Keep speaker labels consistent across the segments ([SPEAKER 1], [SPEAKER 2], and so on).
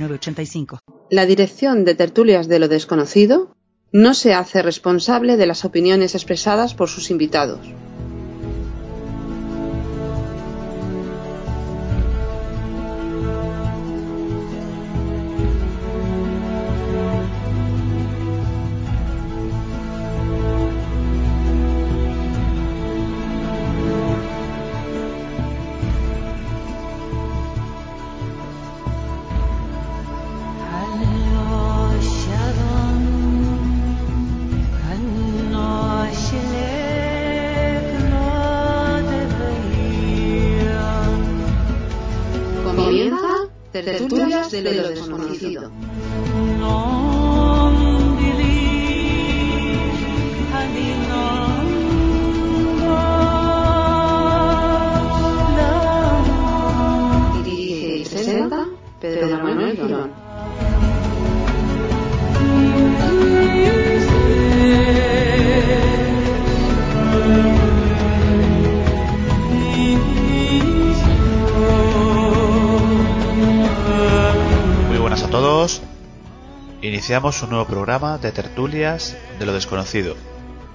[SPEAKER 1] 906985.
[SPEAKER 2] La dirección de Tertulias de lo Desconocido no se hace responsable de las opiniones expresadas por sus invitados.
[SPEAKER 3] Iniciamos un nuevo programa de tertulias de lo desconocido,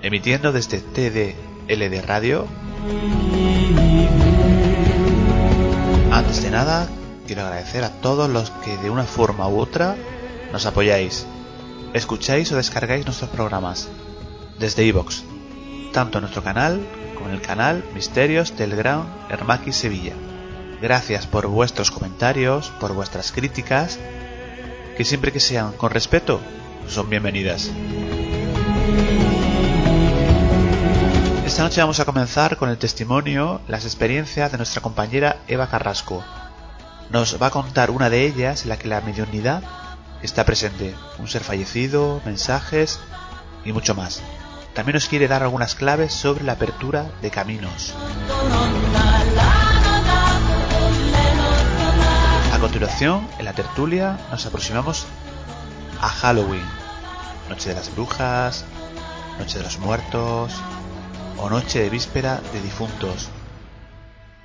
[SPEAKER 3] emitiendo desde TDLD Radio. Antes de nada, quiero agradecer a todos los que de una forma u otra nos apoyáis, escucháis o descargáis nuestros programas desde iVoox, tanto en nuestro canal como en el canal Misterios Telegram Hermaki Sevilla. Gracias por vuestros comentarios, por vuestras críticas, que siempre que sean con respeto, son bienvenidas. Esta noche vamos a comenzar con el testimonio, las experiencias de nuestra compañera Eva Carrasco. Nos va a contar una de ellas en la que la mediunidad está presente, un ser fallecido, mensajes y mucho más. También nos quiere dar algunas claves sobre la apertura de caminos. Continuación, en la tertulia, nos aproximamos a Halloween, Noche de las Brujas, Noche de los Muertos o Noche de Víspera de Difuntos.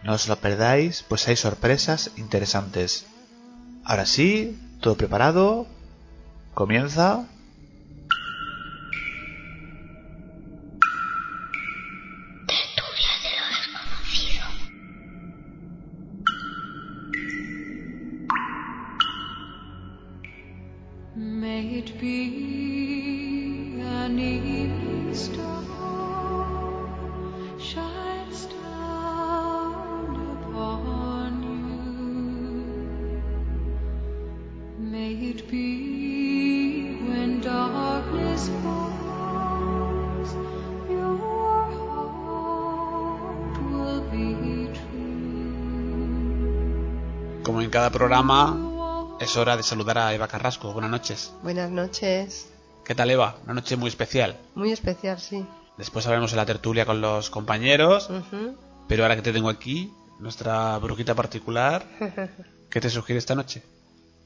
[SPEAKER 3] No os lo perdáis, pues hay sorpresas interesantes. Ahora sí, todo preparado. Comienza.
[SPEAKER 4] Cada programa, es hora de saludar a Eva Carrasco. Buenas noches.
[SPEAKER 5] Buenas noches.
[SPEAKER 4] ¿Qué tal, Eva? Una noche muy especial.
[SPEAKER 5] Muy especial, sí.
[SPEAKER 4] Después hablaremos en la tertulia con los compañeros, pero ahora que te tengo aquí, nuestra brujita particular, ¿qué te sugiere esta noche?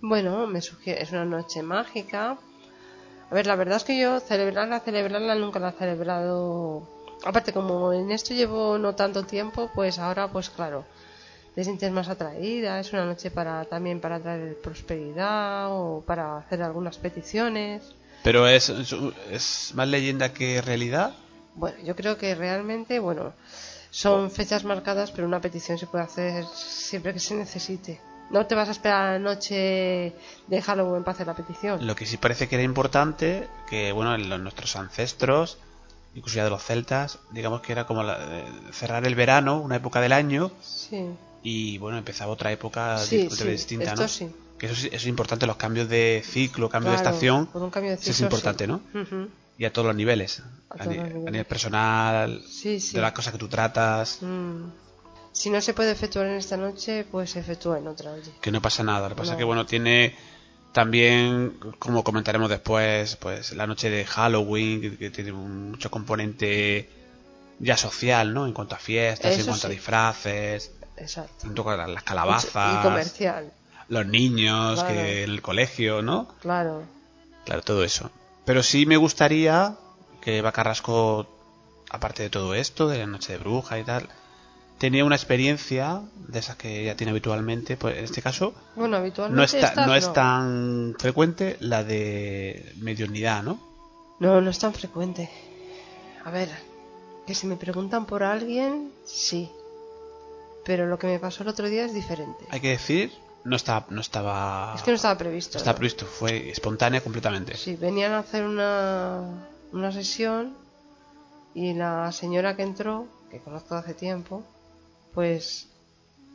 [SPEAKER 5] bueno, me sugiere, es una noche mágica. A ver, la verdad es que yo celebrarla, celebrarla nunca la he celebrado. Aparte, como en esto llevo no tanto tiempo, pues ahora, pues claro, te sientes más atraída. Es una noche para también para traer prosperidad o para hacer algunas peticiones.
[SPEAKER 4] ¿Pero es, es más leyenda que realidad?
[SPEAKER 5] Bueno, yo creo que realmente, bueno, son fechas marcadas, pero una petición se puede hacer siempre que se necesite. No te vas a esperar a la noche de Halloween para hacer la petición.
[SPEAKER 4] Lo que sí parece que era importante, que bueno, en los- nuestros ancestros, incluso ya de los celtas, digamos que era como la- eh, cerrar el verano, una época del año,
[SPEAKER 5] Sí,
[SPEAKER 4] y bueno, empezaba otra época
[SPEAKER 5] Sí,
[SPEAKER 4] di-
[SPEAKER 5] sí,
[SPEAKER 4] distinta,
[SPEAKER 5] esto
[SPEAKER 4] ¿no?
[SPEAKER 5] sí.
[SPEAKER 4] Que eso, es importante, los cambios de ciclo, cambio de estación,
[SPEAKER 5] por un cambio de
[SPEAKER 4] eso es
[SPEAKER 5] ciclo,
[SPEAKER 4] importante. ¿no? Y a todos los niveles,
[SPEAKER 5] A
[SPEAKER 4] a,
[SPEAKER 5] todos
[SPEAKER 4] ni-
[SPEAKER 5] los
[SPEAKER 4] a nivel personal, de las cosas que tú tratas,
[SPEAKER 5] Mm. Si no se puede efectuar en esta noche, pues se efectúa en otra. Oye.
[SPEAKER 4] que no pasa nada. Lo que pasa es que, bueno, tiene También, como comentaremos después, pues la noche de Halloween, que, que tiene un- mucho componente ya social, ¿no? En cuanto a fiestas, en cuanto a disfraces,
[SPEAKER 5] Exacto.
[SPEAKER 4] las
[SPEAKER 5] Y
[SPEAKER 4] calabazas,
[SPEAKER 5] comercial,
[SPEAKER 4] los niños,
[SPEAKER 5] Claro.
[SPEAKER 4] que el colegio, ¿no?
[SPEAKER 5] claro.
[SPEAKER 4] Claro, todo eso. Pero sí me gustaría que Eva Carrasco, aparte de todo esto, de la noche de bruja y tal, tenía una experiencia de esas que ella tiene habitualmente, pues en este caso
[SPEAKER 5] Bueno, habitualmente
[SPEAKER 4] no, está, no es tan frecuente la de mediunidad, ¿no?
[SPEAKER 5] No, no es tan frecuente. A ver, que si me preguntan por alguien, sí. Pero lo que me pasó el otro día es diferente.
[SPEAKER 4] Hay que decir, no estaba, no estaba,
[SPEAKER 5] Es que no estaba previsto.
[SPEAKER 4] no estaba
[SPEAKER 5] ¿no?
[SPEAKER 4] previsto, fue espontánea completamente.
[SPEAKER 5] Sí, venían a hacer una, una sesión y la señora que entró, que conozco hace tiempo, pues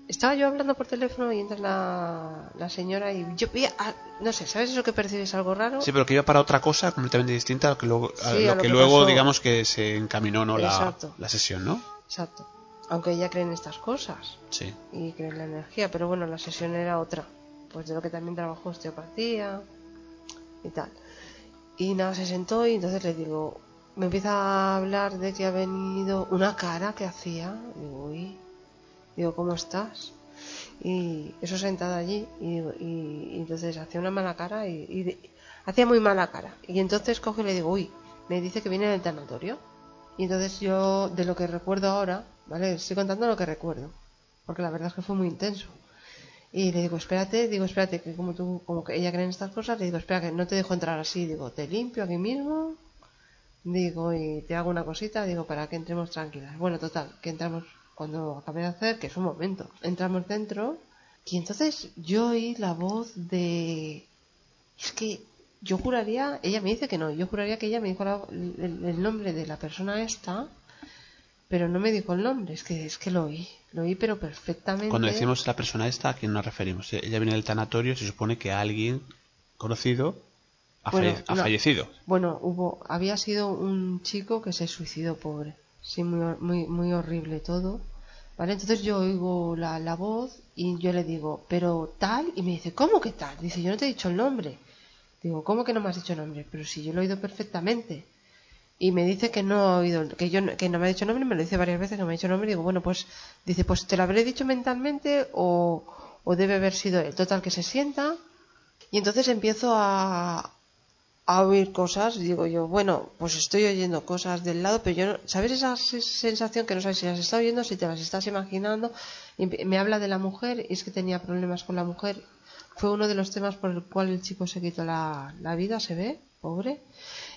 [SPEAKER 5] estaba yo hablando por teléfono y entra la, la señora y yo ah, no sé, ¿sabes eso que percibes algo raro?
[SPEAKER 4] Sí, pero que iba para otra cosa completamente distinta a lo que luego, a
[SPEAKER 5] Sí,
[SPEAKER 4] lo
[SPEAKER 5] a lo
[SPEAKER 4] que
[SPEAKER 5] que
[SPEAKER 4] luego digamos que se encaminó ¿no? la, la sesión, ¿no?
[SPEAKER 5] Exacto. Aunque ella cree en estas cosas.
[SPEAKER 4] Sí.
[SPEAKER 5] y cree en la energía, pero bueno, la sesión era otra, pues de lo que también trabajó osteopatía y tal. Y nada, se sentó y entonces le digo, me empieza a hablar de que ha venido una cara que hacía, digo, uy, digo, ¿cómo estás? Y eso sentada allí, y, y, y entonces hacía una mala cara y, y hacía muy mala cara. Y entonces coge y le digo, uy, me dice que viene del tanatorio. Y entonces yo, de lo que recuerdo ahora, ¿vale? Estoy contando lo que recuerdo porque la verdad es que fue muy intenso. Y le digo, espérate, digo, espérate, que como tú, como que ella cree en estas cosas, le digo, espera, que no te dejo entrar así, digo, te limpio aquí mismo, digo, y te hago una cosita, digo, para que entremos tranquilas. Bueno, total, que entramos cuando acabé de hacer, que es un momento, entramos dentro, y entonces yo oí la voz de... Es que yo juraría, ella me dice que no, yo juraría que ella me dijo la- el, el nombre de la persona esta, pero no me dijo el nombre, es que, es que lo oí, lo oí pero perfectamente.
[SPEAKER 4] Cuando decimos la persona esta, ¿a quién nos referimos? Ella viene del tanatorio, se supone que alguien conocido ha,
[SPEAKER 5] Bueno,
[SPEAKER 4] falle- ha
[SPEAKER 5] no.
[SPEAKER 4] fallecido.
[SPEAKER 5] Bueno, hubo, había sido un chico que se suicidó, pobre. Sí, muy, muy, muy horrible todo. ¿Vale? Entonces yo oigo la, la voz y yo le digo, pero tal, y me dice, ¿cómo que tal? Dice, yo no te he dicho el nombre. Digo, ¿cómo que no me has dicho el nombre? Pero si yo lo he oído perfectamente. Y me dice que no ha oído, que yo que no me ha dicho el nombre, me lo dice varias veces que me ha dicho el nombre. Digo, bueno, pues dice, pues te lo habré dicho mentalmente o, o debe haber sido él. Total, que se sienta y entonces empiezo a, a oír cosas. Digo yo, bueno, pues estoy oyendo cosas del lado, pero yo no, ¿sabes esa se- sensación que no sabes si las estás oyendo, si te las estás imaginando? Y me habla de la mujer y es que tenía problemas con la mujer. Fue uno de los temas por el cual el chico se quitó la, la vida, se ve, pobre.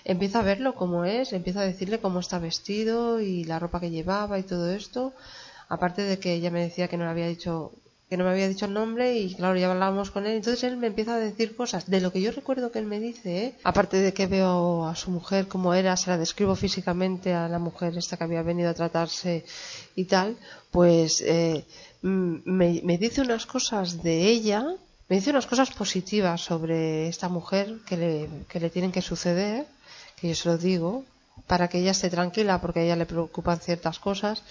[SPEAKER 5] Empieza a verlo como es, empieza a decirle cómo está vestido y la ropa que llevaba y todo esto. Aparte de que ella me decía que no le había dicho que no me había dicho el nombre y claro, ya hablábamos con él. Entonces él me empieza a decir cosas de lo que yo recuerdo que él me dice, ¿eh? aparte de que veo a su mujer como era, se la describo físicamente a la mujer esta que había venido a tratarse y tal, pues eh, me, me dice unas cosas de ella, me dice unas cosas positivas sobre esta mujer que le, que le tienen que suceder, que yo se lo digo, para que ella esté tranquila porque a ella le preocupan ciertas cosas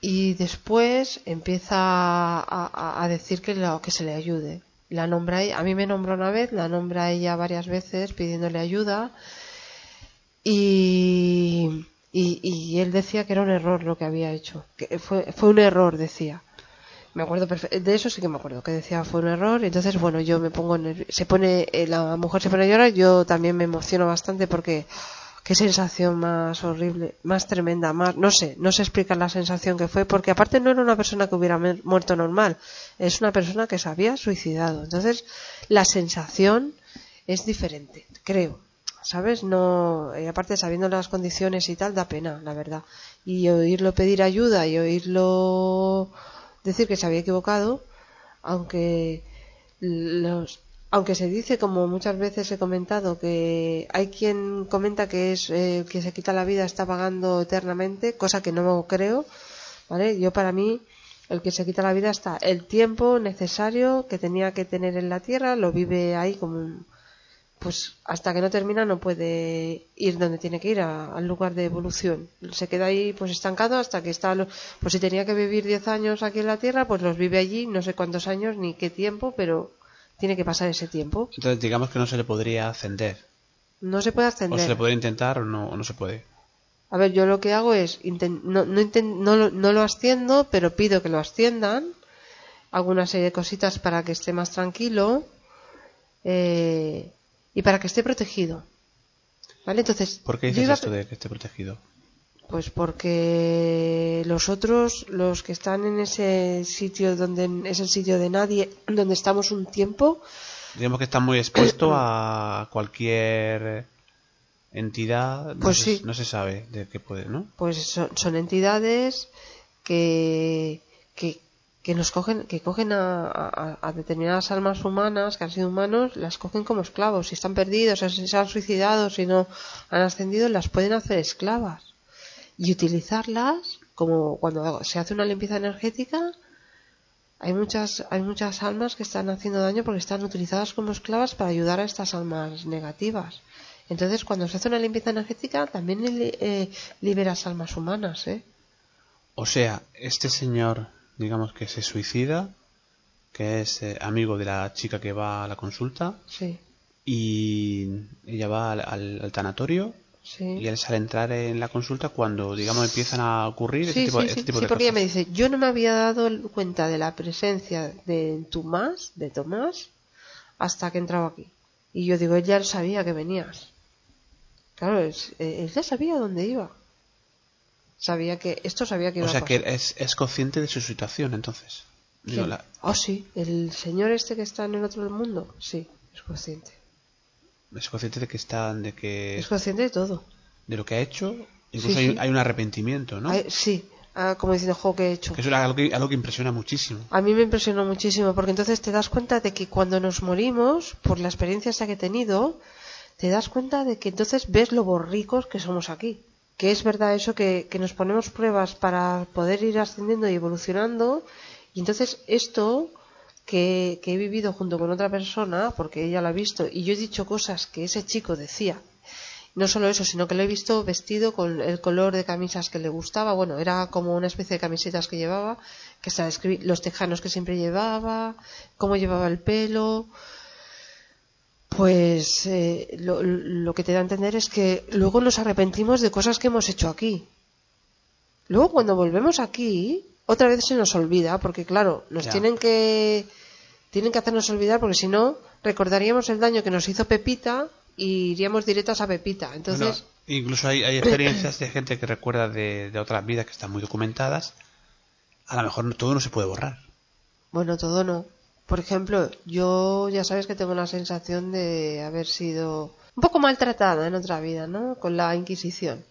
[SPEAKER 5] y después empieza a, decir que, lo, que se le ayude. La nombra, a mí me nombró una vez, la nombra ella varias veces pidiéndole ayuda y, y, y él decía que era un error lo que había hecho, que fue, fue un error, decía. Me acuerdo de eso sí que me acuerdo, que decía fue un error, entonces bueno, yo me pongo nervi- se pone, eh, la mujer se pone a llorar, yo también me emociono bastante porque qué sensación más horrible, más tremenda, más, no sé, no sé explicar la sensación que fue, porque aparte no era una persona que hubiera mu- muerto normal, es una persona que se había suicidado, entonces la sensación es diferente, creo, ¿sabes? No, y aparte sabiendo las condiciones y tal, da pena, la verdad, y oírlo pedir ayuda y oírlo decir que se había equivocado, aunque los aunque se dice como muchas veces he comentado que hay quien comenta que es eh, que se quita la vida está pagando eternamente cosa que no creo vale yo para mí el que se quita la vida está el tiempo necesario que tenía que tener en la tierra lo vive ahí como pues hasta que no termina no puede ir donde tiene que ir a- al lugar de evolución se queda ahí pues estancado hasta que está lo- pues si tenía que vivir 10 años aquí en la tierra pues los vive allí no sé cuántos años ni qué tiempo pero tiene que pasar ese tiempo.
[SPEAKER 4] Entonces digamos que no se le podría ascender.
[SPEAKER 5] No se puede
[SPEAKER 4] O
[SPEAKER 5] ascender.
[SPEAKER 4] se le podría intentar o no, o no se puede.
[SPEAKER 5] A ver, yo lo que hago es, no, no, no, lo- no lo asciendo, pero pido que lo asciendan. Hago una serie de cositas para que esté más tranquilo eh, y para que esté protegido. ¿Vale? Entonces,
[SPEAKER 4] ¿Por qué dices
[SPEAKER 5] iba
[SPEAKER 4] esto de que esté protegido?
[SPEAKER 5] Pues porque los otros, los que están en ese sitio donde es el sitio de nadie, donde estamos un tiempo,
[SPEAKER 4] Digamos que está muy expuesto a cualquier entidad. No,
[SPEAKER 5] Pues
[SPEAKER 4] se,
[SPEAKER 5] sí.
[SPEAKER 4] no se sabe de qué puede, ¿no?
[SPEAKER 5] pues son, son entidades que, que, que nos cogen, que cogen a, determinadas almas humanas, que han sido humanos, las cogen como esclavos. Si están perdidos, si se han suicidado, si no han ascendido, las pueden hacer esclavas. Y utilizarlas, como cuando se hace una limpieza energética, hay muchas, hay muchas almas que están haciendo daño porque están utilizadas como esclavas para ayudar a estas almas negativas. Entonces, cuando se hace una limpieza energética, también eh, liberas almas humanas, ¿eh?
[SPEAKER 4] O sea, este señor, digamos que se suicida, que es eh, amigo de la chica que va a la consulta,
[SPEAKER 5] Sí,
[SPEAKER 4] y ella va al, al- al tanatorio,
[SPEAKER 5] sí.
[SPEAKER 4] y él sale a entrar en la consulta cuando, digamos, empiezan a ocurrir este
[SPEAKER 5] Sí,
[SPEAKER 4] tipo,
[SPEAKER 5] sí,
[SPEAKER 4] este
[SPEAKER 5] sí,
[SPEAKER 4] tipo
[SPEAKER 5] sí,
[SPEAKER 4] de
[SPEAKER 5] porque ella me
[SPEAKER 4] cosas.
[SPEAKER 5] dice, yo no me había dado cuenta de la presencia de Tomás, de Tomás, hasta que he entrado aquí. Y yo digo, él ya sabía que venías. Claro, es- eh, él ya sabía dónde iba. Sabía que, esto sabía que iba
[SPEAKER 4] O sea
[SPEAKER 5] a
[SPEAKER 4] que
[SPEAKER 5] pasar.
[SPEAKER 4] es, es consciente de su situación, entonces. Digo,
[SPEAKER 5] ¿Quién?
[SPEAKER 4] la-
[SPEAKER 5] Oh, sí, el señor este que está en el otro mundo, sí, es consciente.
[SPEAKER 4] es consciente de que está, de que
[SPEAKER 5] Es consciente de todo.
[SPEAKER 4] de lo que ha hecho. Incluso
[SPEAKER 5] Sí,
[SPEAKER 4] hay,
[SPEAKER 5] sí.
[SPEAKER 4] hay un arrepentimiento, ¿no?
[SPEAKER 5] Sí, ah, como diciendo, jo, ¿qué he hecho?
[SPEAKER 4] Que eso es algo que, algo que impresiona muchísimo.
[SPEAKER 5] A mí me impresionó muchísimo porque entonces te das cuenta de que cuando nos morimos, por la experiencia esa que he tenido, te das cuenta de que entonces ves lo borricos que somos aquí. Que es verdad eso que, que nos ponemos pruebas para poder ir ascendiendo y evolucionando. Y entonces esto que, que he vivido junto con otra persona, porque ella lo ha visto, y yo he dicho cosas que ese chico decía. No solo eso, sino que lo he visto vestido con el color de camisas que le gustaba. Bueno, era como una especie de camisetas que llevaba, que se describí los tejanos que siempre llevaba, cómo llevaba el pelo. Pues eh, lo, lo que te da a entender es que luego nos arrepentimos de cosas que hemos hecho aquí. Luego cuando volvemos aquí, otra vez se nos olvida, porque claro, nos
[SPEAKER 4] Ya.
[SPEAKER 5] tienen que tienen que hacernos olvidar, porque si no recordaríamos el daño que nos hizo Pepita y iríamos directas a Pepita. Entonces,
[SPEAKER 4] Bueno, incluso hay, hay experiencias de gente que recuerda de, de otras vidas que están muy documentadas. A lo mejor todo no se puede borrar.
[SPEAKER 5] Bueno, todo no. Por ejemplo, yo ya sabes que tengo la sensación de haber sido un poco maltratada en otra vida, ¿no? Con la Inquisición.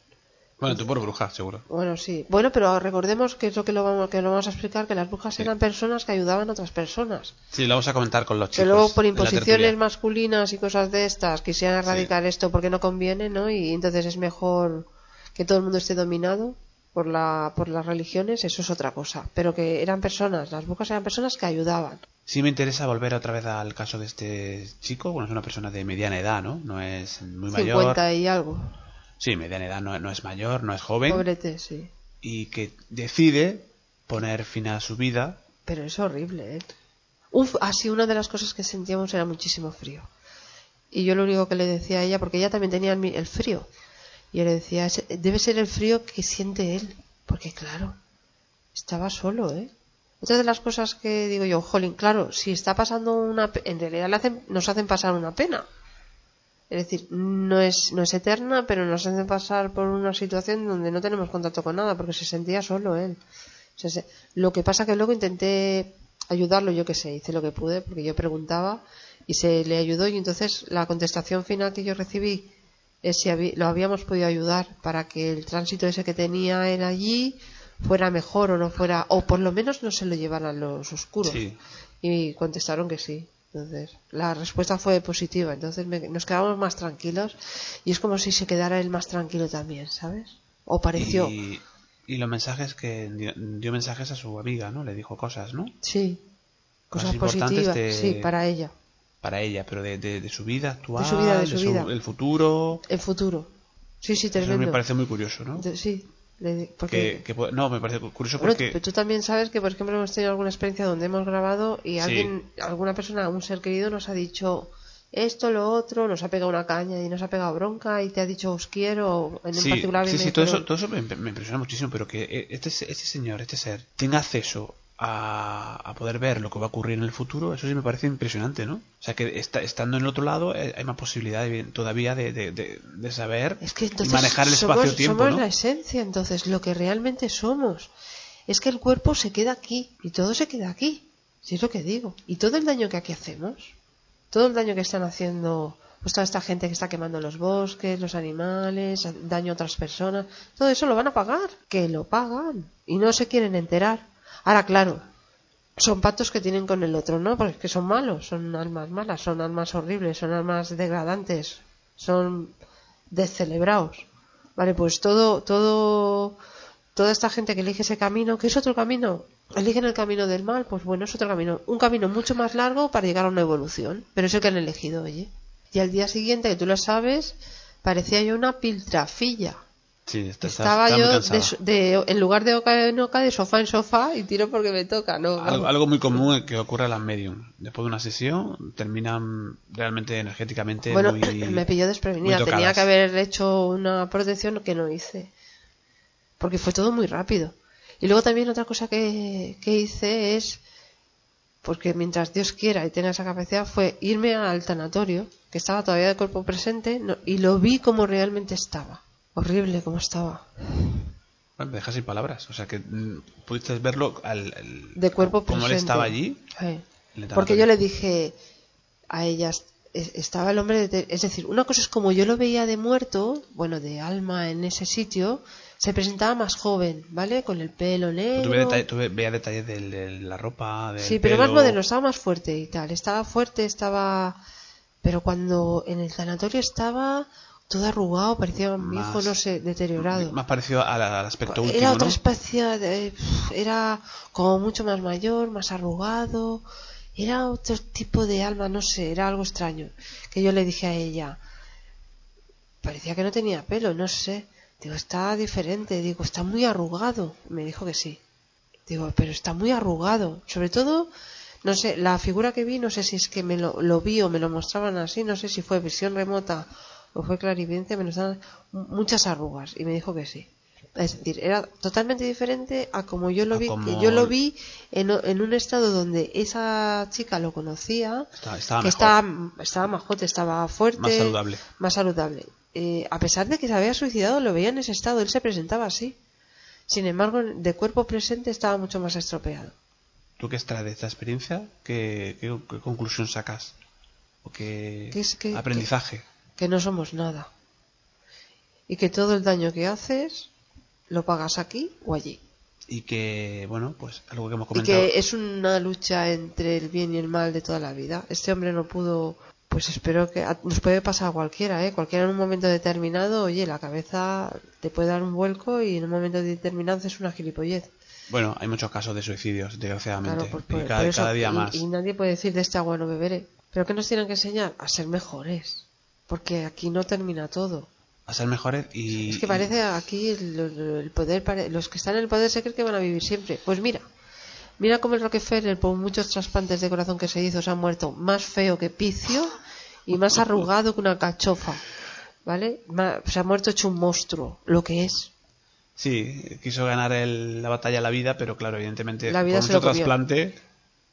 [SPEAKER 4] Bueno, tú por bruja, seguro.
[SPEAKER 5] Bueno, sí. Bueno, pero recordemos que es lo que lo vamos, que lo vamos a explicar, que las brujas eran personas que ayudaban a otras personas.
[SPEAKER 4] Sí, lo vamos a comentar con los chicos.
[SPEAKER 5] que luego por imposiciones masculinas y cosas de estas quisieran erradicar esto porque no conviene, ¿no? Y entonces es mejor que todo el mundo esté dominado por la por las religiones, eso es otra cosa. Pero que eran personas, las brujas eran personas que ayudaban.
[SPEAKER 4] Sí me interesa volver otra vez al caso de este chico. Bueno, es una persona de mediana edad, ¿no? No es muy mayor.
[SPEAKER 5] 50 y algo.
[SPEAKER 4] Sí, mediana edad, no, no es mayor, no es joven.
[SPEAKER 5] Pobrete, sí.
[SPEAKER 4] Y que decide poner fin a su vida.
[SPEAKER 5] Pero es horrible, ¿eh? Uf, así una de las cosas que sentíamos era muchísimo frío. Y yo lo único que le decía a ella, porque ella también tenía el, frío, yo le decía, "Ese- debe ser el frío que siente él, porque claro, estaba solo, ¿eh? Otra de las cosas que digo yo, jolín, claro, si está pasando una... En realidad le hacen- nos hacen pasar una pena. Es decir, no es, no es eterna, pero nos hacen pasar por una situación donde no tenemos contacto con nada, porque se sentía solo él. Lo que pasa que luego intenté ayudarlo, yo que sé, hice lo que pude, porque yo preguntaba y se le ayudó y entonces la contestación final que yo recibí es si lo habíamos podido ayudar para que el tránsito ese que tenía él allí fuera mejor o no fuera, o por lo menos no se lo llevaran los oscuros.
[SPEAKER 4] Sí.
[SPEAKER 5] Y contestaron que sí. Entonces, la respuesta fue positiva. Entonces me- nos quedamos más tranquilos y es como si se quedara él más tranquilo también, ¿sabes? O pareció.
[SPEAKER 4] Y, y los mensajes que dio, dio mensajes a su amiga, ¿no? Le dijo cosas, ¿no?
[SPEAKER 5] Sí. Cosas positivas.
[SPEAKER 4] de-
[SPEAKER 5] Sí, para ella.
[SPEAKER 4] Para ella, pero de, de- de su vida actual,
[SPEAKER 5] su vida, de su vida.
[SPEAKER 4] el futuro.
[SPEAKER 5] El futuro. Sí, sí,
[SPEAKER 4] Eso
[SPEAKER 5] tremendo.
[SPEAKER 4] me parece muy curioso, ¿no?
[SPEAKER 5] Sí. Porque,
[SPEAKER 4] Que, que puede- no, me parece curioso
[SPEAKER 5] Bueno,
[SPEAKER 4] porque...
[SPEAKER 5] pero tú también sabes que, por ejemplo, hemos tenido alguna experiencia donde hemos grabado y
[SPEAKER 4] Sí.
[SPEAKER 5] alguien, alguna persona, un ser querido, nos ha dicho esto, lo otro, nos ha pegado una caña y nos ha pegado bronca y te ha dicho os quiero, en
[SPEAKER 4] Sí,
[SPEAKER 5] particular.
[SPEAKER 4] sí, sí, todo
[SPEAKER 5] dijeron-
[SPEAKER 4] eso, todo eso me, me impresiona muchísimo, pero que eh, este, este señor, este ser, tenga acceso a, a poder ver lo que va a ocurrir en el futuro, eso sí me parece impresionante, ¿no? O sea, que está, estando en el otro lado eh, hay más posibilidad de- todavía de, de, saber
[SPEAKER 5] Es que
[SPEAKER 4] y
[SPEAKER 5] entonces
[SPEAKER 4] manejar el
[SPEAKER 5] somos,
[SPEAKER 4] espacio-tiempo,
[SPEAKER 5] somos
[SPEAKER 4] ¿no?
[SPEAKER 5] la esencia, entonces, lo que realmente somos. Es que el cuerpo se queda aquí y todo se queda aquí. Si es lo que digo. Y todo el daño que aquí hacemos, todo el daño que están haciendo, pues toda esta gente que está quemando los bosques, los animales, daño a otras personas, todo eso lo van a pagar. Que lo pagan. Y no se quieren enterar. Ahora, claro, son pactos que tienen con el otro, ¿no? Porque son malos, son almas malas, son almas horribles, son almas degradantes, son descelebrados. Vale, pues todo, todo, toda esta gente que elige ese camino, que es otro camino, eligen el camino del mal, pues bueno, es otro camino, un camino mucho más largo para llegar a una evolución, pero es el que han elegido, oye. Y al día siguiente, que tú lo sabes, parecía yo una piltrafilla.
[SPEAKER 4] Sí, está- está-
[SPEAKER 5] Estaba
[SPEAKER 4] está
[SPEAKER 5] yo de, de- en lugar de oca en oca, de sofá en sofá y tiro porque me toca, ¿no?
[SPEAKER 4] Algo, algo muy común que ocurre a las medium. Después de una sesión terminan realmente energéticamente
[SPEAKER 5] Bueno,
[SPEAKER 4] muy...
[SPEAKER 5] me pilló desprevenida. Tenía que haber hecho una protección que no hice. Porque fue todo muy rápido. Y luego también otra cosa que, que hice es, porque mientras Dios quiera y tenga esa capacidad, fue irme al tanatorio, que estaba todavía de cuerpo presente, no- y lo vi como realmente estaba. Horrible como estaba.
[SPEAKER 4] Bueno, me dejas sin palabras. O sea, que mm, pudiste verlo al, al-
[SPEAKER 5] De cuerpo
[SPEAKER 4] como él
[SPEAKER 5] presente.
[SPEAKER 4] estaba allí.
[SPEAKER 5] Sí. Porque yo le dije a ellas, es- estaba el hombre, de- es decir, una cosa es como yo lo veía de muerto, bueno, de alma en ese sitio, se presentaba más joven, ¿vale? Con el pelo negro.
[SPEAKER 4] Tuve, detalle- tuve- veía detalles de, la ropa, del
[SPEAKER 5] sí, pero más
[SPEAKER 4] pelo.
[SPEAKER 5] moderno, estaba más fuerte y tal. Estaba fuerte, estaba. Pero cuando en el sanatorio estaba todo arrugado, parecía mi
[SPEAKER 4] Más-
[SPEAKER 5] hijo, no sé, deteriorado.
[SPEAKER 4] Más parecido al, al aspecto último,
[SPEAKER 5] Era otra
[SPEAKER 4] ¿no?
[SPEAKER 5] especie de, era como mucho más mayor, más arrugado, era otro tipo de alma, no sé, era algo extraño. Que yo le dije a ella, parecía que no tenía pelo, no sé. Digo, está diferente, digo, está muy arrugado. Me dijo que sí. Digo, pero está muy arrugado. Sobre todo, no sé, la figura que vi, no sé si es que me lo, lo vi o me lo mostraban así, no sé si fue visión remota o fue clarividencia, me muchas arrugas. Y me dijo que sí. Es decir, era totalmente diferente a como yo lo
[SPEAKER 4] A
[SPEAKER 5] vi.
[SPEAKER 4] como-
[SPEAKER 5] Yo lo vi en, un estado donde esa chica lo conocía,
[SPEAKER 4] Estaba, estaba
[SPEAKER 5] que
[SPEAKER 4] mejor,
[SPEAKER 5] estaba, estaba majote, estaba fuerte,
[SPEAKER 4] más saludable.
[SPEAKER 5] más saludable. Eh, a pesar de que se había suicidado, lo veía en ese estado, él se presentaba así. Sin embargo, de cuerpo presente estaba mucho más estropeado.
[SPEAKER 4] ¿Tú qué extraes de esta experiencia? ¿Qué, qué- qué conclusión sacas? ¿O qué
[SPEAKER 5] ¿Qué es
[SPEAKER 4] aprendizaje?
[SPEAKER 5] Que no somos nada. Y que todo el daño que haces lo pagas aquí o allí.
[SPEAKER 4] Y que, bueno, pues algo que hemos
[SPEAKER 5] Y
[SPEAKER 4] comentado.
[SPEAKER 5] que es una lucha entre el bien y el mal de toda la vida. Este hombre no pudo, pues espero que nos puede pasar a cualquiera, ¿eh? Cualquiera en un momento determinado, oye, la cabeza te puede dar un vuelco y en un momento determinado es una gilipollez.
[SPEAKER 4] Bueno, hay muchos casos de suicidios, desgraciadamente.
[SPEAKER 5] Claro, por-
[SPEAKER 4] y cada,
[SPEAKER 5] por eso,
[SPEAKER 4] cada día
[SPEAKER 5] y-
[SPEAKER 4] más.
[SPEAKER 5] Y, nadie puede decir de este agua no beberé. Pero ¿qué nos tienen que enseñar? A ser mejores. Porque aquí no termina todo.
[SPEAKER 4] A ser mejores y.
[SPEAKER 5] Es que parece aquí el, poder, pare- los que están en el poder se creen que van a vivir siempre. Pues mira, mira como el Rockefeller, por muchos trasplantes de corazón que se hizo, se ha muerto más feo que Picio y más arrugado que una cachofa. ¿Vale? Se ha muerto hecho un monstruo, lo que es.
[SPEAKER 4] Sí, quiso ganar el- la batalla a la vida, pero claro, evidentemente.
[SPEAKER 5] La vida
[SPEAKER 4] por
[SPEAKER 5] se
[SPEAKER 4] mucho
[SPEAKER 5] lo
[SPEAKER 4] trasplante.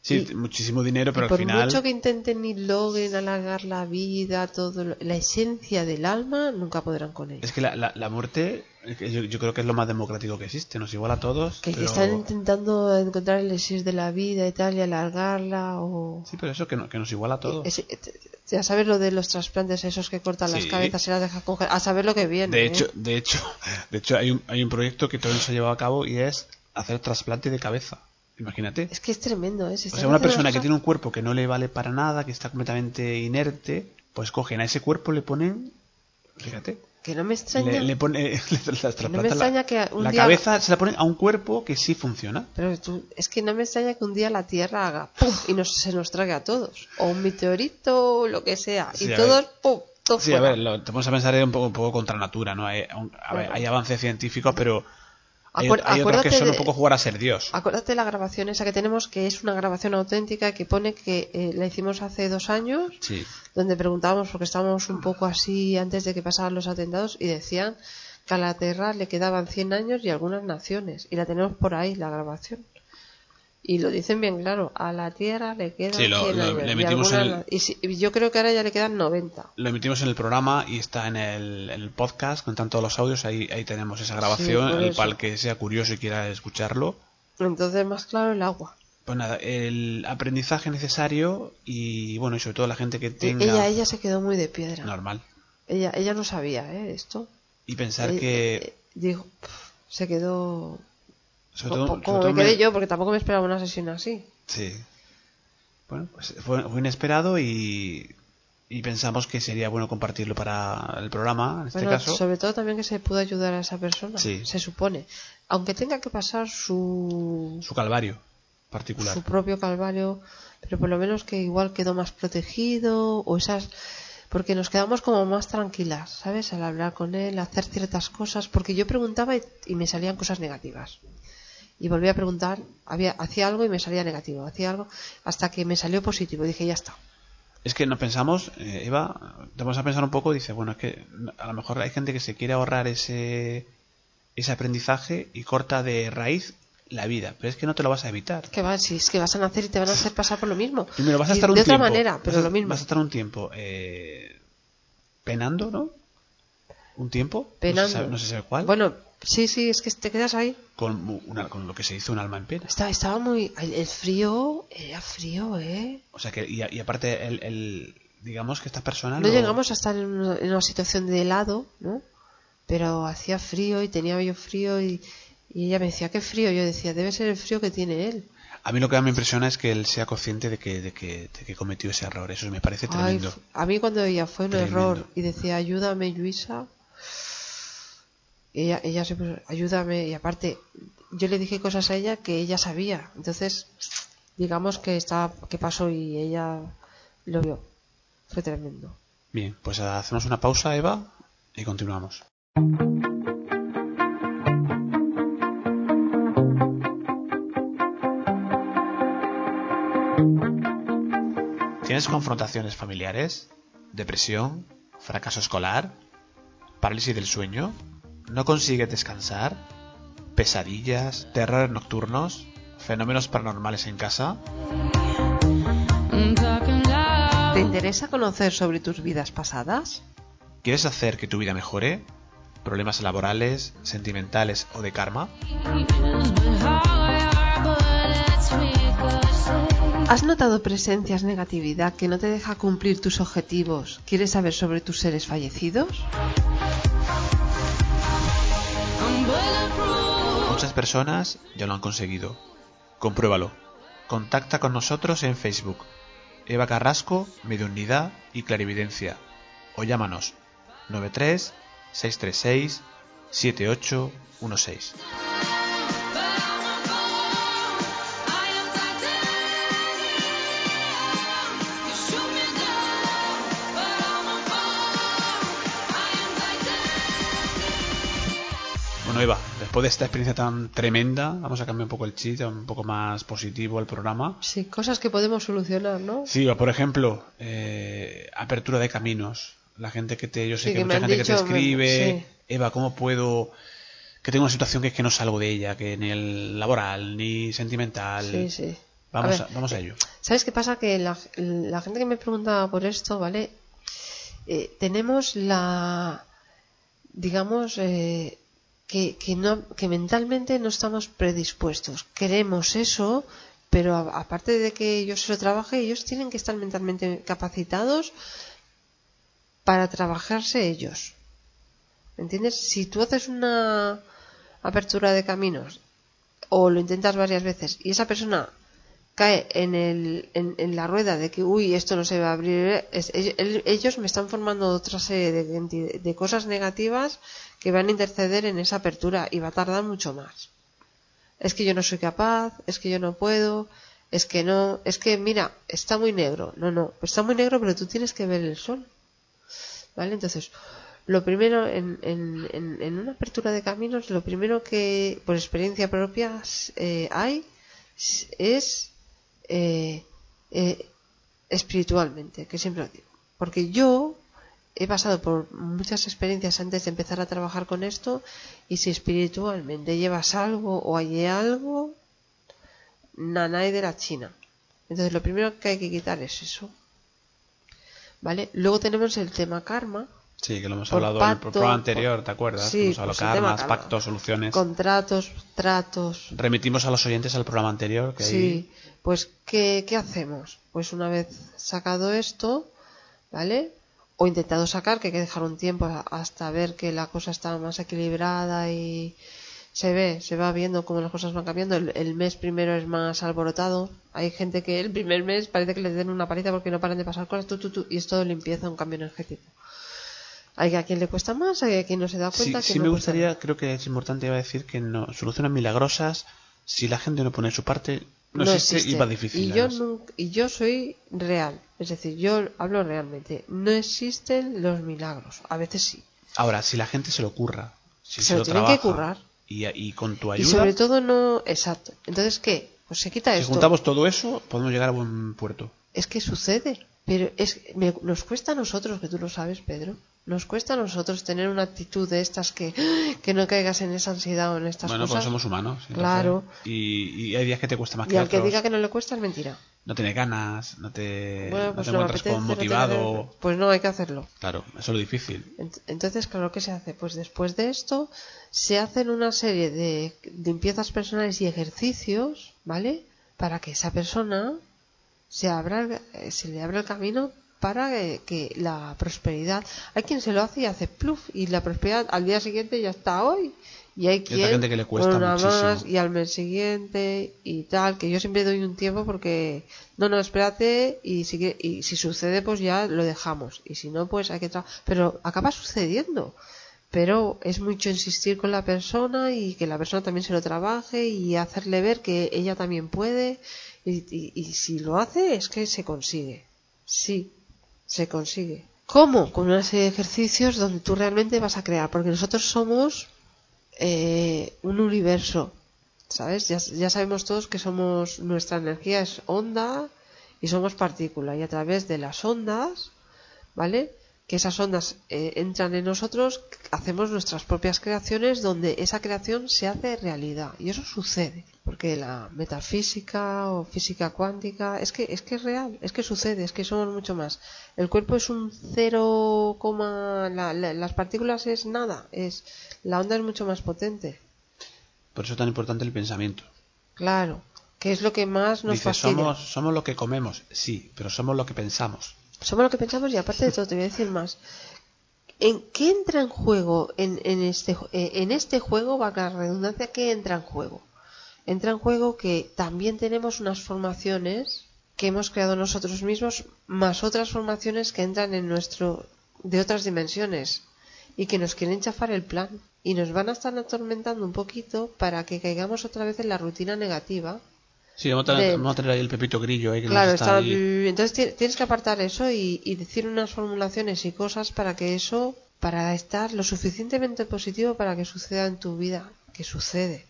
[SPEAKER 4] Sí,
[SPEAKER 5] Y-
[SPEAKER 4] muchísimo dinero, pero
[SPEAKER 5] por
[SPEAKER 4] al final.
[SPEAKER 5] mucho que intenten y logren alargar la vida, todo lo- la esencia del alma, nunca podrán con ella.
[SPEAKER 4] Es que la, la, la muerte, es yo, yo creo que es lo más democrático que existe. Nos iguala a todos.
[SPEAKER 5] Que
[SPEAKER 4] pero-
[SPEAKER 5] están intentando encontrar el elixir de la vida y tal y alargarla o...
[SPEAKER 4] Sí, pero eso que, no- que nos iguala a todos.
[SPEAKER 5] Ese- te- ya sabes lo de los trasplantes esos que cortan las cabezas y las dejan congelar. A saber lo que viene.
[SPEAKER 4] De
[SPEAKER 5] ¿eh?
[SPEAKER 4] hecho, de hecho, de hecho hay un, hay un proyecto que todavía no se ha llevado a cabo y es hacer trasplante de cabeza. Imagínate.
[SPEAKER 5] Es que es tremendo, ¿eh? Se
[SPEAKER 4] O sea, una persona que tiene un cuerpo que no le vale para nada, que está completamente inerte, pues cogen a ese cuerpo, le ponen, fíjate,
[SPEAKER 5] Que no me extraña...
[SPEAKER 4] le, le pone, le trasplantan la,
[SPEAKER 5] extraña que un
[SPEAKER 4] la
[SPEAKER 5] día-
[SPEAKER 4] cabeza, se la ponen a un cuerpo que sí funciona.
[SPEAKER 5] Pero tú- es que no me extraña que un día la Tierra haga ¡pum! y nos, se nos trague a todos. O un meteorito o lo que sea.
[SPEAKER 4] Sí,
[SPEAKER 5] y
[SPEAKER 4] a
[SPEAKER 5] todos
[SPEAKER 4] ver.
[SPEAKER 5] ¡pum! Todo
[SPEAKER 4] Sí, a
[SPEAKER 5] fuera.
[SPEAKER 4] ver, lo, te vamos a pensar un poco, un poco contra natura, ¿no? Hay, un- a ver, hay avances científicos, pero Hay, que son un
[SPEAKER 5] de-
[SPEAKER 4] poco jugar a ser Dios.
[SPEAKER 5] Acuérdate de la grabación esa que tenemos, que es una grabación auténtica que pone que eh, la hicimos hace dos años,
[SPEAKER 4] Sí.
[SPEAKER 5] donde preguntábamos, porque estábamos un poco así antes de que pasaran los atentados, y decían que a la Tierra le quedaban 100 años y algunas naciones. Y la tenemos por ahí, la grabación. Y lo dicen bien claro, a la Tierra le quedan
[SPEAKER 4] Sí, lo-
[SPEAKER 5] 100
[SPEAKER 4] lo-
[SPEAKER 5] años.
[SPEAKER 4] le
[SPEAKER 5] y
[SPEAKER 4] en el-
[SPEAKER 5] y si- yo creo que ahora ya le quedan 90.
[SPEAKER 4] Lo emitimos en el programa y está en el, en el podcast, con todos los audios, ahí, ahí tenemos esa grabación, el para el que sea curioso y quiera escucharlo.
[SPEAKER 5] Entonces, más claro el agua.
[SPEAKER 4] Pues nada, el aprendizaje necesario y bueno, y sobre todo la gente que
[SPEAKER 5] Y
[SPEAKER 4] tenga
[SPEAKER 5] Ella, ella se quedó muy de piedra.
[SPEAKER 4] normal.
[SPEAKER 5] Ella, ella no sabía ¿eh? esto.
[SPEAKER 4] Y pensar
[SPEAKER 5] Eh,
[SPEAKER 4] que,
[SPEAKER 5] eh, digo, pf, se quedó
[SPEAKER 4] sobre todo,
[SPEAKER 5] como,
[SPEAKER 4] sobre
[SPEAKER 5] como
[SPEAKER 4] todo
[SPEAKER 5] me quedé
[SPEAKER 4] me-
[SPEAKER 5] yo, porque tampoco me esperaba una sesión así.
[SPEAKER 4] Sí. Bueno, pues fue, fue inesperado y, y pensamos que sería bueno compartirlo para el programa, en este
[SPEAKER 5] Bueno,
[SPEAKER 4] caso.
[SPEAKER 5] sobre todo también que se pudo ayudar a esa persona,
[SPEAKER 4] Sí.
[SPEAKER 5] se supone. Aunque tenga que pasar su,
[SPEAKER 4] Su calvario particular.
[SPEAKER 5] su propio calvario, pero por lo menos que igual quedó más protegido o esas porque nos quedamos como más tranquilas, ¿sabes? Al hablar con él, hacer ciertas cosas, porque yo preguntaba y, y me salían cosas negativas. Y volví a preguntar, había hacía algo y me salía negativo, hacía algo hasta que me salió positivo, dije, ya está.
[SPEAKER 4] Es que no pensamos, eh, Eva, te vamos a pensar un poco, dice, bueno, es que a lo mejor hay gente que se quiere ahorrar ese, ese aprendizaje y corta de raíz la vida, pero es que no te lo vas a evitar.
[SPEAKER 5] Que va, si es que vas a nacer y te van a hacer pasar por lo mismo.
[SPEAKER 4] Primero vas a
[SPEAKER 5] Y
[SPEAKER 4] estar un
[SPEAKER 5] de otra
[SPEAKER 4] tiempo,
[SPEAKER 5] manera, pero lo mismo.
[SPEAKER 4] Vas a estar un tiempo eh, penando, ¿no? Un tiempo, no se
[SPEAKER 5] Penando.
[SPEAKER 4] sabe, no se sabe cuál,
[SPEAKER 5] Bueno, sí, sí, es que te quedas ahí.
[SPEAKER 4] con, una- con lo que se hizo un alma en pena.
[SPEAKER 5] Estaba, estaba muy. El, frío era frío, ¿eh?
[SPEAKER 4] O sea que, y, y aparte, el, el- digamos que esta persona
[SPEAKER 5] No
[SPEAKER 4] lo-
[SPEAKER 5] llegamos a estar en una, en una situación de helado, ¿no? Pero hacía frío y tenía yo frío y, y ella me decía, ¿qué frío? Yo decía, debe ser el frío que tiene él.
[SPEAKER 4] A mí lo que me impresiona es que él sea consciente de que, de que, de que cometió ese error. Eso me parece tremendo.
[SPEAKER 5] a mí cuando ella fue un
[SPEAKER 4] Tremendo.
[SPEAKER 5] error y decía, ayúdame, Luisa, ella, ella se puso, ayúdame. Y aparte, yo le dije cosas a ella que ella sabía. Entonces, digamos que, estaba, que pasó y ella lo vio. Fue tremendo.
[SPEAKER 4] Bien, pues hacemos una pausa, Eva, y continuamos. ¿Tienes confrontaciones familiares? ¿Depresión? ¿Fracaso escolar? ¿Parálisis del sueño? ¿No consigues descansar? ¿Pesadillas? ¿Terrores nocturnos? ¿Fenómenos paranormales en casa?
[SPEAKER 5] ¿Te interesa conocer sobre tus vidas pasadas?
[SPEAKER 4] ¿Quieres hacer que tu vida mejore? ¿Problemas laborales, sentimentales o de karma?
[SPEAKER 5] ¿Has notado presencias, negatividad que no te deja cumplir tus objetivos? ¿Quieres saber sobre tus seres fallecidos?
[SPEAKER 4] Muchas personas ya lo han conseguido. Compruébalo. Contacta con nosotros en Facebook. Eva Carrasco, Mediunidad y Clarividencia. O llámanos 93 636 7816. Bueno, Eva, después de esta experiencia tan tremenda, vamos a cambiar un poco el chiste, un poco más positivo el programa.
[SPEAKER 5] Sí, cosas que podemos solucionar, ¿no?
[SPEAKER 4] Sí, por ejemplo, eh, apertura de caminos. La gente que te, yo sé
[SPEAKER 5] Sí,
[SPEAKER 4] que,
[SPEAKER 5] que
[SPEAKER 4] mucha gente que te
[SPEAKER 5] me-
[SPEAKER 4] escribe,
[SPEAKER 5] sí.
[SPEAKER 4] Eva, ¿cómo puedo? Que tengo una situación que es que no salgo de ella, que ni el laboral, ni sentimental.
[SPEAKER 5] Sí, sí.
[SPEAKER 4] Vamos
[SPEAKER 5] A
[SPEAKER 4] vamos a ello.
[SPEAKER 5] ¿Sabes qué pasa? Que la, la gente que me pregunta por esto, ¿vale? Eh, tenemos la. digamos. eh, que, que, no, que mentalmente no estamos predispuestos. Queremos eso, pero aparte de que yo se lo trabaje, ellos tienen que estar mentalmente capacitados para trabajarse ellos. ¿Me entiendes? Si tú haces una apertura de caminos o lo intentas varias veces y esa persona cae en, el, en, la rueda de que, uy, esto no se va a abrir, es- ell- el- ellos me están formando otra serie de, de cosas negativas que van a interceder en esa apertura y va a tardar mucho más. Es que yo no soy capaz, es que yo no puedo, es que no, es que mira, está muy negro. No, no, está muy negro, pero tú tienes que ver el sol. ¿Vale? Entonces, lo primero, en, en, en, en una apertura de caminos, lo primero que por experiencia propia eh, hay es eh, eh, espiritualmente, que siempre lo digo. Porque yo he pasado por muchas experiencias antes de empezar a trabajar con esto y si espiritualmente llevas algo o hay algo, nanay de la China. Entonces lo primero que hay que quitar es eso. ¿Vale? Luego tenemos el tema karma,
[SPEAKER 4] Sí, que lo hemos
[SPEAKER 5] Por
[SPEAKER 4] hablado en el programa anterior, ¿te acuerdas?
[SPEAKER 5] sí,
[SPEAKER 4] hemos hablado
[SPEAKER 5] pues karma.
[SPEAKER 4] pactos, soluciones.
[SPEAKER 5] contratos, tratos.
[SPEAKER 4] Remitimos a los oyentes al programa anterior. Que ahí-
[SPEAKER 5] Sí, pues ¿qué, ¿qué hacemos? Pues una vez sacado esto, ¿vale? O intentado sacar, que hay que dejar un tiempo hasta ver que la cosa está más equilibrada y se ve, se va viendo cómo las cosas van cambiando. El, el mes primero es más alborotado. Hay gente que el primer mes parece que les den una paliza porque no paran de pasar cosas, tú, tú, tú, y es todo limpieza, un cambio energético. Hay a quien le cuesta más, hay a quien no se da
[SPEAKER 4] Sí,
[SPEAKER 5] cuenta.
[SPEAKER 4] sí
[SPEAKER 5] que
[SPEAKER 4] me
[SPEAKER 5] no
[SPEAKER 4] gustaría, creo que es importante iba a decir que no soluciones milagrosas si la gente no pone su parte no, existe, y va difícil.
[SPEAKER 5] Y yo, nunca- y yo soy real, es decir, yo hablo realmente. No existen los milagros, a veces sí.
[SPEAKER 4] Ahora, si la gente se lo curra, si
[SPEAKER 5] Se
[SPEAKER 4] se,
[SPEAKER 5] lo
[SPEAKER 4] lo
[SPEAKER 5] tienen que
[SPEAKER 4] trabaja
[SPEAKER 5] currar.
[SPEAKER 4] y, y con tu
[SPEAKER 5] Y
[SPEAKER 4] ayuda,
[SPEAKER 5] sobre todo no, exacto. Entonces, ¿qué? Pues se quita
[SPEAKER 4] si
[SPEAKER 5] esto.
[SPEAKER 4] juntamos todo eso, podemos llegar a buen puerto.
[SPEAKER 5] Es que sucede, pero es me- nos cuesta a nosotros, que tú lo sabes, Pedro. Nos cuesta a nosotros tener una actitud de estas que, que no caigas en esa ansiedad o en estas
[SPEAKER 4] bueno, pues
[SPEAKER 5] cosas.
[SPEAKER 4] somos humanos.
[SPEAKER 5] Claro.
[SPEAKER 4] Y, y hay días que te cuesta más
[SPEAKER 5] y
[SPEAKER 4] que
[SPEAKER 5] al que diga que no le cuesta es mentira.
[SPEAKER 4] No tienes ganas, no te,
[SPEAKER 5] bueno,
[SPEAKER 4] no
[SPEAKER 5] pues
[SPEAKER 4] te
[SPEAKER 5] no me
[SPEAKER 4] encuentras
[SPEAKER 5] apetece, no
[SPEAKER 4] motivado.
[SPEAKER 5] Pues no, hay que hacerlo.
[SPEAKER 4] Claro, eso es lo difícil.
[SPEAKER 5] Ent- Entonces, claro, ¿qué se hace? Pues después de esto se hacen una serie de limpiezas personales y ejercicios, ¿vale? Para que esa persona se abra, eh, se le abra el camino para que, que la prosperidad. Hay quien se lo hace y hace pluf y la prosperidad al día siguiente ya está hoy. Y hay quien
[SPEAKER 4] gente que le cuesta
[SPEAKER 5] una más y al mes siguiente y tal, que yo siempre doy un tiempo porque no, no, espérate y si, y si sucede pues ya lo dejamos y si no pues hay que tra- pero acaba sucediendo pero es mucho insistir con la persona y que la persona también se lo trabaje y hacerle ver que ella también puede y, y- y si lo hace es que se consigue sí se consigue ¿cómo? con una serie de ejercicios donde tú realmente vas a crear porque nosotros somos eh, un universo ¿sabes? Ya, ya sabemos todos que somos nuestra energía es onda y somos partícula y a través de las ondas ¿vale? Que esas ondas eh, entran en nosotros, hacemos nuestras propias creaciones donde esa creación se hace realidad y eso sucede porque la metafísica o física cuántica es que es que es real, es que sucede, es que somos mucho más. El cuerpo es un cero coma, la- la- las partículas es nada, es la onda es mucho más potente.
[SPEAKER 4] Por eso es tan importante el pensamiento.
[SPEAKER 5] Claro, que es lo que más nos
[SPEAKER 4] Dice,
[SPEAKER 5] fastidia.
[SPEAKER 4] somos, somos lo que comemos, sí, pero somos lo que pensamos.
[SPEAKER 5] Somos lo que pensamos y aparte de todo te voy a decir más. ¿En qué entra en juego en, en este eh, en este juego, vaca redundancia, qué entra en juego? Entra en juego que también tenemos unas formaciones que hemos creado nosotros mismos, más otras formaciones que entran en nuestro de otras dimensiones y que nos quieren chafar el plan y nos van a estar atormentando un poquito para que caigamos otra vez en la rutina negativa
[SPEAKER 4] Sí, vamos a, tener,
[SPEAKER 5] De-
[SPEAKER 4] vamos a tener ahí el pepito grillo ahí que
[SPEAKER 5] Claro,
[SPEAKER 4] nos está
[SPEAKER 5] está,
[SPEAKER 4] ahí.
[SPEAKER 5] entonces ti- tienes que apartar eso y, y decir unas formulaciones y cosas para que eso, para estar lo suficientemente positivo para que suceda en tu vida, que sucede.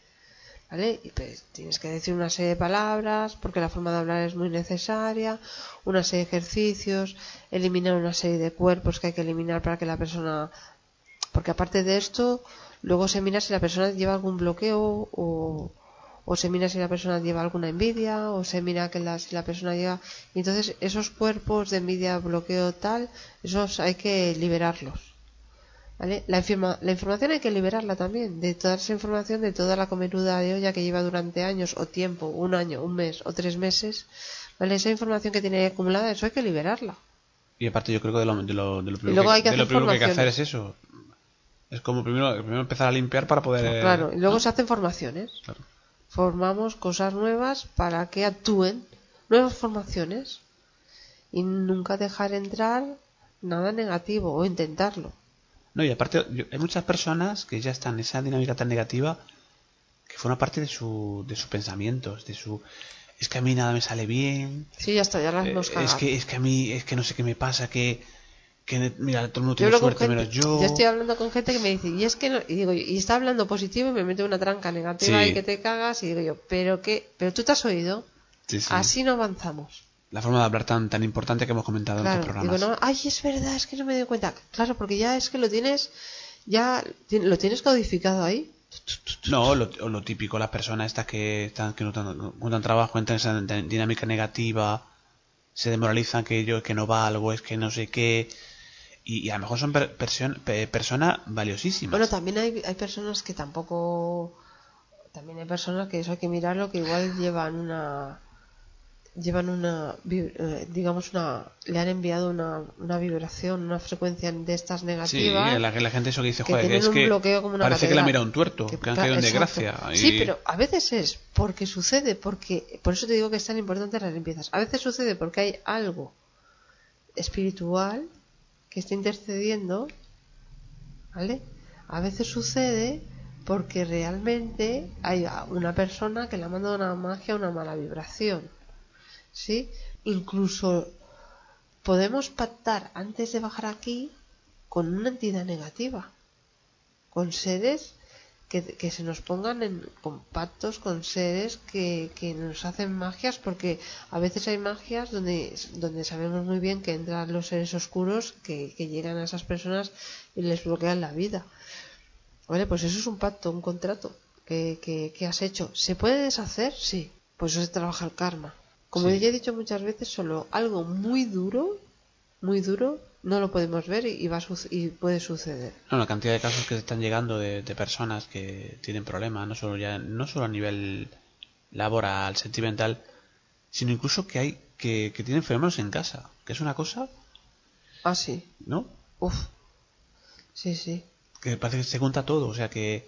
[SPEAKER 5] ¿Vale? Y pues tienes que decir una serie de palabras, porque la forma de hablar es muy necesaria, una serie de ejercicios, eliminar una serie de cuerpos que hay que eliminar para que la persona. Porque aparte de esto, luego se mira si la persona lleva algún bloqueo o, o se mira si la persona lleva alguna envidia o se mira que la, si la persona lleva y entonces esos cuerpos de envidia bloqueo tal esos hay que liberarlos ¿vale? la, informa- la información hay que liberarla también de toda esa información de toda la comeruda de olla que lleva durante años o tiempo un año un mes o tres meses ¿vale? esa información que tiene acumulada eso hay que liberarla
[SPEAKER 4] Y aparte yo creo que de lo, de lo, de lo primero, que,
[SPEAKER 5] hay que
[SPEAKER 4] de lo
[SPEAKER 5] hacer
[SPEAKER 4] primero que hay que hacer es eso. Es como primero, primero empezar a limpiar para poder...
[SPEAKER 5] claro y luego
[SPEAKER 4] ¿no?
[SPEAKER 5] se hacen formaciones
[SPEAKER 4] Claro.
[SPEAKER 5] Formamos cosas nuevas para que actúen nuevas formaciones y nunca dejar entrar nada negativo o intentarlo.
[SPEAKER 4] No, y aparte yo- hay muchas personas que ya están en esa dinámica tan negativa que forma parte de, su, de sus pensamientos, de su... Es que a mí nada me sale bien,
[SPEAKER 5] Sí, ya está, ya las
[SPEAKER 4] eh,
[SPEAKER 5] hemos
[SPEAKER 4] es que, es que a mí, es que no sé qué me pasa, que, que mira, todo el mundo
[SPEAKER 5] Yo
[SPEAKER 4] tiene suerte
[SPEAKER 5] gente-
[SPEAKER 4] menos yo.
[SPEAKER 5] estoy hablando con gente que me dice, y es que no, y digo, y está hablando positivo y me mete una tranca negativa
[SPEAKER 4] Sí.
[SPEAKER 5] y que te cagas, y digo yo, pero qué, pero tú te has oído,
[SPEAKER 4] Sí, sí.
[SPEAKER 5] así no avanzamos.
[SPEAKER 4] La forma de hablar tan, tan importante que hemos comentado en
[SPEAKER 5] Claro,
[SPEAKER 4] programas.
[SPEAKER 5] no, ay, es verdad, es que no me doy cuenta. Claro, porque ya es que lo tienes, ya lo tienes codificado ahí.
[SPEAKER 4] No, lo, típico, las personas estas que están que no tan trabajo, entran en esa din- dinámica negativa, se demoralizan que yo que no valgo, es que no sé qué, y, y a lo mejor son per- personas valiosísimas.
[SPEAKER 5] Bueno, también hay, hay personas que tampoco, también hay personas que eso hay que mirarlo, que igual llevan una, llevan una, eh, digamos una, le han enviado una, una vibración, una frecuencia de estas
[SPEAKER 4] sí,
[SPEAKER 5] negativas.
[SPEAKER 4] la, la gente eso que dice,
[SPEAKER 5] que
[SPEAKER 4] joder,
[SPEAKER 5] tienen
[SPEAKER 4] es
[SPEAKER 5] un
[SPEAKER 4] que
[SPEAKER 5] bloqueo como una
[SPEAKER 4] parece que
[SPEAKER 5] catedral.
[SPEAKER 4] mirado un tuerto, que, han caído en desgracia. y-
[SPEAKER 5] Sí, pero a veces es porque sucede, porque por eso te digo que es tan importante las limpiezas. A veces sucede porque hay algo espiritual que está intercediendo, ¿vale? A veces sucede porque realmente hay una persona que le ha mandado una magia, una mala vibración, ¿sí? Incluso podemos pactar antes de bajar aquí con una entidad negativa, con seres que, que se nos pongan en con pactos con seres que, que nos hacen magias, porque a veces hay magias donde, donde sabemos muy bien que entran los seres oscuros que, que llegan a esas personas y les bloquean la vida. Vale, pues eso es un pacto, un contrato que, que, que has hecho. ¿Se puede deshacer? Sí. Pues eso se trabaja el karma. Como
[SPEAKER 4] Sí.
[SPEAKER 5] ya he dicho muchas veces, solo algo muy duro, muy duro, no lo podemos ver y, va y puede suceder.
[SPEAKER 4] No, la cantidad de casos que están llegando de, de personas que tienen problemas, no solo ya, no solo a nivel laboral, sentimental, sino incluso que hay que, que tienen fenómenos en casa, que es una cosa,
[SPEAKER 5] Ah, sí.
[SPEAKER 4] ¿no?
[SPEAKER 5] Uf. Sí, sí.
[SPEAKER 4] Que parece que se junta todo, o sea que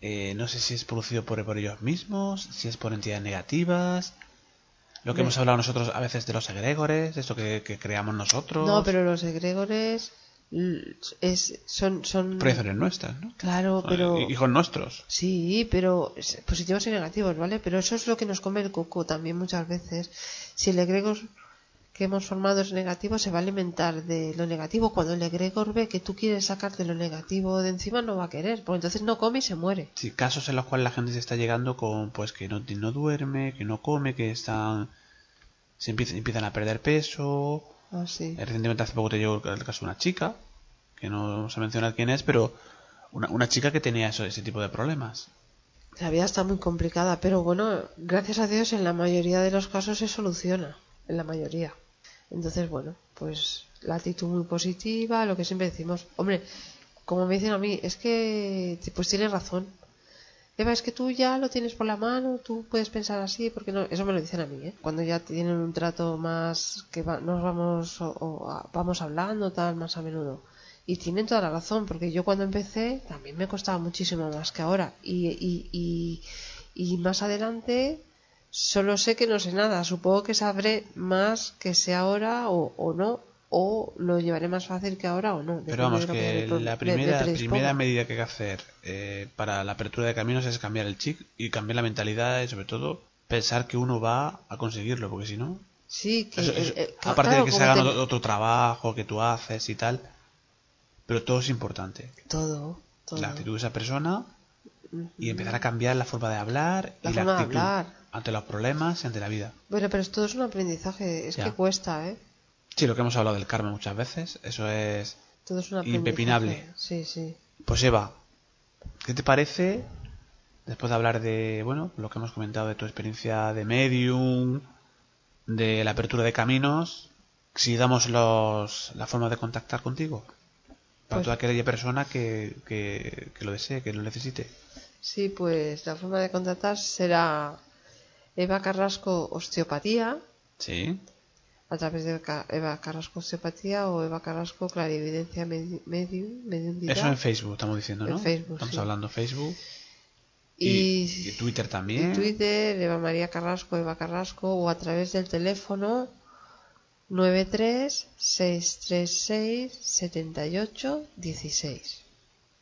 [SPEAKER 4] eh, no sé si es producido por, por ellos mismos, si es por entidades negativas, lo que hemos hablado nosotros a veces de los egregores, de esto que, que creamos nosotros,
[SPEAKER 5] No, pero los egregores es, son, son...
[SPEAKER 4] proyecciones nuestras, ¿no?
[SPEAKER 5] Claro,
[SPEAKER 4] Son
[SPEAKER 5] pero...
[SPEAKER 4] Hijos nuestros.
[SPEAKER 5] Sí, pero positivos y negativos, ¿vale? Pero eso es lo que nos come el coco también muchas veces. Si el egregor que hemos formado es negativo, se va a alimentar de lo negativo. Cuando el egregor ve que tú quieres sacarte lo negativo de encima, no va a querer, porque entonces no come y se muere.
[SPEAKER 4] Sí, casos en los cuales la gente se está llegando con pues que no, no duerme, que no come, que están se empiezan, empiezan a perder peso. Eh, Recientemente hace poco te llegó el caso de una chica, que no vamos a mencionar quién es, pero una, una chica que tenía eso, ese tipo de problemas.
[SPEAKER 5] La vida está muy complicada, pero bueno, gracias a Dios en la mayoría de los casos se soluciona, en la mayoría. Entonces, bueno, pues la actitud muy positiva, lo que siempre decimos, hombre, como me dicen a mí, es que pues tienes razón. Eva, es que tú ya lo tienes por la mano, tú puedes pensar así, porque no, eso me lo dicen a mí, ¿eh? Cuando ya tienen un trato más que va- nos vamos o, a- vamos hablando tal más a menudo. Y tienen toda la razón, porque yo cuando empecé también me costaba muchísimo más que ahora. Y, y, y, y más adelante solo sé que no sé nada. Supongo que sabré más que sé ahora o, o no, o lo llevaré más fácil que ahora o no.
[SPEAKER 4] Pero vamos,
[SPEAKER 5] de
[SPEAKER 4] que
[SPEAKER 5] me
[SPEAKER 4] la
[SPEAKER 5] me- me
[SPEAKER 4] primera, medida que hay que hacer eh, para la apertura de caminos es cambiar el chip y cambiar la mentalidad y sobre todo pensar que uno va a conseguirlo, porque si no,
[SPEAKER 5] Sí, que,
[SPEAKER 4] Eso- eso-
[SPEAKER 5] eh, eh,
[SPEAKER 4] aparte
[SPEAKER 5] claro,
[SPEAKER 4] de que se haga
[SPEAKER 5] te-
[SPEAKER 4] otro, trabajo que tú haces y tal, pero todo es importante.
[SPEAKER 5] Todo, todo.
[SPEAKER 4] La actitud de esa persona y empezar a cambiar la forma de hablar
[SPEAKER 5] La
[SPEAKER 4] y
[SPEAKER 5] forma
[SPEAKER 4] la
[SPEAKER 5] de
[SPEAKER 4] actitud
[SPEAKER 5] hablar.
[SPEAKER 4] Ante los problemas y ante la vida.
[SPEAKER 5] Bueno, pero esto es un aprendizaje, es
[SPEAKER 4] Ya.
[SPEAKER 5] que cuesta, ¿eh?
[SPEAKER 4] Sí, lo que hemos hablado del karma muchas veces, eso es...
[SPEAKER 5] Todo es un.
[SPEAKER 4] Impepinable.
[SPEAKER 5] Sí, sí.
[SPEAKER 4] Pues Eva, ¿qué te parece después de hablar de, bueno, lo que hemos comentado de tu experiencia de medium, de la apertura de caminos, si damos los, la forma de contactar contigo? Para
[SPEAKER 5] Pues-
[SPEAKER 4] toda aquella persona que, que, que lo desee, que lo necesite.
[SPEAKER 5] Sí, pues la forma de contactar será Eva Carrasco Osteopatía,
[SPEAKER 4] Sí.
[SPEAKER 5] a través de Eva Carrasco Osteopatía o Eva Carrasco Clarividencia Medi- Medium, Mediumidad.
[SPEAKER 4] Eso en Facebook estamos diciendo,
[SPEAKER 5] En
[SPEAKER 4] ¿no?
[SPEAKER 5] Facebook,
[SPEAKER 4] Estamos
[SPEAKER 5] sí.
[SPEAKER 4] hablando Facebook. Y, Twitter también.
[SPEAKER 5] y Twitter, Eva María Carrasco, Eva Carrasco, o a través del teléfono 93-636-78-16.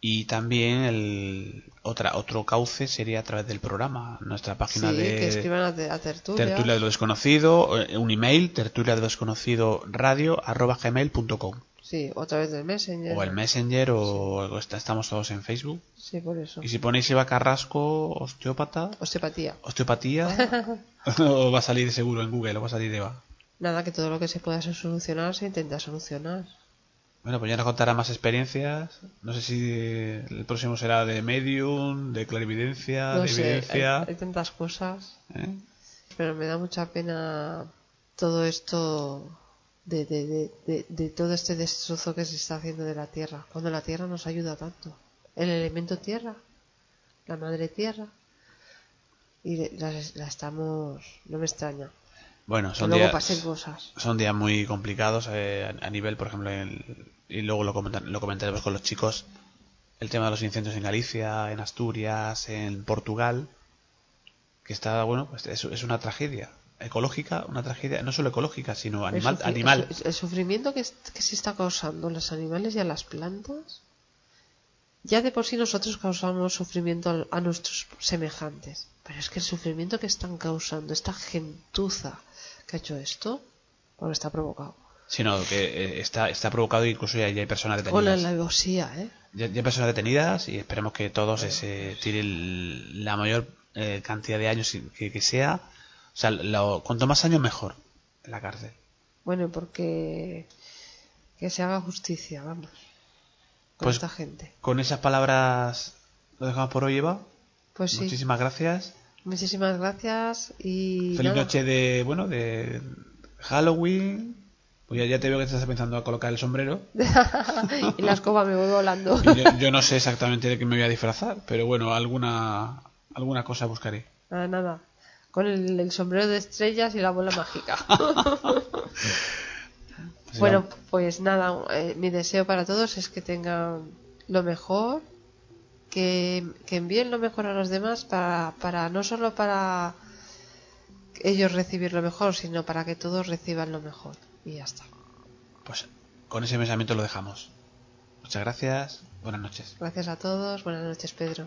[SPEAKER 4] Y también el otra otro cauce sería a través del programa, nuestra página
[SPEAKER 5] Sí,
[SPEAKER 4] de
[SPEAKER 5] que escriban a, te- a tertulia.
[SPEAKER 4] tertulia de lo desconocido, eh, un email, tertulia de lo desconocido radio arroba gmail.com.
[SPEAKER 5] Sí, otra vez del Messenger.
[SPEAKER 4] O el Messenger o está- estamos todos en Facebook.
[SPEAKER 5] Sí, por eso.
[SPEAKER 4] Y si ponéis Eva Carrasco, osteópata,
[SPEAKER 5] Osteopatía.
[SPEAKER 4] osteopatía, o va a salir seguro en Google, o va a salir Eva.
[SPEAKER 5] Nada, que todo lo que se pueda solucionar se intenta solucionar.
[SPEAKER 4] Bueno, pues ya nos contará más experiencias. No sé si el próximo será de medium, de clarividencia,
[SPEAKER 5] No
[SPEAKER 4] de
[SPEAKER 5] sé,
[SPEAKER 4] evidencia.
[SPEAKER 5] hay tantas cosas.
[SPEAKER 4] ¿eh?
[SPEAKER 5] Pero me da mucha pena todo esto de, de, de, de, todo este destrozo que se está haciendo de la tierra. Cuando la tierra nos ayuda tanto. El elemento tierra, la madre tierra. Y la, la estamos. No me extraña.
[SPEAKER 4] Bueno, son
[SPEAKER 5] luego
[SPEAKER 4] días,
[SPEAKER 5] pasen cosas.
[SPEAKER 4] son días muy complicados eh, a, a nivel, por ejemplo, el- y luego lo, lo comentaremos con los chicos, el tema de los incendios en Galicia, en Asturias, en Portugal, que está, bueno, pues es, es una tragedia ecológica, una tragedia no solo ecológica, sino animal.
[SPEAKER 5] el,
[SPEAKER 4] animal.
[SPEAKER 5] el su- el sufrimiento que, es- que se está causando a los animales y a las plantas. Ya de por sí nosotros causamos sufrimiento al- a, nuestros semejantes. Pero es que el sufrimiento que están causando esta gentuza que ha hecho esto, bueno, está provocado.
[SPEAKER 4] Sino que eh, está, está provocado incluso ya, ya hay personas
[SPEAKER 5] Con la
[SPEAKER 4] detenidas.
[SPEAKER 5] alevosía, ¿eh?
[SPEAKER 4] Ya, ya hay personas detenidas y esperemos que todos se tire el- la mayor eh, cantidad de años que, que sea. O sea, lo- cuanto más años mejor en la cárcel.
[SPEAKER 5] Bueno, porque que se haga justicia, vamos. Con
[SPEAKER 4] Pues-
[SPEAKER 5] esta gente.
[SPEAKER 4] Con esas palabras lo dejamos por hoy, Eva.
[SPEAKER 5] Pues sí.
[SPEAKER 4] Muchísimas gracias.
[SPEAKER 5] Muchísimas gracias y
[SPEAKER 4] Feliz
[SPEAKER 5] nada.
[SPEAKER 4] noche de, bueno, de Halloween. Pues ya, ya te veo que te estás empezando a colocar el sombrero.
[SPEAKER 5] y la escoba me voy volando.
[SPEAKER 4] Yo, yo no sé exactamente de qué me voy a disfrazar, pero bueno, alguna alguna cosa buscaré.
[SPEAKER 5] Nada, nada. Con el, el sombrero de estrellas y la bola mágica.
[SPEAKER 4] Pues
[SPEAKER 5] bueno, pues nada, eh, mi deseo para todos es que tengan lo mejor, que, que envíen lo mejor a los demás para, para no solo para ellos recibir lo mejor, sino para que todos reciban lo mejor. Y ya está.
[SPEAKER 4] Pues con ese pensamiento lo dejamos. Muchas gracias. Buenas noches.
[SPEAKER 5] Gracias a todos. Buenas noches, Pedro.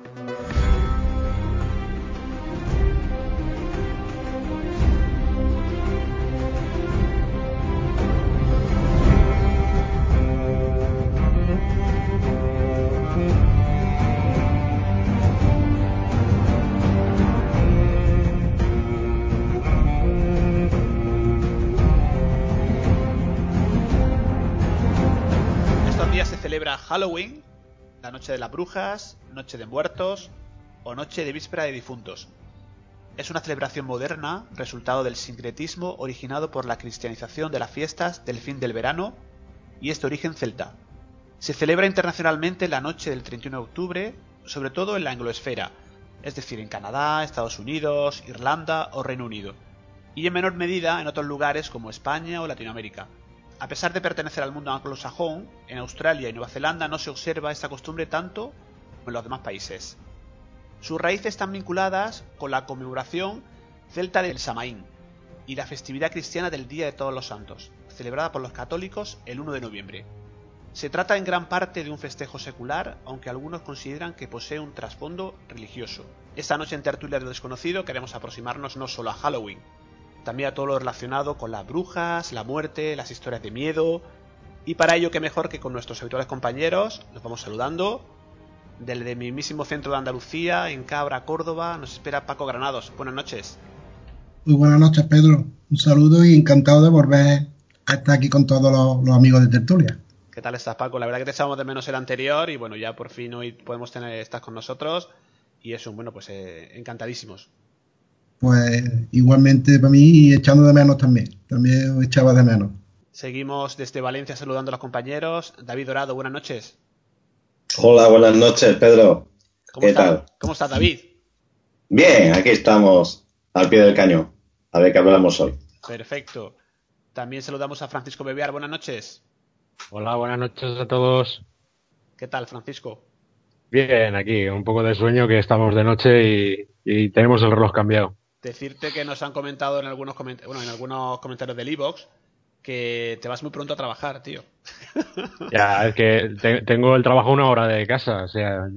[SPEAKER 3] Halloween, la noche de las brujas, noche de muertos o noche de víspera de difuntos. Es una celebración moderna, resultado del sincretismo originado por la cristianización de las fiestas del fin del verano y es de origen celta. Se celebra internacionalmente la noche del 31 de octubre, sobre todo en la angloesfera, es decir, en Canadá, Estados Unidos, Irlanda o Reino Unido, y en menor medida en otros lugares como España o Latinoamérica. A pesar de pertenecer al mundo anglosajón, en Australia y Nueva Zelanda no se observa esta costumbre tanto como en los demás países. Sus raíces están vinculadas con la conmemoración celta del Samaín y la festividad cristiana del Día de Todos los Santos, celebrada por los católicos el 1 de noviembre. Se trata en gran parte de un festejo secular, aunque algunos consideran que posee un trasfondo religioso. Esta noche en Tertulia de Desconocido queremos aproximarnos no solo a Halloween, también a todo lo relacionado con las brujas, la muerte, las historias de miedo. Y para ello, qué mejor que con nuestros habituales compañeros, nos vamos saludando. Del de mismísimo centro de Andalucía, en Cabra, Córdoba, nos espera Paco Granados. Buenas noches.
[SPEAKER 6] Muy buenas noches, Pedro. Un saludo y encantado de volver a estar aquí con todos los, los amigos de Tertulia.
[SPEAKER 3] ¿Qué tal estás, Paco? La verdad que te echábamos de menos el anterior y bueno, ya por fin hoy podemos tener estás con nosotros y eso, bueno, pues eh, encantadísimos.
[SPEAKER 6] Pues igualmente para mí echando de menos también. También echaba de menos.
[SPEAKER 3] Seguimos desde Valencia saludando a los compañeros. David Dorado, buenas noches.
[SPEAKER 7] Hola, buenas noches, Pedro.
[SPEAKER 3] ¿Cómo
[SPEAKER 7] ¿Qué
[SPEAKER 3] estás?
[SPEAKER 7] tal?
[SPEAKER 3] ¿Cómo estás, David?
[SPEAKER 7] Bien, aquí estamos al pie del cañón. A ver qué hablamos hoy.
[SPEAKER 3] Perfecto.
[SPEAKER 4] También saludamos a Francisco Bebiar. Buenas noches.
[SPEAKER 8] Hola, buenas noches a todos.
[SPEAKER 4] ¿Qué tal, Francisco?
[SPEAKER 8] Bien, aquí, un poco de sueño que estamos de noche y, y tenemos el reloj cambiado.
[SPEAKER 4] Decirte que nos han comentado en algunos, coment- bueno, en algunos comentarios del iBox que te vas muy pronto a trabajar, tío.
[SPEAKER 8] Ya, es que te- tengo el trabajo una hora de casa, o sea,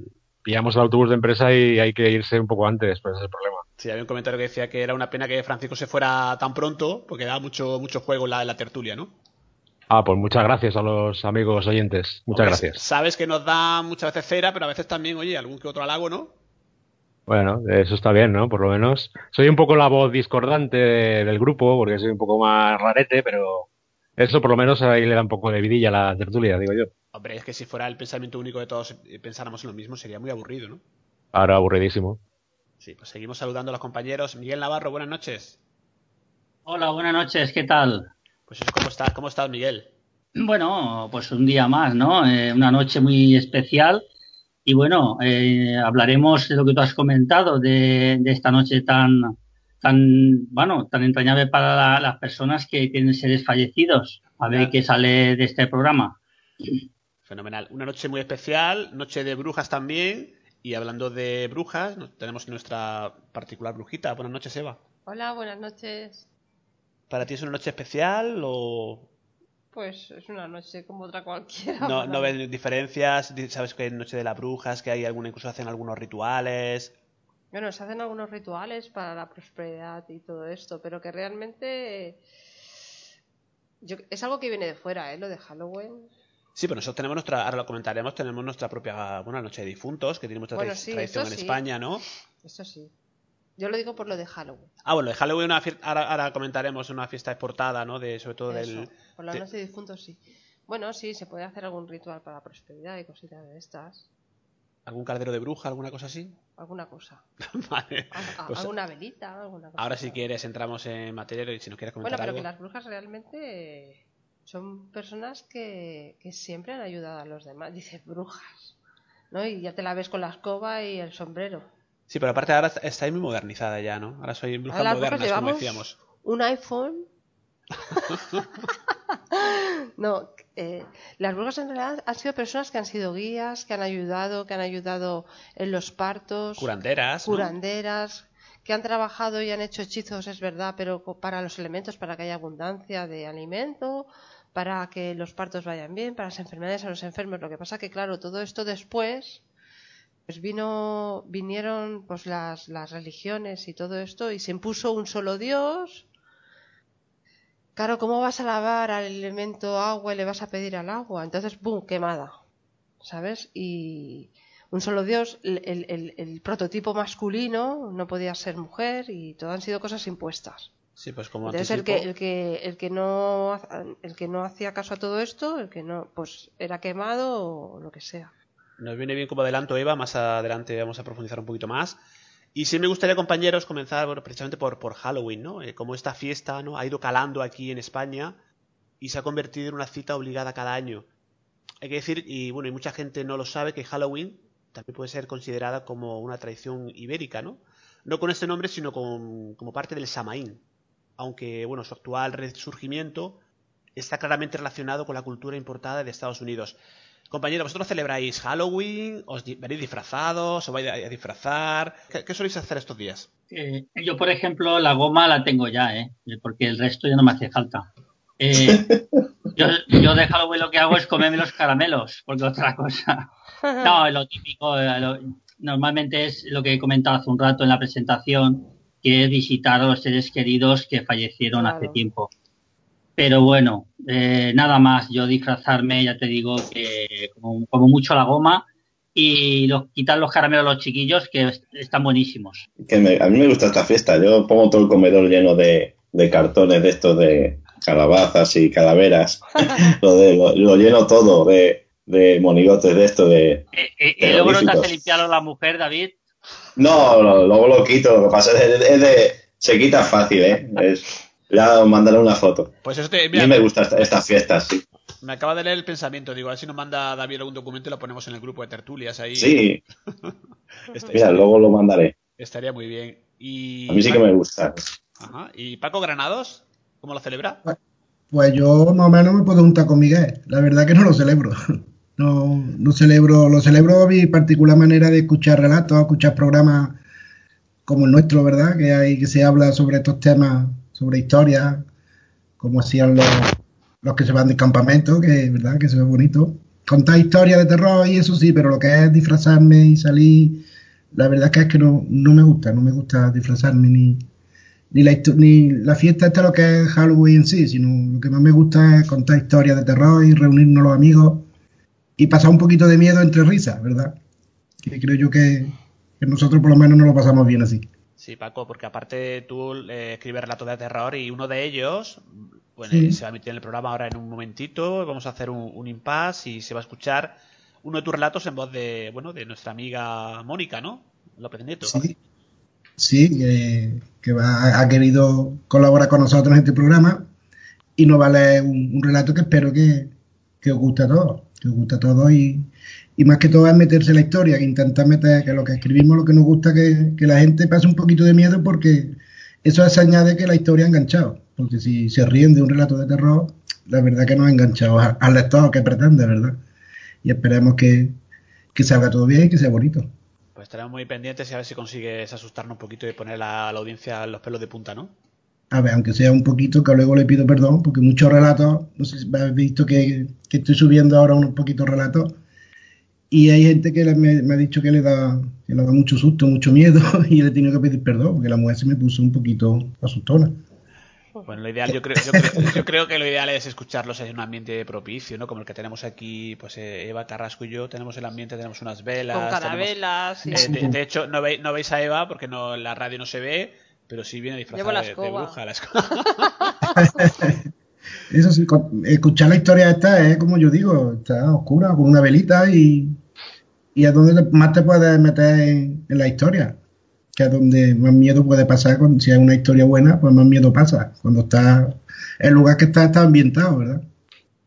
[SPEAKER 8] pillamos el autobús de empresa y hay que irse un poco antes, pues ese es el problema.
[SPEAKER 4] Sí, había un comentario que decía que era una pena que Francisco se fuera tan pronto porque daba mucho, mucho juego en la, en la tertulia, ¿no?
[SPEAKER 8] Ah, pues muchas gracias a los amigos oyentes, muchas
[SPEAKER 4] Hombre,
[SPEAKER 8] gracias.
[SPEAKER 4] Sabes que nos da muchas veces cera, pero a veces también, oye, algún que otro halago, ¿no?
[SPEAKER 8] Bueno, eso está bien, ¿no? Por lo menos. Soy un poco la voz discordante del grupo, porque soy un poco más rarete, pero eso por lo menos ahí le da un poco de vidilla a la tertulia, digo yo.
[SPEAKER 4] Hombre, es que si fuera el pensamiento único de todos y pensáramos en lo mismo, sería muy aburrido, ¿no?
[SPEAKER 8] Ahora aburridísimo.
[SPEAKER 4] Sí, pues seguimos saludando a los compañeros. Miguel Navarro, buenas noches.
[SPEAKER 9] Hola, buenas noches, ¿qué tal?
[SPEAKER 4] Pues ¿cómo estás? ¿Cómo estás, Miguel?
[SPEAKER 9] Bueno, pues un día más, ¿no? Eh, una noche muy especial. Y bueno, eh, hablaremos de lo que tú has comentado, de, de esta noche tan, tan, bueno, tan entrañable para la- las personas que tienen seres fallecidos. A ver
[SPEAKER 4] Claro.
[SPEAKER 9] qué sale de este programa.
[SPEAKER 4] Fenomenal. Una noche muy especial, noche de brujas también. Y hablando de brujas, tenemos nuestra particular brujita. Buenas noches, Eva.
[SPEAKER 5] Hola, buenas noches.
[SPEAKER 4] ¿Para ti es una noche especial o
[SPEAKER 5] Pues es una noche como otra cualquiera.
[SPEAKER 4] no, no ves diferencias? Di- ¿Sabes que es noche de las brujas? Que hay alguna, incluso hacen algunos rituales.
[SPEAKER 5] Bueno, se hacen algunos rituales para la prosperidad y todo esto, pero que realmente yo- es algo que viene de fuera, ¿eh? Lo de Halloween.
[SPEAKER 4] Sí, pero nosotros tenemos nuestra, ahora lo comentaremos, tenemos nuestra propia, bueno, noche de difuntos, que tiene mucha
[SPEAKER 5] Bueno,
[SPEAKER 4] tra-
[SPEAKER 5] sí,
[SPEAKER 4] tradición en
[SPEAKER 5] sí.
[SPEAKER 4] España, ¿no?
[SPEAKER 5] Eso sí. Yo lo digo por lo de Halloween.
[SPEAKER 4] Ah, bueno, de Halloween, una fiesta- ahora, ahora comentaremos una fiesta exportada, ¿no? De, sobre todo
[SPEAKER 5] Eso,
[SPEAKER 4] del...
[SPEAKER 5] por la noche de difuntos sí. Bueno, sí, se puede hacer algún ritual para la prosperidad y cositas de estas.
[SPEAKER 4] ¿Algún caldero de bruja, alguna cosa así?
[SPEAKER 5] Alguna cosa.
[SPEAKER 4] vale.
[SPEAKER 5] Al- a-
[SPEAKER 4] Pues,
[SPEAKER 5] alguna velita, alguna cosa.
[SPEAKER 4] ahora si quieres entramos en materia y si nos quieres
[SPEAKER 5] Bueno,
[SPEAKER 4] comentar
[SPEAKER 5] pero
[SPEAKER 4] algo.
[SPEAKER 5] que las brujas realmente son personas que, que siempre han ayudado a los demás. Dice brujas, ¿no? Y ya te la ves con la escoba y el sombrero.
[SPEAKER 4] Sí, pero aparte ahora está muy modernizada ya, ¿no? Ahora soy brujas modernas, como decíamos.
[SPEAKER 5] un iPhone. no, eh, las brujas en realidad han sido personas que han sido guías, que han ayudado, que han ayudado en los partos.
[SPEAKER 4] Curanderas, ¿no?
[SPEAKER 5] curanderas, que han trabajado y han hecho hechizos, es verdad, pero para los elementos, para que haya abundancia de alimento, para que los partos vayan bien, para las enfermedades a los enfermos. Lo que pasa que, claro, todo esto después, pues vino, vinieron pues las, las religiones y todo esto y se impuso un solo Dios. Claro, ¿cómo vas a lavar al elemento agua y le vas a pedir al agua? Entonces, ¡boom! quemada. ¿Sabes? Y un solo Dios, el, el- el- prototipo masculino no podía ser mujer y todo han sido cosas impuestas.
[SPEAKER 4] Sí, pues como
[SPEAKER 5] Entonces el que, el que, el que no el que no hacía caso a todo esto, el que no, pues era quemado o lo que sea.
[SPEAKER 4] Nos viene bien como adelanto, Eva. Más adelante vamos a profundizar un poquito más. Y sí me gustaría, compañeros, comenzar bueno, precisamente por, por Halloween, ¿no? Eh, cómo esta fiesta ¿no? ha ido calando aquí en España y se ha convertido en una cita obligada cada año. Hay que decir, y bueno, y mucha gente no lo sabe, que Halloween también puede ser considerada como una tradición ibérica, ¿no? No con este nombre, sino con- como parte del Samaín. Aunque, bueno, su actual resurgimiento está claramente relacionado con la cultura importada de Estados Unidos. Compañeros, ¿vosotros celebráis Halloween? ¿Os venís disfrazados? ¿Os vais a disfrazar? ¿Qué, qué soléis hacer estos días?
[SPEAKER 9] Eh, yo, por ejemplo, la goma la tengo ya, ¿eh? Porque el resto ya no me hace falta. Eh, yo, yo de Halloween lo que hago es comerme los caramelos, porque otra cosa. No, lo típico, eh, lo- normalmente es lo que he comentado hace un rato en la presentación, que es visitar a los seres queridos que fallecieron hace tiempo. Pero bueno, eh, nada más, yo disfrazarme, ya te digo que como, como mucho la goma y los, quitar los caramelos a los chiquillos que est- están buenísimos.
[SPEAKER 7] Que me- a mí me gusta esta fiesta. Yo pongo todo el comedor lleno de, de cartones de estos de calabazas y calaveras. lo, de, lo, lo lleno todo de, de monigotes de esto de...
[SPEAKER 9] Eh, eh, y luego no te hace limpiarlo la mujer, David.
[SPEAKER 7] No, no, luego lo quito. Lo que pasa es, es de... Se quita fácil, ¿eh? Es, ya os mandaré una foto.
[SPEAKER 4] Pues eso te,
[SPEAKER 7] A
[SPEAKER 4] mira,
[SPEAKER 7] mí me gustan esta- estas fiestas, sí.
[SPEAKER 4] me acaba de leer el pensamiento. Digo, a ver si nos manda David algún documento y lo ponemos en el grupo de tertulias ahí.
[SPEAKER 7] Sí,
[SPEAKER 4] Est-
[SPEAKER 7] mira, luego lo mandaré.
[SPEAKER 4] Estaría muy bien. Y,
[SPEAKER 7] A mí sí que me gusta.
[SPEAKER 4] Ajá. ¿Y Paco Granados? ¿Cómo lo celebra?
[SPEAKER 6] Pues yo más o menos me puedo juntar con Miguel. La verdad que no lo celebro. No, no celebro, lo celebro mi particular manera de escuchar relatos, escuchar programas como el nuestro, ¿verdad? Que hay que se habla sobre estos temas, sobre historia, como hacían los, los que se van de campamento, que verdad que se ve bonito. Contar historias de terror y eso sí, pero lo que es disfrazarme y salir, la verdad que es que no, no me gusta, no me gusta disfrazarme ni, ni la, ni la fiesta esta lo que es Halloween en sí, sino lo que más me gusta es contar historias de terror y reunirnos los amigos y pasar un poquito de miedo entre risas, ¿verdad? Que creo yo que nosotros por lo menos no lo pasamos bien así.
[SPEAKER 4] Sí, Paco, porque aparte tú eh, escribes relatos de terror y uno de ellos bueno,
[SPEAKER 6] Sí.
[SPEAKER 4] se va a emitir en el programa ahora en un momentito. Vamos a hacer un, un impasse y se va a escuchar uno de tus relatos en voz de, bueno, de nuestra amiga Mónica, ¿no? López Nieto.
[SPEAKER 6] Sí, sí que, que va- ha querido colaborar con nosotros en este programa y nos va a leer un, un relato que espero que, que os guste a todos, que os guste a todos y, y más que todo es meterse en la historia, que intentar meter que lo que escribimos, lo que nos gusta, que, que la gente pase un poquito de miedo porque eso se añade que la historia ha enganchado, porque si se ríen de un relato de terror, la verdad que no ha enganchado al lector que pretende, ¿verdad? Y esperemos que, que salga todo bien y que sea bonito.
[SPEAKER 4] Pues estaremos muy pendientes y a ver si consigues asustarnos un poquito y poner a la audiencia los pelos de punta, ¿no?
[SPEAKER 6] A ver, aunque sea un poquito, que luego le pido perdón, porque muchos relatos, no sé si habéis visto que, que estoy subiendo ahora unos poquitos relatos, y hay gente que me, me ha dicho que le da que le da mucho susto, mucho miedo, y le he tenido que pedir perdón, porque la mujer se me puso un poquito asustona.
[SPEAKER 4] Bueno, lo ideal, yo creo, yo creo, yo creo que lo ideal es escucharlos en un ambiente propicio, ¿no? Como el que tenemos aquí, pues eh, Eva Carrasco y yo, tenemos el ambiente, tenemos unas velas.
[SPEAKER 5] Con
[SPEAKER 4] tenemos-
[SPEAKER 5] carabelas y-
[SPEAKER 4] eh, de, de hecho, no, veis, no veis a Eva porque no, la radio no se ve, pero sí viene
[SPEAKER 5] Llevo
[SPEAKER 4] disfrazada
[SPEAKER 5] la
[SPEAKER 4] de, de bruja. La escoba.
[SPEAKER 6] Eso sí, escuchar la historia esta es como yo digo, está oscura, con una velita y, y es donde más te puedes meter en, en la historia, que es donde más miedo puede pasar, con, si es una historia buena, pues más miedo pasa, cuando está, el lugar que está está ambientado, ¿verdad?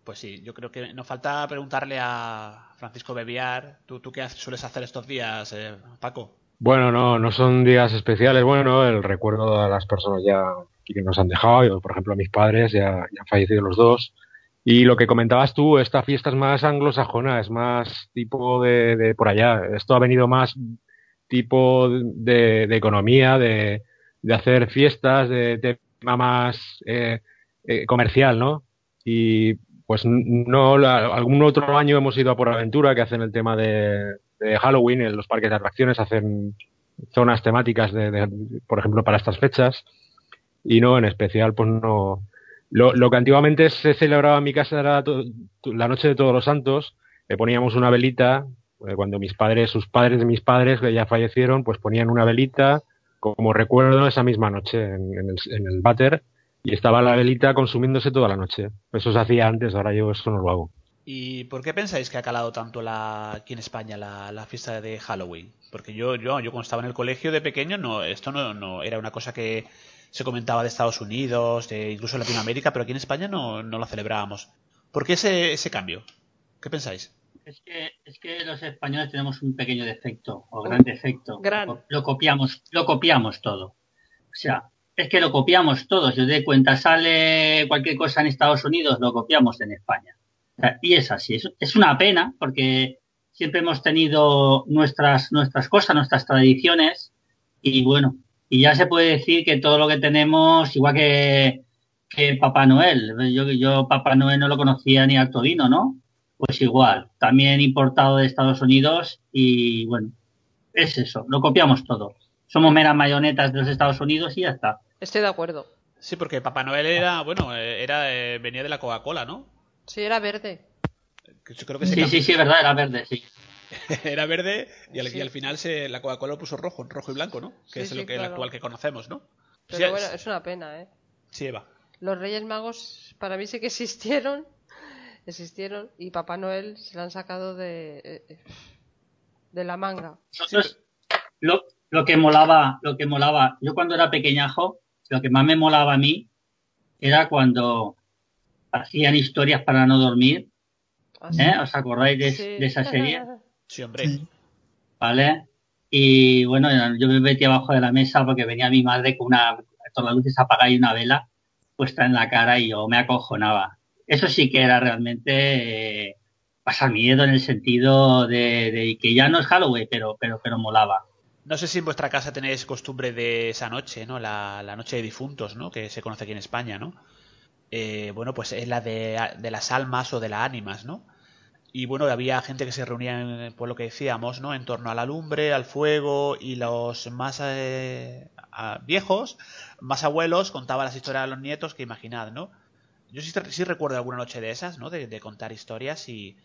[SPEAKER 4] Pues sí, yo creo que nos falta preguntarle a Francisco Bebiar, ¿tú, tú qué sueles hacer estos días, eh, Paco?
[SPEAKER 8] Bueno, no, no son días especiales. Bueno, el recuerdo a las personas ya que nos han dejado, yo, por ejemplo, a mis padres, ya, ya han fallecido los dos. Y lo que comentabas tú, esta fiesta es más anglosajona, es más tipo de, de por allá. Esto ha venido más tipo de, de economía, de, de hacer fiestas, de tema más eh, eh, comercial, ¿no? Y pues no, la- algún otro año hemos ido a por aventura que hacen el tema de, de Halloween en los parques de atracciones, hacen zonas temáticas de, de- por ejemplo, para estas fechas. Y no, en especial, pues no. Lo, lo que antiguamente se celebraba en mi casa era la noche de todos los santos, le poníamos una velita, eh, cuando mis padres, sus padres de mis padres, que ya fallecieron, pues ponían una velita como recuerdo esa misma noche en, en el, en el váter y estaba la velita consumiéndose toda la noche. Eso se hacía antes, ahora yo eso no lo hago.
[SPEAKER 4] ¿Y por qué pensáis que ha calado tanto la, aquí en España la, la fiesta de Halloween? Porque yo, yo, yo cuando estaba en el colegio de pequeño, no, esto no, no era una cosa que se comentaba de Estados Unidos, de incluso Latinoamérica, pero aquí en España no, no la celebrábamos. ¿Por qué ese, ese cambio? ¿Qué pensáis?
[SPEAKER 9] Es que, es que los españoles tenemos un pequeño defecto, o gran defecto.
[SPEAKER 5] Gran.
[SPEAKER 9] Lo, lo copiamos, lo copiamos todo. O sea, es que lo copiamos todo. Si os dais cuenta, sale cualquier cosa en Estados Unidos, lo copiamos en España. O sea, y es así. Es, es una pena porque siempre hemos tenido nuestras, nuestras cosas, nuestras tradiciones, y bueno, y ya se puede decir que todo lo que tenemos, igual que, que Papá Noel. Yo, yo Papá Noel no lo conocía ni a Todino, ¿no? Pues igual, también importado de Estados Unidos y bueno, es eso, lo copiamos todo. Somos meras mayonetas de los Estados Unidos y ya está.
[SPEAKER 5] Estoy de acuerdo.
[SPEAKER 4] Sí, porque Papá Noel era, bueno, era eh, venía de la Coca-Cola, ¿no?
[SPEAKER 5] Sí, era verde.
[SPEAKER 4] Que Yo creo que se
[SPEAKER 9] Sí,
[SPEAKER 4] cambió.
[SPEAKER 9] sí, sí, verdad, era verde, sí.
[SPEAKER 4] era verde y al,
[SPEAKER 5] Sí.
[SPEAKER 4] y al final se, la Coca-Cola lo puso rojo, rojo y blanco, ¿no? Que
[SPEAKER 5] Sí,
[SPEAKER 4] es
[SPEAKER 5] sí,
[SPEAKER 4] lo que, el
[SPEAKER 5] claro.
[SPEAKER 4] actual que conocemos, ¿no?
[SPEAKER 5] Pero
[SPEAKER 4] Sí,
[SPEAKER 5] bueno,
[SPEAKER 4] es-
[SPEAKER 5] es una pena, ¿eh?
[SPEAKER 4] sí, Eva.
[SPEAKER 5] Los Reyes Magos para mí sí que existieron. Existieron. Y Papá Noel se lo han sacado de, eh, eh, de la manga.
[SPEAKER 9] Nosotros, lo, lo que molaba, lo que molaba, yo cuando era pequeñajo, lo que más me molaba a mí era cuando hacían historias para no dormir,
[SPEAKER 5] Así.
[SPEAKER 9] ¿eh? ¿Os acordáis de,
[SPEAKER 5] Sí.
[SPEAKER 9] de esa serie?
[SPEAKER 4] Sí, hombre.
[SPEAKER 6] Sí.
[SPEAKER 9] ¿Vale? Y bueno, yo me metí abajo de la mesa porque venía mi madre con una, con las luces apagadas y una vela. puesta en la cara y yo me acojonaba. Eso sí que era realmente eh, pasar miedo en el sentido de, de que ya no es Halloween, pero, pero, pero molaba.
[SPEAKER 4] No sé si en vuestra casa tenéis costumbre de esa noche, ¿no? La, la noche de difuntos, ¿no? Que se conoce aquí en España, ¿no? Eh, bueno, pues es la de, de las almas o de las ánimas, ¿no? Y bueno, había gente que se reunía, en, pues lo que decíamos, ¿no? En torno a la lumbre, al fuego y los más eh, viejos, más abuelos, contaban las historias a los nietos que imaginad, ¿no? Yo sí, sí recuerdo alguna noche de esas, ¿no? De, de contar historias y,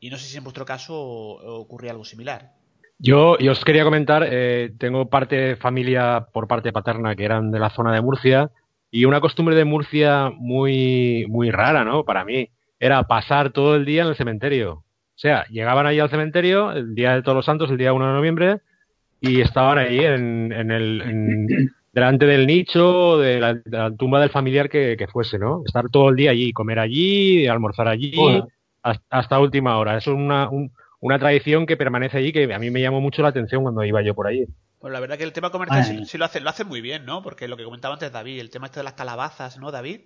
[SPEAKER 4] y no sé si en vuestro caso ocurría algo similar.
[SPEAKER 8] Yo, yo os quería comentar, eh, tengo parte de familia por parte paterna que eran de la zona de Murcia y una costumbre de Murcia muy, muy rara, ¿no? Para mí, era pasar todo el día en el cementerio. O sea, llegaban allí al cementerio el día de todos los santos, el día 1 de noviembre, y estaban ahí en, en el, en- delante del nicho, de la, de la tumba del familiar que, que fuese, ¿no? Estar todo el día allí, comer allí, almorzar allí, hasta, hasta última hora. Eso es una, un- una tradición que permanece allí que a mí me llamó mucho la atención cuando iba yo por allí.
[SPEAKER 4] Bueno, la verdad que el tema comercial
[SPEAKER 9] Ay.
[SPEAKER 4] sí, sí lo hace, lo hace muy bien, ¿no? Porque lo que comentaba antes David, el tema este de las calabazas, ¿no, David?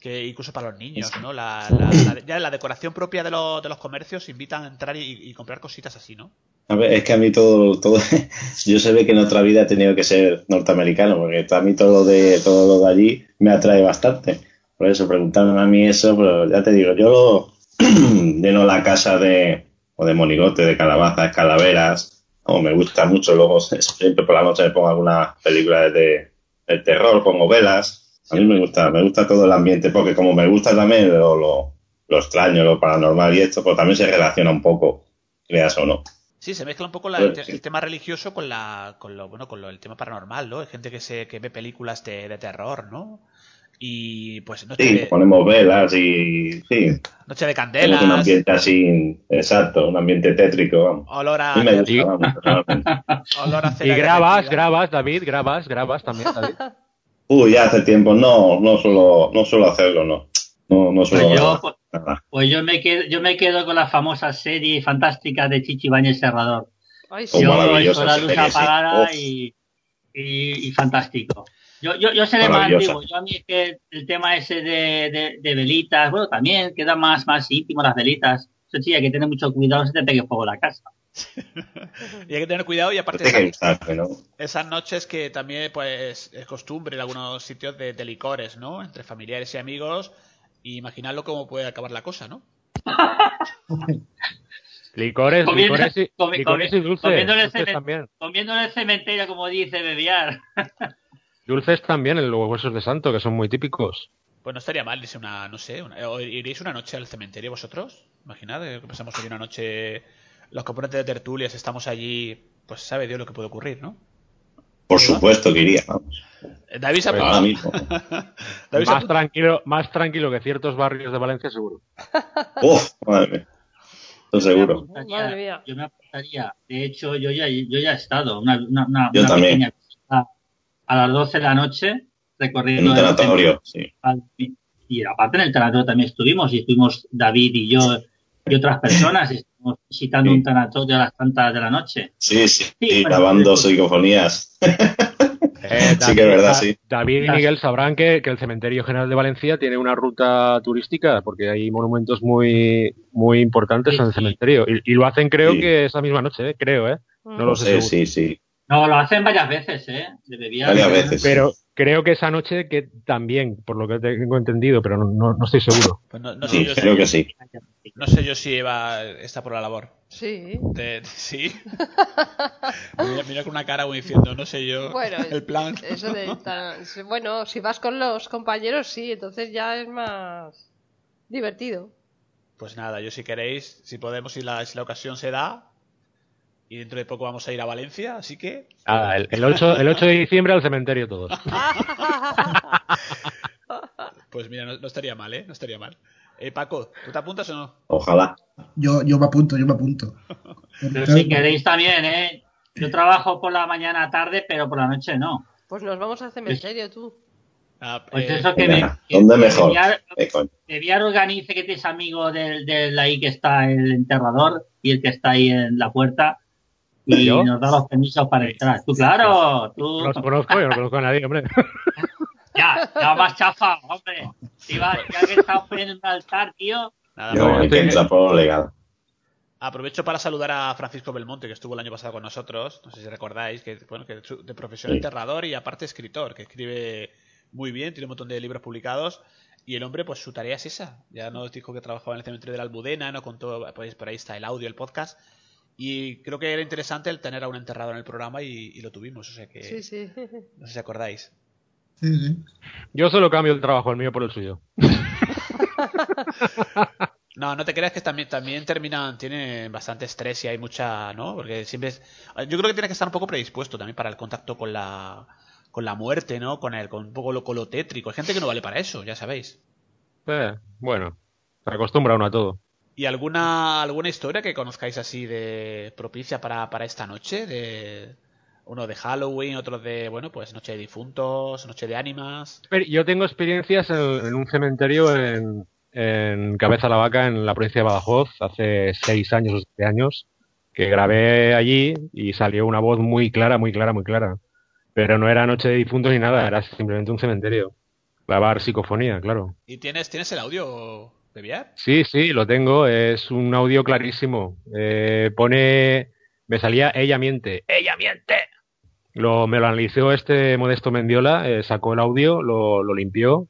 [SPEAKER 4] Que incluso para los niños, ¿no? La, la- la- ya la decoración propia de, los- de los comercios invitan a entrar y, y comprar cositas así, ¿no?
[SPEAKER 7] A ver, es que a mí todo, todo, yo se ve que en otra vida he tenido que ser norteamericano, porque a mí todo lo de, todo lo de allí me atrae bastante. Por eso, preguntarme a mí eso, pero ya te digo, yo lleno la casa de, o de monigote, de calabazas, calaveras, o me gusta mucho, luego siempre por la noche me pongo alguna película de, de terror, pongo velas. A mí me gusta, me gusta todo el ambiente, porque como me gusta también lo, lo, lo extraño, lo paranormal y esto, pues también se relaciona un poco, creas o no.
[SPEAKER 4] Sí, se mezcla un poco la-
[SPEAKER 7] Pues
[SPEAKER 4] el, tema religioso con la, con lo, bueno, con lo, el tema paranormal, ¿no? Hay gente que se, que ve películas de, de terror, ¿no? Y pues noche,
[SPEAKER 7] Sí,
[SPEAKER 4] de,
[SPEAKER 7] ponemos velas y sí,
[SPEAKER 4] noche de
[SPEAKER 7] tenemos un
[SPEAKER 4] candelas,
[SPEAKER 7] ambiente así, exacto, un ambiente tétrico, vamos.
[SPEAKER 4] olor a,
[SPEAKER 7] gusta, vamos, personalmente.
[SPEAKER 4] olor a
[SPEAKER 8] Y grabas, grabas, David, grabas, grabas también, David.
[SPEAKER 7] Uy, ya hace tiempo, no, no suelo, no suelo hacerlo, no. No, no suelo
[SPEAKER 9] Pues yo, pues, pues yo me quedo, yo me quedo con la famosa serie fantástica de Chichi Bañez Serrador.
[SPEAKER 5] Ay,
[SPEAKER 7] Oh,
[SPEAKER 5] sí.
[SPEAKER 9] yo
[SPEAKER 7] maravillosa
[SPEAKER 9] eso la luz apagada y, y, y fantástico. Yo, yo, yo seré más antiguo. Yo a mí es que el tema ese de, de, de velitas, bueno, también queda más, más íntimo las velitas. Eso sí, hay que tener mucho cuidado, no se te pegue fuego la casa.
[SPEAKER 4] Y hay que tener cuidado y aparte
[SPEAKER 7] Tiene que
[SPEAKER 4] esa-
[SPEAKER 7] gustarme, ¿no?
[SPEAKER 4] esas noches que también pues es costumbre en algunos sitios de, de licores, ¿no? Entre familiares y amigos. Y imaginarlo cómo puede acabar la cosa, ¿no?
[SPEAKER 8] Licores,
[SPEAKER 9] Comiendo-
[SPEAKER 8] licores, y,
[SPEAKER 9] comi-
[SPEAKER 8] licores y
[SPEAKER 9] comi-
[SPEAKER 8] dulces.
[SPEAKER 9] comiendo en el
[SPEAKER 8] Dulces también.
[SPEAKER 9] Comiendo en el cementerio, como dice Bebiar.
[SPEAKER 8] Dulces también, en los huesos de santo, que son muy típicos.
[SPEAKER 4] Pues no estaría mal irse una, no sé, una- iréis una noche al cementerio vosotros. Imaginad eh, que pasamos allí una noche, los componentes de tertulias, estamos allí, pues sabe Dios lo que puede ocurrir, ¿no?
[SPEAKER 7] Por supuesto que iría, vamos.
[SPEAKER 4] David se
[SPEAKER 8] Pues
[SPEAKER 7] ahora mismo.
[SPEAKER 4] David
[SPEAKER 8] Más tranquilo, más tranquilo que ciertos barrios de Valencia, seguro.
[SPEAKER 7] Uf, madre mía. Eso seguro.
[SPEAKER 9] Yo me apuntaría-
[SPEAKER 5] Madre mía.
[SPEAKER 9] Yo me apuntaría. De hecho, yo ya, yo ya he estado una, una, una,
[SPEAKER 7] Yo
[SPEAKER 9] una
[SPEAKER 7] también.
[SPEAKER 9] pequeña visita a las 12 de la noche
[SPEAKER 7] En
[SPEAKER 9] recorriendo
[SPEAKER 7] un
[SPEAKER 9] el
[SPEAKER 7] tanatorio, sí.
[SPEAKER 9] Y aparte en el tanatorio también estuvimos, y estuvimos David y yo y otras personas, visitando
[SPEAKER 7] Sí.
[SPEAKER 9] un tanatorio a las tantas de la noche.
[SPEAKER 7] Sí, sí,
[SPEAKER 9] Sí,
[SPEAKER 7] grabando
[SPEAKER 9] sí.
[SPEAKER 7] psicofonías.
[SPEAKER 8] Eh,
[SPEAKER 7] Sí que es verdad,
[SPEAKER 8] Da-
[SPEAKER 7] sí.
[SPEAKER 8] David y Miguel sabrán que, que el Cementerio General de Valencia tiene una ruta turística porque hay monumentos muy muy importantes
[SPEAKER 9] Sí,
[SPEAKER 8] en el
[SPEAKER 9] sí.
[SPEAKER 8] cementerio. Y, y lo hacen creo
[SPEAKER 7] Sí.
[SPEAKER 8] que esa misma noche, eh, creo, ¿eh? No lo sé
[SPEAKER 7] Sí,
[SPEAKER 8] seguro.
[SPEAKER 7] sí, sí.
[SPEAKER 9] No, lo hacen varias veces, ¿eh? De bebida.
[SPEAKER 7] Varias veces.
[SPEAKER 8] Pero creo que esa noche que también, por lo que tengo entendido, pero no, no, no estoy seguro.
[SPEAKER 4] Pues no, no sé
[SPEAKER 7] Sí,
[SPEAKER 4] yo
[SPEAKER 7] creo
[SPEAKER 4] si,
[SPEAKER 7] que sí.
[SPEAKER 4] no sé yo si Eva está por la labor.
[SPEAKER 5] Sí.
[SPEAKER 4] De- sí. mira, mira con una cara como diciendo, no sé yo,
[SPEAKER 5] Bueno,
[SPEAKER 4] el plan.
[SPEAKER 5] Eso de tan- bueno, si vas con los compañeros, sí, entonces ya es más divertido.
[SPEAKER 4] Pues nada, yo si queréis, si podemos, si la, si la ocasión se da, y dentro de poco vamos a ir a Valencia, así que
[SPEAKER 8] Ah, el, el 8, el 8 de diciembre al cementerio todos.
[SPEAKER 4] Pues mira, no, no estaría mal, ¿eh? No estaría mal. Eh, Paco, ¿tú te apuntas o no?
[SPEAKER 7] Ojalá.
[SPEAKER 6] Yo, yo me apunto, yo me apunto.
[SPEAKER 9] Pero si queréis también, ¿eh? Yo trabajo por la mañana tarde, pero por la noche no.
[SPEAKER 5] Pues nos vamos al cementerio, tú.
[SPEAKER 4] Ah,
[SPEAKER 9] Pues
[SPEAKER 4] eh,
[SPEAKER 9] eso que me. Que-
[SPEAKER 7] ¿Dónde mejor?
[SPEAKER 9] Bebiar-
[SPEAKER 7] Eh,
[SPEAKER 9] organice que tienes amigo del, del ahí que está el enterrador y el que está ahí en la puerta y
[SPEAKER 8] ¿Yo?
[SPEAKER 9] nos da los permisos para entrar. Tú, claro, tú.
[SPEAKER 8] No los conozco, yo no conozco a nadie, hombre.
[SPEAKER 9] Ya, ya más chafa, hombre. Iba, ya que estaba poniendo un altar, tío.
[SPEAKER 4] Nada,
[SPEAKER 7] No,
[SPEAKER 4] pues,
[SPEAKER 7] que entrar por lo legal.
[SPEAKER 4] Aprovecho para saludar a Francisco Belmonte, que estuvo el año pasado con nosotros. No sé si recordáis, que bueno, que de profesión
[SPEAKER 7] Sí.
[SPEAKER 4] enterrador y aparte escritor, que escribe muy bien, tiene un montón de libros publicados. Y el hombre, pues su tarea es esa. Ya nos dijo que trabajaba en el cementerio de la Albudena, no contó, pues por ahí está el audio, el podcast. Y creo que era interesante el tener a un enterrador en el programa y, y lo tuvimos. O sea que,
[SPEAKER 5] Sí, sí.
[SPEAKER 4] no sé si acordáis.
[SPEAKER 6] Sí, sí.
[SPEAKER 8] Yo solo cambio el trabajo, el mío por el suyo.
[SPEAKER 4] No, no te creas que también, también terminan, tienen bastante estrés y hay mucha, ¿no? Porque siempre es... Yo creo que tienes que estar un poco predispuesto también para el contacto con la, con la muerte, ¿no? Con el, con un poco lo, con lo tétrico. Hay gente que no vale para eso, ya sabéis.
[SPEAKER 8] Eh, bueno, se acostumbra uno a todo.
[SPEAKER 4] ¿Y alguna, alguna historia que conozcáis así de propicia para, para esta noche? De uno de Halloween, otro de, bueno, pues Noche de Difuntos, Noche de Ánimas.
[SPEAKER 8] Yo tengo experiencias en, en un cementerio en, en Cabeza la Vaca, en la provincia de Badajoz, hace seis años o siete años, que grabé allí y salió una voz muy clara, muy clara, muy clara. Pero no era Noche de Difuntos ni nada, era simplemente un cementerio. Grabar psicofonía, claro.
[SPEAKER 4] ¿Y tienes, tienes el audio
[SPEAKER 8] Sí, sí, lo tengo. Es un audio clarísimo. Eh, pone. Me salía ella miente. ¡Ella miente! Lo, me lo analizó este Modesto Mendiola, eh, sacó el audio, lo, lo limpió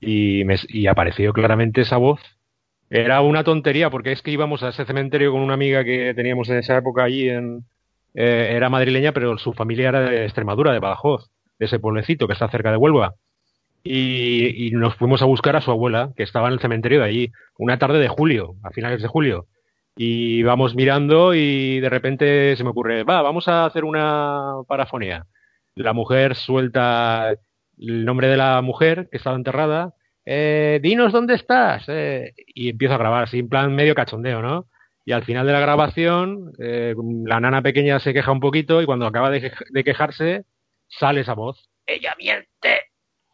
[SPEAKER 8] y, me, y apareció claramente esa voz. Era una tontería porque es que íbamos a ese cementerio con una amiga que teníamos en esa época allí en. eh, era madrileña, pero su familia era de Extremadura, de Badajoz, de ese pueblecito que está cerca de Huelva y, y nos fuimos a buscar a su abuela, que estaba en el cementerio de allí, una tarde de julio, a finales de julio. Y vamos mirando y de repente se me ocurre, va, vamos a hacer una parafonía. La mujer suelta el nombre de la mujer que estaba enterrada, eh, dinos dónde estás, eh, y empiezo a grabar, así en plan medio cachondeo, ¿no? Y al final de la grabación, eh, la nana pequeña se queja un poquito y cuando acaba de, quej- de quejarse, sale esa voz. ¡Ella miente!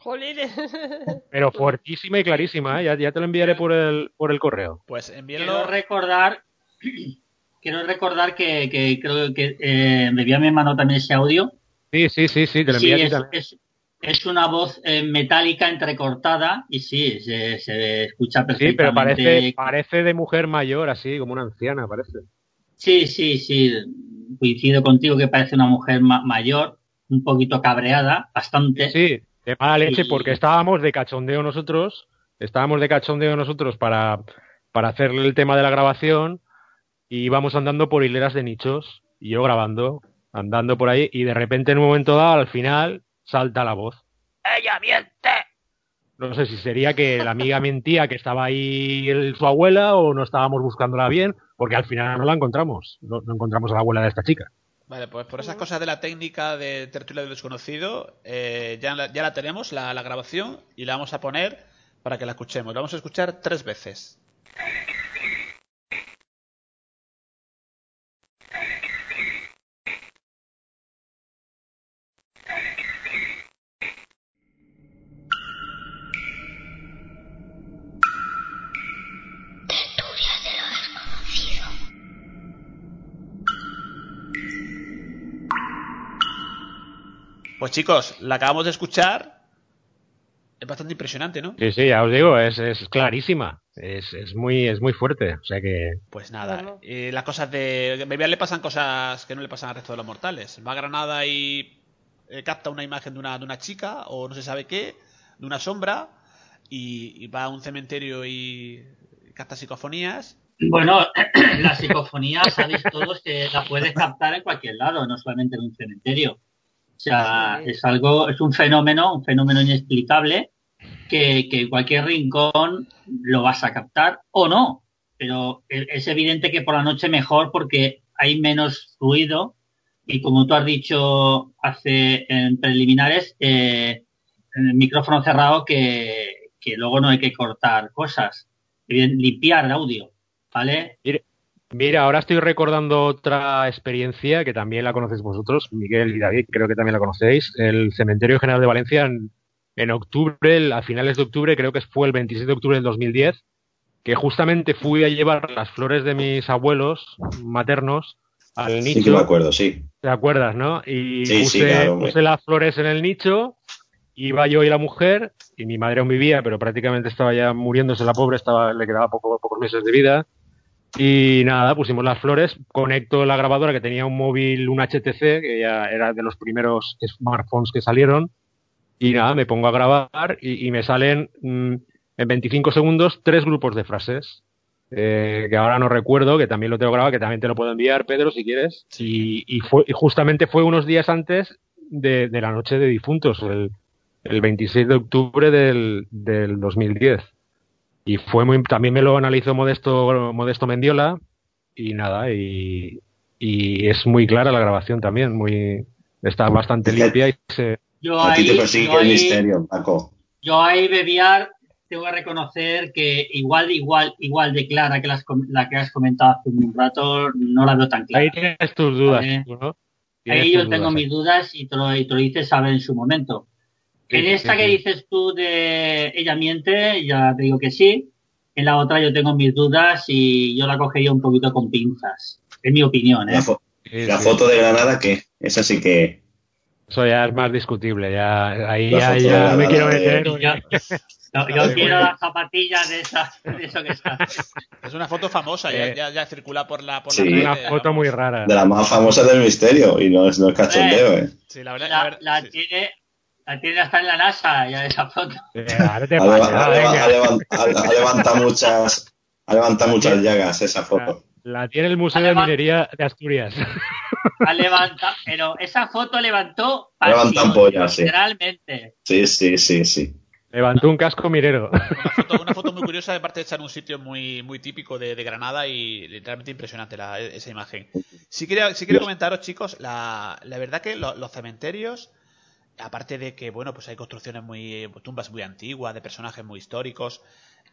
[SPEAKER 5] Jolines.
[SPEAKER 8] Pero fuertísima y clarísima, ¿eh? ya, ya te lo enviaré por el, por el correo.
[SPEAKER 4] Pues
[SPEAKER 9] Quiero
[SPEAKER 4] envíenlo.
[SPEAKER 9] recordar, quiero recordar que, que creo que eh, me envió a mi hermano también ese audio.
[SPEAKER 8] Sí, sí, sí, sí, te lo
[SPEAKER 9] Sí,
[SPEAKER 8] envié a ti
[SPEAKER 9] es,
[SPEAKER 8] también.
[SPEAKER 9] es, es una voz eh, metálica entrecortada y sí, se, se escucha
[SPEAKER 8] Sí,
[SPEAKER 9] perfectamente.
[SPEAKER 8] pero parece, parece de mujer mayor, así, como una anciana, parece.
[SPEAKER 9] Sí, sí, sí. Coincido contigo que parece una mujer ma- mayor, un poquito cabreada, bastante.
[SPEAKER 8] Sí, de mala leche, porque estábamos de cachondeo nosotros, estábamos de cachondeo nosotros para, para hacer el tema de la grabación y íbamos andando por hileras de nichos y yo grabando, andando por ahí y de repente en un momento dado, al final, salta la voz. ¡Ella miente! No sé si sería que la amiga mentía que estaba ahí el- su abuela o no estábamos buscándola bien, porque al final no la encontramos, no, no encontramos a la abuela de esta chica.
[SPEAKER 4] Vale, pues por esas cosas de la técnica de tertulia del desconocido, eh, ya, la, ya la tenemos, la, la grabación, y la vamos a poner para que la escuchemos. La vamos a escuchar tres veces. Pues chicos, la acabamos de escuchar. Es bastante impresionante, ¿no?
[SPEAKER 8] Sí, sí, ya os digo, es, es clarísima, es, es, muy, es muy fuerte, o sea que...
[SPEAKER 4] Pues nada,
[SPEAKER 5] Bueno.
[SPEAKER 4] eh, las cosas de. Bebiar le pasan cosas que no le pasan al resto de los mortales. Va a Granada y eh, capta una imagen de una, de una chica, o no se sabe qué, de una sombra, y, y va a un cementerio y capta psicofonías.
[SPEAKER 9] Bueno, la psicofonía, sabéis todos que la puedes captar en cualquier lado, no solamente en un cementerio. O sea, es algo, es un fenómeno, un fenómeno inexplicable que, que en cualquier rincón lo vas a captar o no. Pero e- es evidente que por la noche mejor porque hay menos ruido y como tú has dicho hace en preliminares, eh, en el micrófono cerrado que, que luego no hay que cortar cosas, limpiar el audio, ¿vale?
[SPEAKER 8] Mira, ahora estoy recordando otra experiencia que también la conocéis vosotros, Miguel y David, creo que también la conocéis, el Cementerio General de Valencia en, en octubre, a finales de octubre, creo que fue el 26 de octubre del 2010, que justamente fui a llevar las flores de mis abuelos maternos al nicho.
[SPEAKER 7] Sí que me acuerdo, sí.
[SPEAKER 8] ¿Te acuerdas, no? Y
[SPEAKER 7] Sí,
[SPEAKER 8] puse,
[SPEAKER 7] sí, claro,
[SPEAKER 8] puse las flores en el nicho iba yo y la mujer, y mi madre aún vivía, pero prácticamente estaba ya muriéndose la pobre, estaba, le quedaba poco, pocos meses de vida. Y nada, pusimos las flores, conecto la grabadora que tenía un móvil, un HTC, que ya era de los primeros smartphones que salieron, y nada, me pongo a grabar y, y me salen mm, en 25 segundos tres grupos de frases. eh, que ahora no recuerdo, que también lo tengo grabado, que también te lo puedo enviar, Pedro, si quieres. Y, y fue, y justamente fue unos días antes de, de la noche de difuntos, el, el 26 de octubre del, del 2010. Y fue muy, también me lo analizó Modesto, Modesto Mendiola, y nada, y, y es muy clara la grabación también, muy, está bastante limpia y se,
[SPEAKER 9] Yo
[SPEAKER 7] A ti te
[SPEAKER 9] ahí,
[SPEAKER 7] persigue
[SPEAKER 9] yo
[SPEAKER 7] el
[SPEAKER 9] ahí-
[SPEAKER 7] misterio, Paco.
[SPEAKER 9] yo ahí Bebiar tengo que reconocer que igual, igual, igual de clara que las la que has comentado hace un rato, no la veo tan clara.
[SPEAKER 8] ahí tienes tus dudas,
[SPEAKER 9] Vale.
[SPEAKER 8] ¿no? Tienes
[SPEAKER 9] Ahí
[SPEAKER 8] tus
[SPEAKER 9] yo tengo
[SPEAKER 8] dudas,
[SPEAKER 9] mis dudas y te lo, y te lo dices saber en su momento.
[SPEAKER 8] Sí,
[SPEAKER 9] en esta
[SPEAKER 8] sí,
[SPEAKER 9] que
[SPEAKER 8] sí.
[SPEAKER 9] dices tú de ella miente, ya te digo que sí. En la otra yo tengo mis dudas y yo la cogería un poquito con pinzas. Es mi opinión, ¿eh?
[SPEAKER 7] La, fo-
[SPEAKER 8] Sí,
[SPEAKER 7] la
[SPEAKER 8] sí.
[SPEAKER 7] foto de Granada, ¿qué? Esa sí que.
[SPEAKER 8] Eso ya es más discutible, ya, ahí
[SPEAKER 7] La
[SPEAKER 8] ya, ya me quiero meter.
[SPEAKER 9] Yo, yo- yo quiero las zapatillas de, esa, de eso que está.
[SPEAKER 4] Es una foto famosa, ya,
[SPEAKER 8] Eh,
[SPEAKER 4] ya, ya circula por la por
[SPEAKER 7] Sí.
[SPEAKER 4] la red,
[SPEAKER 8] una
[SPEAKER 4] eh,
[SPEAKER 8] foto muy rara.
[SPEAKER 7] De la más famosa del misterio. Y no es, no es cachondeo, ¿eh?
[SPEAKER 4] Sí, la verdad, la
[SPEAKER 9] La, la
[SPEAKER 4] sí.
[SPEAKER 9] tiene, la tiene hasta en la NASA, ya esa foto.
[SPEAKER 8] Ahora te
[SPEAKER 7] Ha,
[SPEAKER 8] pasa,
[SPEAKER 7] leva- ha leva-
[SPEAKER 8] venga.
[SPEAKER 7] ha levan- ha- ha levantado muchas. Ha levantado muchas llagas esa foto.
[SPEAKER 8] La tiene el Museo de Minería de Asturias.
[SPEAKER 9] Ha levantado, pero esa foto levantó
[SPEAKER 7] Levantan
[SPEAKER 9] pasión,
[SPEAKER 7] pollas, sí.
[SPEAKER 9] literalmente.
[SPEAKER 7] Sí, sí, sí, sí.
[SPEAKER 8] Levantó un casco minero.
[SPEAKER 4] Una foto, una foto muy curiosa, de parte de estar en un sitio muy, muy típico de, de Granada y literalmente impresionante la- esa imagen. Si quiero, si quiero comentaros, chicos, la, la verdad que lo- los cementerios, aparte de que, bueno, pues hay construcciones muy, tumbas muy antiguas, de personajes muy históricos,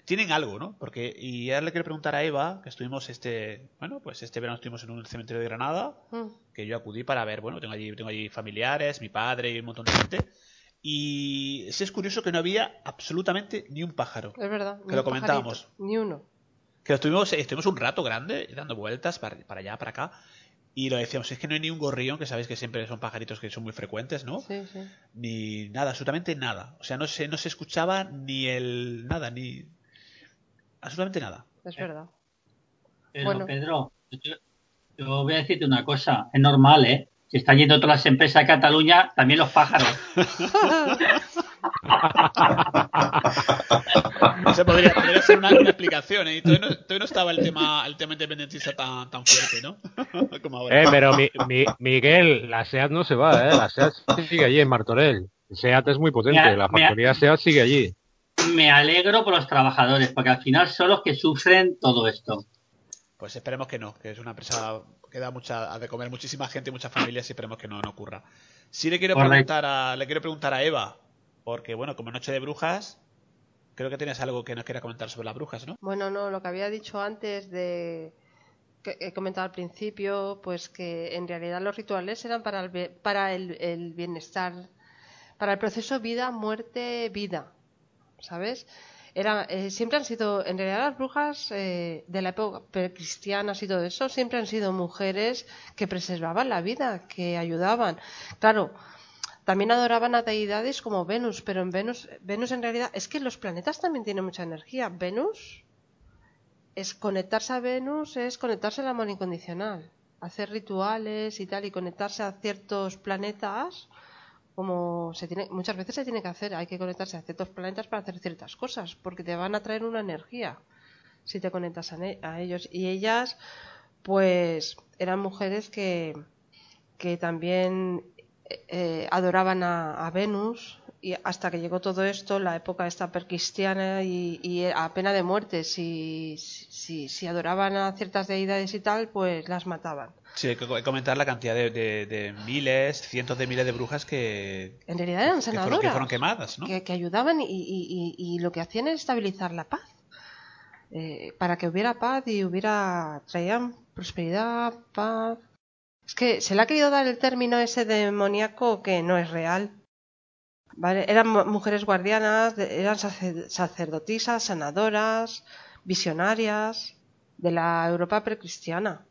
[SPEAKER 4] tienen algo, ¿no? Porque, y ahora le quiero preguntar a Eva, que estuvimos este, bueno, pues este verano estuvimos en un cementerio de Granada,
[SPEAKER 5] Mm.
[SPEAKER 4] que yo acudí para ver, bueno, tengo allí, tengo allí familiares, mi padre y un montón de gente. Y es curioso que no había absolutamente ni un pájaro.
[SPEAKER 5] Es verdad.
[SPEAKER 4] Que
[SPEAKER 5] ni
[SPEAKER 4] lo comentábamos.
[SPEAKER 5] Ni uno.
[SPEAKER 4] Que estuvimos, estuvimos un rato grande dando vueltas para, para allá, para acá. Y lo decíamos, es que no hay ni un gorrión, que sabéis que siempre son pajaritos que son muy frecuentes, ¿no?
[SPEAKER 5] Sí, sí.
[SPEAKER 4] Ni nada, absolutamente nada. O sea, no se, no se escuchaba ni el. nada, ni. Absolutamente nada.
[SPEAKER 5] Es verdad.
[SPEAKER 9] Pero,
[SPEAKER 5] Bueno.
[SPEAKER 9] Pedro, yo, yo voy a decirte una cosa, es normal, ¿eh? Si están yendo todas las empresas a Cataluña, también los pájaros.
[SPEAKER 4] Eso podría, podría ser una, una explicación, ¿eh? Todavía no, todavía no estaba el tema, el tema independentista tan, tan fuerte, ¿no? Como ahora.
[SPEAKER 8] Eh, pero mi, mi- Miguel, la SEAT no se va, ¿eh? La SEAT sigue allí en Martorell. SEAT es muy potente, la factoría SEAT sigue allí.
[SPEAKER 9] Me alegro por los trabajadores, porque al final son los que sufren todo esto.
[SPEAKER 4] Pues esperemos que no, que es una empresa que da mucha, a de comer muchísima gente y muchas familias y esperemos que no, no ocurra. Sí le quiero
[SPEAKER 9] Correcto.
[SPEAKER 4] preguntar a, le quiero preguntar a Eva, porque bueno, como Noche de Brujas, creo que tienes algo que nos quiera comentar sobre las brujas, ¿no?
[SPEAKER 5] Bueno, no, lo que había dicho antes de que he comentado al principio, pues que en realidad los rituales eran para el, para el, el bienestar, para el proceso vida, muerte, vida, ¿sabes? Era, eh, siempre han sido, en realidad las brujas eh, de la época cristiana y todo eso, siempre han sido mujeres que preservaban la vida, que ayudaban. Claro, también adoraban a deidades como Venus, pero en Venus, Venus en realidad es que los planetas también tienen mucha energía. Venus es conectarse a Venus, es conectarse al amor incondicional, hacer rituales y tal, y conectarse a ciertos planetas, como se tiene, muchas veces se tiene que hacer, hay que conectarse a ciertos planetas para hacer ciertas cosas, porque te van a traer una energía si te conectas a, a ellos. Y ellas, pues, eran mujeres que, que también eh, adoraban a, a Venus y hasta que llegó todo esto, la época esta percristiana y, y a pena de muerte, si, si, si adoraban a ciertas deidades y tal, pues las mataban.
[SPEAKER 4] Sí, hay que co- comentar la cantidad de, de- de miles, cientos de miles de brujas que,
[SPEAKER 5] En realidad eran
[SPEAKER 4] que, fueron, que fueron quemadas, ¿no?
[SPEAKER 5] que, que ayudaban y, y- y- y lo que hacían es estabilizar la paz. Eh, para que hubiera paz y hubiera. traían prosperidad, paz. Es que se le ha querido dar el término ese demoníaco que no es real. ¿Vale? Eran mu- mujeres guardianas, eran sacer- sacerdotisas, sanadoras, visionarias de la Europa precristiana.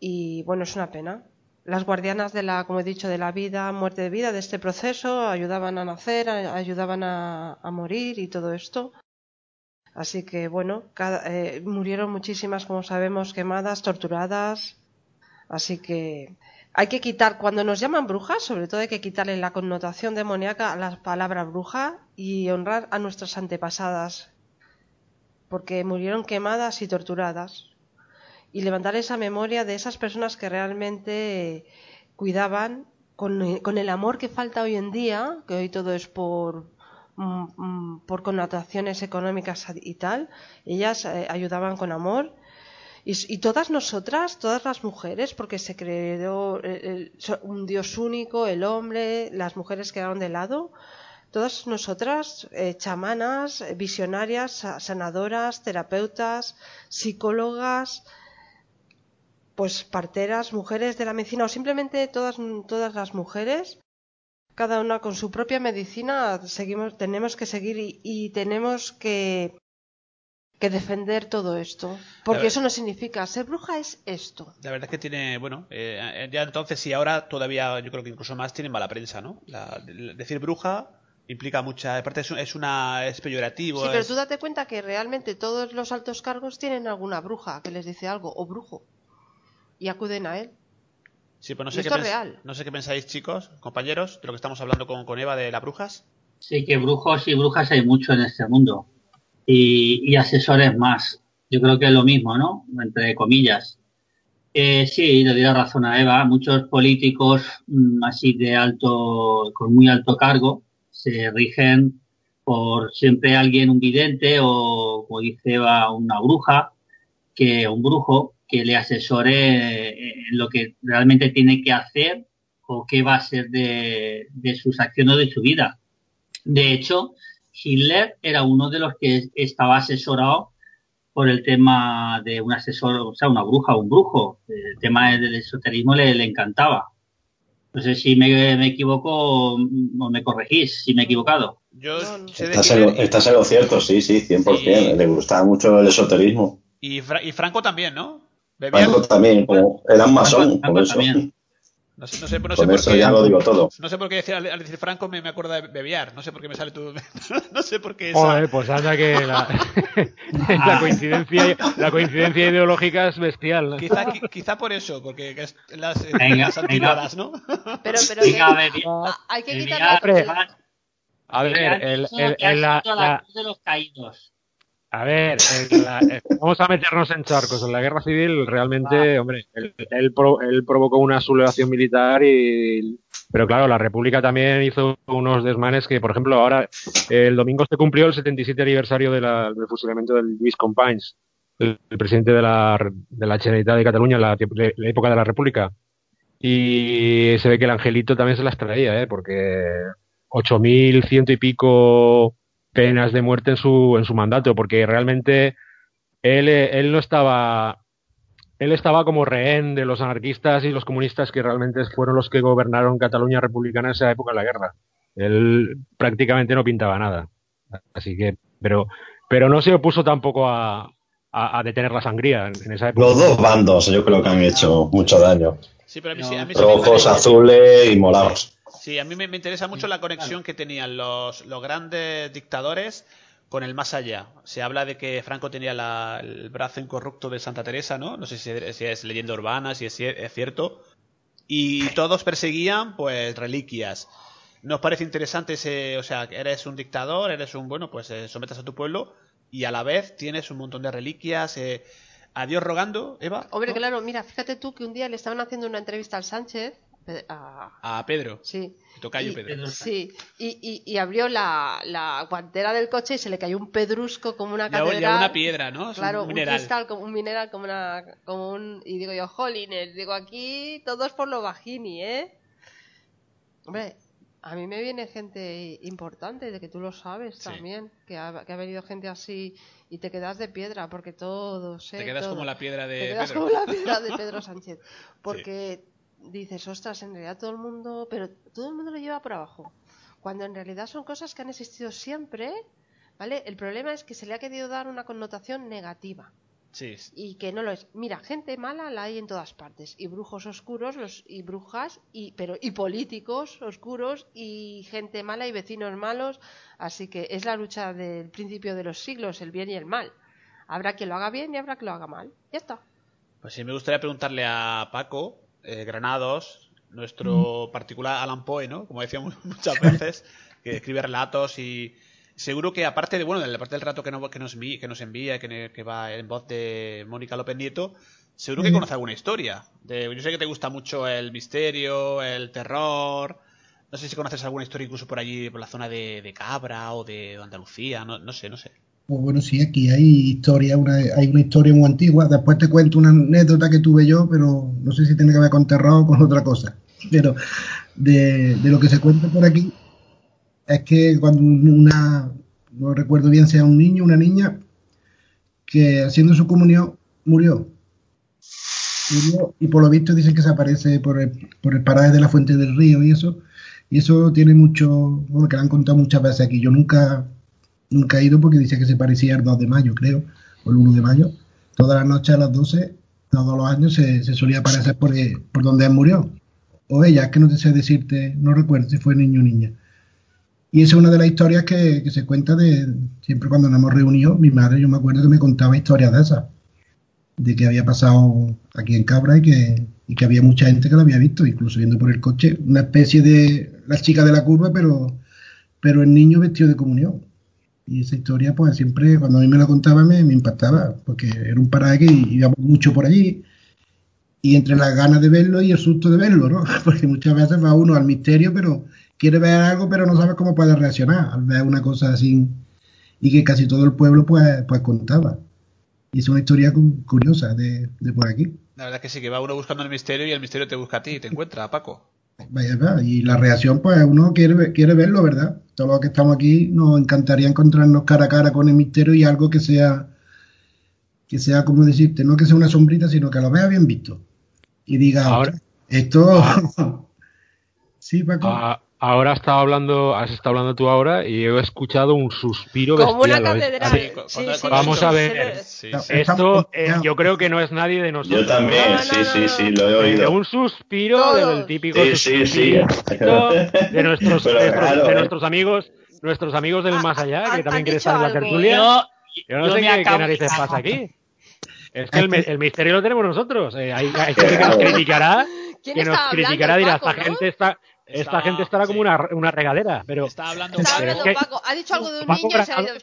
[SPEAKER 5] Y bueno, es una pena. las guardianas de la, como he dicho, de la vida, muerte de vida, de este proceso, ayudaban a nacer, ayudaban a, morir y todo esto. Así que bueno, eh, murieron muchísimas, como sabemos, quemadas, torturadas. Así que hay que quitar, cuando nos llaman brujas, sobre todo hay que quitarle la connotación demoníaca a la palabra bruja y honrar a nuestras antepasadas, porque murieron quemadas y torturadas. Y levantar esa memoria de esas personas que realmente cuidaban con, el amor que falta hoy en día, que hoy todo es por, mm, mm, connotaciones económicas y tal, ellas eh, ayudaban con amor. Y, todas nosotras, todas las mujeres, porque se creó so- un Dios único, el hombre, las mujeres quedaron de lado, todas nosotras, eh, chamanas, eh, visionarias, sa- sanadoras, terapeutas, psicólogas, pues parteras, mujeres de la medicina o simplemente todas, todas las mujeres, cada una con su propia medicina, seguimos, tenemos que seguir y, y tenemos que, que defender todo esto. Porque
[SPEAKER 4] ver-
[SPEAKER 5] eso no significa ser bruja es esto.
[SPEAKER 4] La verdad es que tiene, bueno, eh, ya entonces y ahora todavía yo creo que incluso más tiene mala prensa, ¿no? La- decir bruja implica mucha, aparte es, un- es una es peyorativo.
[SPEAKER 5] Sí, pero tú date cuenta que realmente todos los altos cargos tienen alguna bruja que les dice algo, o brujo, y acuden a él.
[SPEAKER 4] Sí, pues no sé, qué
[SPEAKER 5] esto es
[SPEAKER 4] pens-
[SPEAKER 5] real.
[SPEAKER 4] no sé qué pensáis, chicos, compañeros, de lo que estamos hablando con, con Eva de las brujas.
[SPEAKER 9] Sí, que brujos y brujas hay mucho en este mundo. Y, y asesores más. Yo creo que es lo mismo, ¿no? Entre comillas. Eh, sí, le doy la razón a Eva. Muchos políticos mm, así de alto, con muy alto cargo, se rigen por siempre alguien, un vidente o, como dice Eva, una bruja, que un brujo que le asesore eh, en lo que realmente tiene que hacer o qué va a ser de, de sus acciones o de su vida. De hecho, Hitler era uno de los que estaba asesorado por el tema de un asesor, o sea, una bruja o un brujo. El tema del esoterismo le, le encantaba. No sé si me, me equivoco o me corregís si me he equivocado.
[SPEAKER 4] Yo
[SPEAKER 7] Estás en, lo, estás en lo cierto, sí, sí, 100%.
[SPEAKER 4] Sí.
[SPEAKER 7] Le gustaba mucho el esoterismo.
[SPEAKER 4] y, Fra- y Franco también, ¿no? Bebía-
[SPEAKER 7] Franco también, como eran masón,
[SPEAKER 9] Franco
[SPEAKER 7] por eso.
[SPEAKER 9] también.
[SPEAKER 4] No sé, no sé, no sé por
[SPEAKER 7] eso
[SPEAKER 4] qué.
[SPEAKER 7] ya lo digo todo.
[SPEAKER 4] No sé por qué decir, al, al decir Franco me, me acuerdo de bebear. No sé por qué me sale tu. no sé por qué esa.
[SPEAKER 8] Joder, pues anda que la, la coincidencia la coincidencia ideológica es bestial. ¿no?
[SPEAKER 4] Quizá, qui- quizá por eso, porque es las,
[SPEAKER 9] Venga,
[SPEAKER 4] las ¿no?
[SPEAKER 5] Pero, pero
[SPEAKER 9] Venga,
[SPEAKER 5] que-
[SPEAKER 9] beber.
[SPEAKER 5] a- hay que quitar la-
[SPEAKER 8] A ver, el, el-
[SPEAKER 9] ha
[SPEAKER 8] el- la- la-
[SPEAKER 9] la cruz de los caídos.
[SPEAKER 8] A ver, la- vamos a meternos en charcos. En la guerra civil, realmente, hombre, él, él él provocó una sublevación militar y. Pero claro, la República también hizo unos desmanes que, por ejemplo, ahora el domingo se cumplió el 77 aniversario de la- del fusilamiento del Luis Companys, el, el presidente de la, de la Generalitat de Cataluña en la, la época de la República. Y se ve que el angelito también se las traía, ¿eh? porque 8.100 y pico penas de muerte en su, en su mandato, porque realmente él, él no estaba. Él estaba como rehén de los anarquistas y los comunistas que realmente fueron los que gobernaron Cataluña republicana en esa época de la guerra. Él prácticamente no pintaba nada. Así que, pero, pero no se opuso tampoco a, a, a detener la sangría en, esa época.
[SPEAKER 7] Los dos bandos yo creo que han hecho mucho daño.
[SPEAKER 4] Sí, pero a mí, sí, a mí sí me
[SPEAKER 7] Rojos, azules y morados.
[SPEAKER 4] Sí, a mí me, me interesa mucho la conexión que tenían los, los grandes dictadores con el más allá. Se habla de que Franco tenía la- el brazo incorrupto de Santa Teresa, ¿no? No sé si, si es leyenda urbana, si es, es cierto. Y todos perseguían, pues, reliquias. ¿Nos parece interesante ese, o sea, que eres un dictador, eres un, bueno, pues eh, sometes a tu pueblo y a la vez tienes un montón de reliquias, eh, a Dios rogando, Eva,
[SPEAKER 5] Hombre,
[SPEAKER 4] ¿no?
[SPEAKER 5] claro, mira, fíjate tú que un día le estaban haciendo una entrevista al Sánchez. A-
[SPEAKER 4] a Pedro,
[SPEAKER 5] sí.
[SPEAKER 4] tocayo
[SPEAKER 5] y,
[SPEAKER 4] Pedro.
[SPEAKER 5] Sí, y, y- y abrió la, la guantera del coche y se le cayó un pedrusco como una
[SPEAKER 4] Ya, ya
[SPEAKER 5] catedral.
[SPEAKER 4] una piedra, ¿no? Es
[SPEAKER 5] Claro, un,
[SPEAKER 4] mineral.
[SPEAKER 5] cristal, como un mineral, como, una, como un... Y digo yo, jolines, digo, aquí todos por lo bajini, ¿eh? Hombre, a mí me viene gente importante, de que tú lo sabes
[SPEAKER 4] Sí.
[SPEAKER 5] también, que ha, que ha venido gente así y te quedas de piedra, porque todos, ¿eh?
[SPEAKER 4] Te quedas
[SPEAKER 5] Todo.
[SPEAKER 4] como la piedra de
[SPEAKER 5] Te quedas
[SPEAKER 4] Pedro.
[SPEAKER 5] como la piedra de Pedro Sánchez. Porque dices, ostras, en realidad todo el mundo, pero todo el mundo lo lleva por abajo. Cuando en realidad son cosas que han existido siempre, ¿vale? El problema es que se le ha querido dar una connotación negativa.
[SPEAKER 4] Sí.
[SPEAKER 5] y que no lo es. Mira, gente mala la hay en todas partes y brujos oscuros los y brujas y pero y políticos oscuros y gente mala y vecinos malos, así que es la lucha del principio de los siglos, el bien y el mal. Habrá quien lo haga bien y habrá quien lo haga mal. Ya está.
[SPEAKER 4] Pues sí, me gustaría preguntarle a Paco eh, Granados, nuestro particular Alan Poe, ¿no? Como decíamos muchas veces, que escribe relatos y seguro que aparte de, bueno, de la parte del relato que, no- que, nos, que nos envía, que, que va en voz de Mónica López Nieto, seguro que conoce alguna historia. De, yo sé que te gusta mucho el misterio, el terror. No sé si conoces alguna historia incluso por allí, por la zona de, de Cabra o de Andalucía, no, no sé, no sé.
[SPEAKER 6] Pues bueno, sí, aquí hay historia, una, hay una historia muy antigua. Después te cuento una anécdota que tuve yo, pero no sé si tiene que ver con terror o con otra cosa. Pero de, de lo que se cuenta por aquí es que cuando una, no recuerdo bien si era un niño una niña, que haciendo su comunión murió. Murió y por lo visto dicen que se aparece por el, por el paraje de la fuente del río y eso. Y eso tiene mucho, bueno, que lo han contado muchas veces aquí. Yo nunca Nunca he ido porque dice que se parecía el 2 de mayo, creo, o el 1 de mayo. Todas las noches a las 12, todos los años, se, solía aparecer por, eh, por donde él murió. O ella, es que no te sé decirte, no recuerdo si fue niño o niña. Y esa es una de las historias que, se cuenta de, siempre cuando nos hemos reunido, mi madre, yo me acuerdo que me contaba historias de esas, de que había pasado aquí en Cabra y que, había mucha gente que lo había visto, incluso yendo por el coche, una especie de la chica de la curva, pero el niño vestido de comunión. Y esa historia, pues siempre, cuando a mí me la contaba, me, me impactaba, porque era un paraje que íbamos mucho por allí. Y entre las ganas de verlo y el susto de verlo, ¿no? Porque muchas veces va uno al misterio, pero quiere ver algo, pero no sabe cómo puede reaccionar al ver una cosa así. Y que casi todo el pueblo, pues, pues contaba. Y es una historia cu- curiosa de, de por aquí.
[SPEAKER 4] La verdad que sí, que va uno buscando el misterio y el misterio te busca a ti y te encuentra, Paco.
[SPEAKER 6] Vaya, y la reacción, pues uno quiere, quiere verlo, ¿verdad? Todos los que estamos aquí nos encantaría encontrarnos cara a cara con el misterio y algo que sea, que sea, como decirte, no que sea una sombrita, sino que lo vea bien visto. Y diga,
[SPEAKER 8] Ahora-
[SPEAKER 6] "Ostras, esto... sí, Paco.
[SPEAKER 8] Ah, ahora estaba hablando, has estado hablando tú ahora y he escuchado un suspiro
[SPEAKER 5] Como una catedral.
[SPEAKER 8] Sí,
[SPEAKER 5] Sí, sí,
[SPEAKER 8] Vamos a ver.
[SPEAKER 4] Sí,
[SPEAKER 6] No,
[SPEAKER 4] sí.
[SPEAKER 8] Esto eh, yo creo que no es nadie de nosotros.
[SPEAKER 7] Yo también,
[SPEAKER 5] No, no,
[SPEAKER 7] sí,
[SPEAKER 5] no,
[SPEAKER 7] sí,
[SPEAKER 5] no.
[SPEAKER 7] sí, lo he
[SPEAKER 8] De
[SPEAKER 7] oído.
[SPEAKER 8] un suspiro
[SPEAKER 5] Todos.
[SPEAKER 8] del típico
[SPEAKER 7] Sí, sí, sí.
[SPEAKER 8] suspirito de nuestros, de,
[SPEAKER 7] claro,
[SPEAKER 8] de
[SPEAKER 7] ¿eh?
[SPEAKER 8] nuestros amigos, nuestros amigos del
[SPEAKER 5] Ah,
[SPEAKER 8] más allá, que también quieren estar en la tertulia.
[SPEAKER 9] Yo,
[SPEAKER 8] Yo no
[SPEAKER 9] yo
[SPEAKER 8] sé qué, qué narices pasa aquí. Es que el, mi- el misterio lo tenemos nosotros. Eh, hay, hay gente que nos criticará,
[SPEAKER 5] ¿Quién
[SPEAKER 8] que nos criticará, dirá,
[SPEAKER 5] Paco,
[SPEAKER 8] esta
[SPEAKER 5] ¿no?
[SPEAKER 8] gente está, esta gente estará como
[SPEAKER 4] sí.
[SPEAKER 8] una, una regadera, pero
[SPEAKER 4] Está hablando
[SPEAKER 5] Está
[SPEAKER 8] Pero
[SPEAKER 5] hablando
[SPEAKER 8] que-
[SPEAKER 5] Paco. Ha dicho algo de un
[SPEAKER 8] Paco
[SPEAKER 5] niño y se ha ido.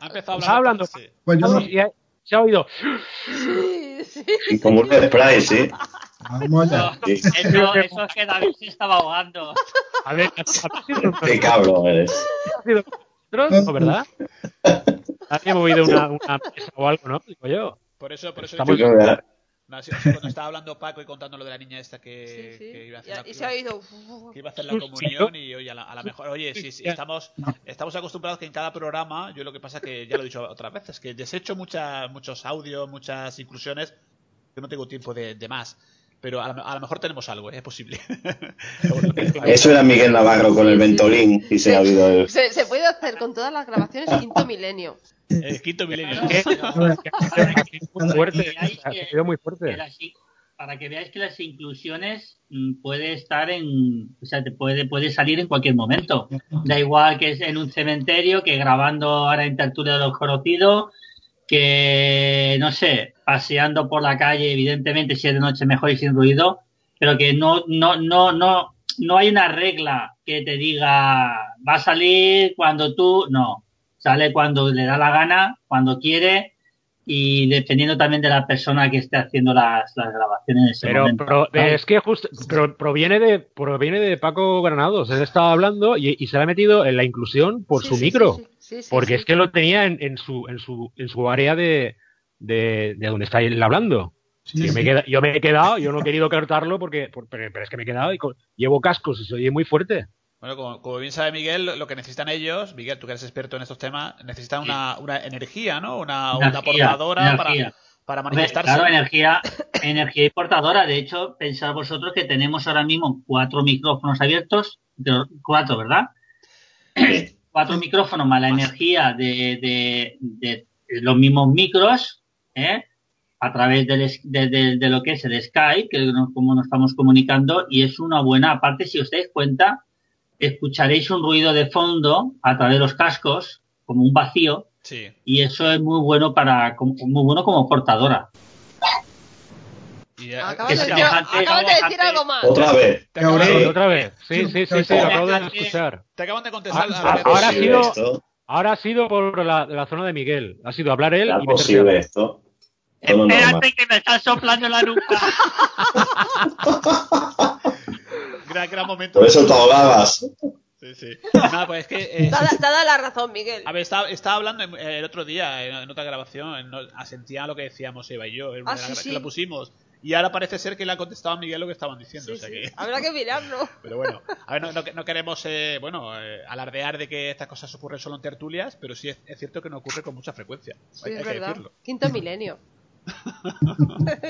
[SPEAKER 4] Ha empezado
[SPEAKER 8] Está hablando.
[SPEAKER 4] Sí.
[SPEAKER 6] Pues no-
[SPEAKER 8] y ha- se ha oído.
[SPEAKER 5] Sí, sí.
[SPEAKER 7] Y como un spray, sí.
[SPEAKER 6] Vamos allá.
[SPEAKER 9] Eso, eso, eso es que David se estaba ahogando.
[SPEAKER 8] A ver, ¿ha sido
[SPEAKER 7] Qué cabrón eres.
[SPEAKER 8] ha sido nosotros, ¿no, ¿verdad? Había movido una, una mesa o algo, ¿no? Digo yo.
[SPEAKER 4] Por eso, por eso
[SPEAKER 8] Estamos-
[SPEAKER 7] Yo
[SPEAKER 4] cuando estaba hablando Paco y contando lo de la niña esta que,
[SPEAKER 5] Sí, sí.
[SPEAKER 4] que iba a
[SPEAKER 5] Y,
[SPEAKER 4] hacer la,
[SPEAKER 5] y se ha ido.
[SPEAKER 4] que iba a hacer la comunión y oye, a la, a la mejor, oye, sí, sí,
[SPEAKER 8] Ya.
[SPEAKER 4] estamos, estamos acostumbrados que en cada programa, yo lo que pasa que ya lo he dicho otras veces, que desecho muchas, muchos audios, muchas inclusiones, que no tengo tiempo de, de más. Pero a, lo- a lo mejor tenemos algo, ¿eh? es posible.
[SPEAKER 7] Eso era Miguel Navarro con el Ventolín y se ha habido el...
[SPEAKER 5] Se, se puede hacer con todas las grabaciones quinto milenio.
[SPEAKER 4] El quinto milenio.
[SPEAKER 8] Muy fuerte.
[SPEAKER 9] Para que veáis
[SPEAKER 8] Ha
[SPEAKER 9] que-
[SPEAKER 8] sido muy fuerte.
[SPEAKER 9] para que veáis que las inclusiones mm, puede estar en, o sea, te puede, puede salir en cualquier momento. Da igual que es en un cementerio, que grabando ahora en tertulia de los conocidos, que no sé, paseando por la calle, evidentemente si es de noche mejor y sin ruido, pero que no, no, no, no, no hay una regla que te diga va a salir cuando tú, no, sale cuando le da la gana, cuando quiere y dependiendo también de la persona que esté haciendo las, las grabaciones en ese
[SPEAKER 8] Pero,
[SPEAKER 9] momento.
[SPEAKER 8] pero es que justo pero proviene de proviene de Paco Granados. Él estaba hablando y, y se le ha metido en la inclusión por
[SPEAKER 5] Sí,
[SPEAKER 8] su
[SPEAKER 5] sí,
[SPEAKER 8] micro.
[SPEAKER 5] sí, sí, sí,
[SPEAKER 8] porque
[SPEAKER 5] sí.
[SPEAKER 8] es que lo tenía en, en su en su en su área de, de, de donde está él hablando.
[SPEAKER 6] Sí,
[SPEAKER 8] yo, me queda- yo me he quedado, yo no he querido cortarlo porque por- pero, pero es que me he quedado y con- llevo cascos y se oye muy fuerte.
[SPEAKER 4] Bueno, como, como bien sabe Miguel, lo que necesitan ellos, Miguel, tú que eres experto en estos temas, necesitan una, una energía, ¿no? Una onda
[SPEAKER 9] Energía,
[SPEAKER 4] portadora
[SPEAKER 9] energía.
[SPEAKER 4] para, para
[SPEAKER 9] Hombre,
[SPEAKER 4] manifestarse.
[SPEAKER 9] Claro, energía, energía importadora. De hecho, pensad vosotros que tenemos ahora mismo cuatro micrófonos abiertos, cuatro, ¿verdad? Cuatro micrófonos más la energía de, de- de los mismos micros, ¿eh? a través del de, de- lo que es el Skype, que es no- como nos estamos comunicando, y es una buena, aparte si os dais cuenta, escucharéis un ruido de fondo a través de los cascos, como un vacío,
[SPEAKER 4] Sí.
[SPEAKER 9] y eso es muy bueno para, muy bueno como portadora.
[SPEAKER 4] Y, eh,
[SPEAKER 5] Acabas de de decir algo más.
[SPEAKER 7] Otra vez.
[SPEAKER 4] te, acaban,
[SPEAKER 8] Sí,
[SPEAKER 6] Sí.
[SPEAKER 8] otra vez. Sí, sí, sí, sí, lo acabo de escuchar.
[SPEAKER 4] te acaban de contestar.
[SPEAKER 8] Ah,
[SPEAKER 4] a lo que-
[SPEAKER 8] ahora ha sido-
[SPEAKER 7] esto?
[SPEAKER 8] Ahora ha sido por la, la zona de Miguel. Ha sido hablar él
[SPEAKER 7] ¿Será
[SPEAKER 8] y
[SPEAKER 7] posible esto? Normal.
[SPEAKER 9] Espérate que me están soplando la nuca.
[SPEAKER 4] gran, gran momento.
[SPEAKER 7] Por eso te ahogabas.
[SPEAKER 4] Sí, sí. Nada, pues es que. eh,
[SPEAKER 5] Te ha te ha dado la razón, Miguel.
[SPEAKER 4] A ver, estaba, estaba hablando el otro día en, en otra grabación, en- asentía lo que decíamos Eva y yo, en
[SPEAKER 5] Ah,
[SPEAKER 4] la
[SPEAKER 5] sí, sí.
[SPEAKER 4] que lo pusimos. Y ahora parece ser que le ha contestado a Miguel lo que estaban diciendo.
[SPEAKER 5] Sí,
[SPEAKER 4] o sea
[SPEAKER 5] sí.
[SPEAKER 4] que-
[SPEAKER 5] Habrá que mirarlo.
[SPEAKER 4] Pero bueno, a ver, no, no- no queremos eh, bueno eh, alardear de que estas cosas ocurren solo en tertulias, pero sí es, es cierto que no ocurre con mucha frecuencia.
[SPEAKER 5] Sí,
[SPEAKER 4] hay,
[SPEAKER 5] es
[SPEAKER 4] hay que
[SPEAKER 5] verdad.
[SPEAKER 4] decirlo.
[SPEAKER 5] Quinto milenio.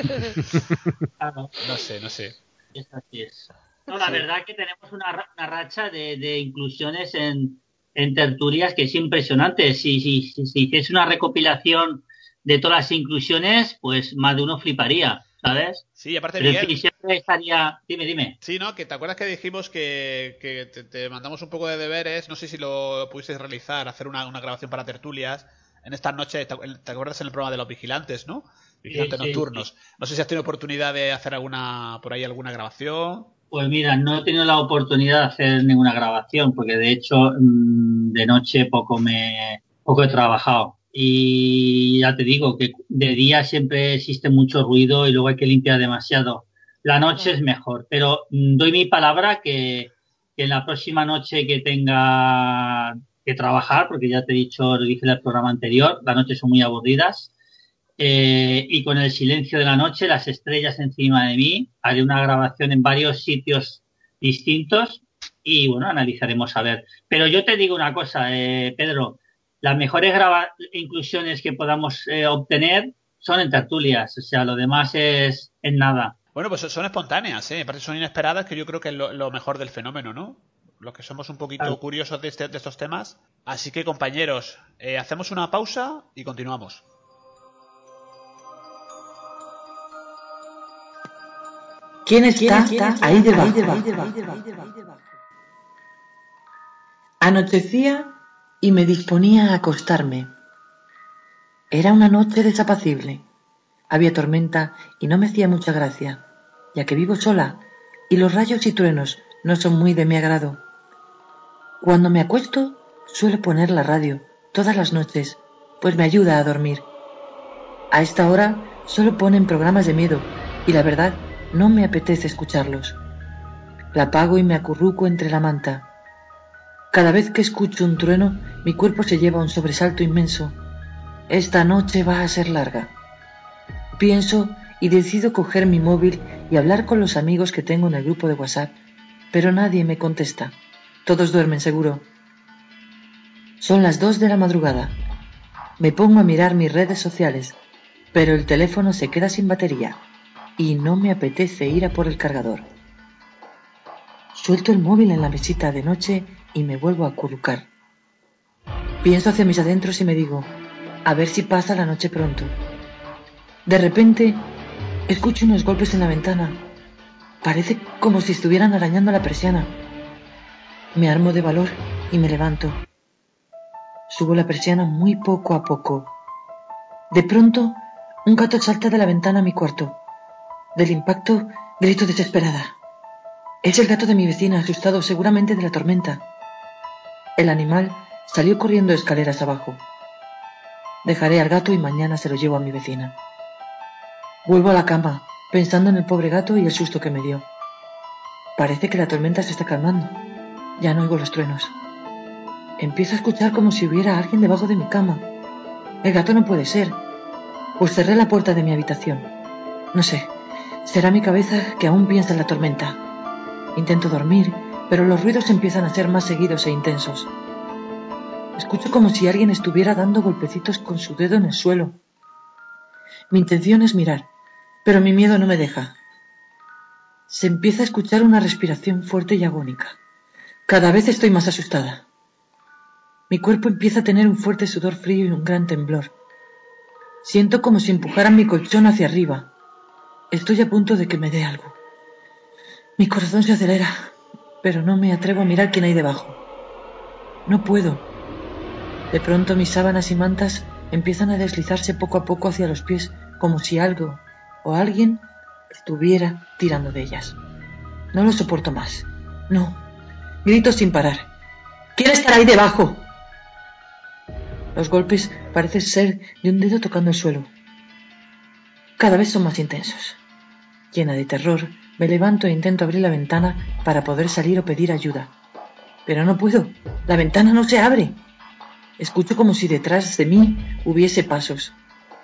[SPEAKER 9] Claro,
[SPEAKER 4] No sé, no sé.
[SPEAKER 9] es así es. No, la verdad que tenemos una, ra- una racha de, de inclusiones en, en tertulias que es impresionante. Si, si, si, si hiciese una recopilación de todas las inclusiones, pues más de uno fliparía, ¿sabes?
[SPEAKER 4] Sí, aparte
[SPEAKER 9] Pero
[SPEAKER 4] Miguel,
[SPEAKER 9] fin, siempre estaría... Dime, dime.
[SPEAKER 4] Sí, ¿no? Que te acuerdas que dijimos que, que te, te mandamos un poco de deberes, no sé si lo pudiste realizar, hacer una, una grabación para tertulias en estas noches, ¿te, acuerdas en el programa de los vigilantes, no? Vigilantes
[SPEAKER 9] Sí, sí,
[SPEAKER 4] nocturnos. No sé si has tenido oportunidad de hacer alguna, por ahí alguna grabación.
[SPEAKER 9] Pues mira, no he tenido la oportunidad de hacer ninguna grabación, porque de hecho mm, de noche poco me poco he trabajado. Y ya te digo que de día siempre existe mucho ruido y luego hay que limpiar demasiado. La noche es mejor, pero mm, doy mi palabra que, que en la próxima noche que tenga que trabajar, porque ya te he dicho, lo dije en el programa anterior, las noches son muy aburridas, eh, y con el silencio de la noche, las estrellas encima de mí, haré una grabación en varios sitios distintos y bueno, analizaremos a ver. Pero yo te digo una cosa, eh, Pedro, las mejores inclusiones que podamos eh, obtener son en tertulias, o sea, lo demás es en nada.
[SPEAKER 4] Bueno, pues son espontáneas, ¿eh? Aparte son inesperadas, que yo creo que es lo, lo mejor del fenómeno, ¿no? Los que somos un poquito
[SPEAKER 9] Claro.
[SPEAKER 4] curiosos de, este- de estos temas. Así que, compañeros, eh, hacemos una pausa y continuamos.
[SPEAKER 10] ¿Quién está, ahí debajo? Anochecía y me disponía a acostarme. Era una noche desapacible. Había tormenta y no me hacía mucha gracia, ya que vivo sola y los rayos y truenos no son muy de mi agrado. Cuando me acuesto suelo poner la radio todas las noches, pues me ayuda a dormir. A esta hora solo ponen programas de miedo y la verdad no me apetece escucharlos. La apago y me acurruco entre la manta. Cada vez que escucho un trueno, mi cuerpo se lleva un sobresalto inmenso. Esta noche va a ser larga. Pienso y decido coger mi móvil y hablar con los amigos que tengo en el grupo de WhatsApp, pero nadie me contesta. Todos duermen seguro. Son las dos de la madrugada. Me pongo a mirar mis redes sociales, pero el teléfono se queda sin batería y no me apetece ir a por el cargador. Suelto el móvil en la mesita de noche y me vuelvo a acurrucar. Pienso hacia mis adentros y me digo, a ver si pasa la noche pronto. De repente, escucho unos golpes en la ventana. Parece como si estuvieran arañando la persiana. Me armo de valor y me levanto. Subo la persiana muy poco a poco. De pronto, un gato salta de la ventana a mi cuarto. Del impacto, grito desesperada. Es el gato de mi vecina, asustado seguramente de la tormenta. El animal salió corriendo escaleras abajo. Dejaré al gato y mañana se lo llevo a mi vecina. Vuelvo a la cama, pensando en el pobre gato y el susto que me dio. Parece que la tormenta se está calmando. Ya no oigo los truenos. Empiezo a escuchar como si hubiera alguien debajo de mi cama. El gato no puede ser. Pues cerré la puerta de mi habitación. No sé, será mi cabeza que aún piensa en la tormenta. Intento dormir, pero los ruidos empiezan a ser más seguidos e intensos. Escucho como si alguien estuviera dando golpecitos con su dedo en el suelo. Mi intención es mirar, pero mi miedo no me deja. Se empieza a escuchar una respiración fuerte y agónica. Cada vez estoy más asustada. Mi cuerpo empieza a tener un fuerte sudor frío y un gran temblor. Siento como si empujaran mi colchón hacia arriba. Estoy a punto de que me dé algo. Mi corazón se acelera, pero no me atrevo a mirar quién hay debajo. No puedo. De pronto mis sábanas y mantas empiezan a deslizarse poco a poco hacia los pies, como si algo o alguien estuviera tirando de ellas. No lo soporto más. No. Grito sin parar. ¿Quién estará ahí debajo? Los golpes parecen ser de un dedo tocando el suelo. Cada vez son más intensos. Llena de terror, me levanto e intento abrir la ventana para poder salir o pedir ayuda. Pero no puedo. La ventana no se abre. Escucho como si detrás de mí hubiese pasos.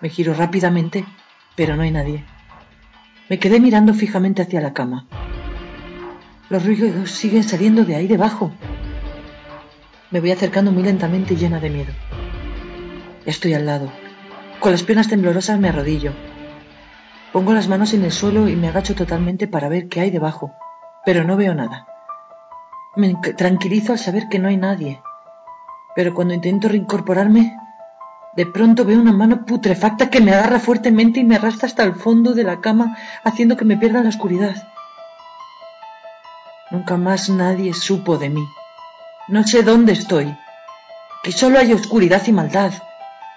[SPEAKER 10] Me giro rápidamente, pero no hay nadie. Me quedé mirando fijamente hacia la cama. Los ruidos siguen saliendo de ahí debajo. Me voy acercando muy lentamente y llena de miedo. Estoy al lado. Con las piernas temblorosas me arrodillo. Pongo las manos en el suelo y me agacho totalmente para ver qué hay debajo, pero no veo nada. Me tranquilizo al saber que no hay nadie, pero cuando intento reincorporarme, de pronto veo una mano putrefacta que me agarra fuertemente y me arrastra hasta el fondo de la cama, haciendo que me pierda en la oscuridad. Nunca más nadie supo de mí. No sé dónde estoy. Que solo hay oscuridad y maldad.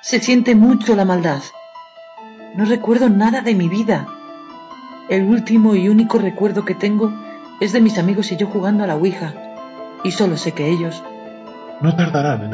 [SPEAKER 10] Se siente mucho la maldad. No recuerdo nada de mi vida. El último y único recuerdo que tengo es de mis amigos y yo jugando a la Ouija. Y solo sé que ellos
[SPEAKER 11] no tardarán en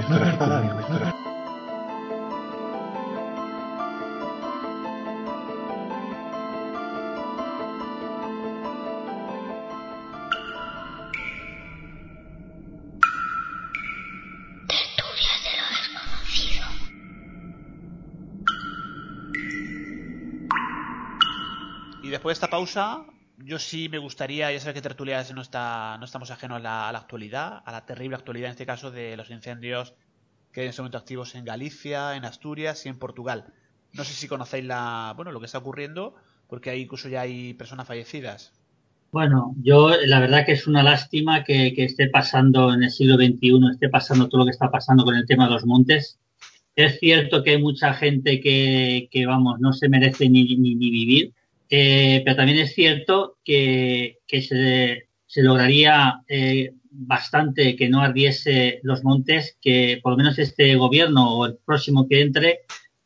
[SPEAKER 3] pausa, yo sí me gustaría, ya sabes que Tertulias no, está, no estamos ajenos a la, a la actualidad, a la terrible actualidad en este caso de los incendios que hay en este momento activos en Galicia, en Asturias y en Portugal. No sé si conocéis la, bueno, lo que está ocurriendo, porque ahí incluso ya hay personas fallecidas.
[SPEAKER 9] Bueno, yo la verdad que es una lástima que, esté pasando en el siglo XXI, esté pasando todo lo que está pasando con el tema de los montes. Es cierto que hay mucha gente que, que vamos, no se merece ni, ni, ni vivir, eh, pero también es cierto que, que se, se, lograría eh, bastante que no ardiese los montes, que por lo menos este gobierno o el próximo que entre,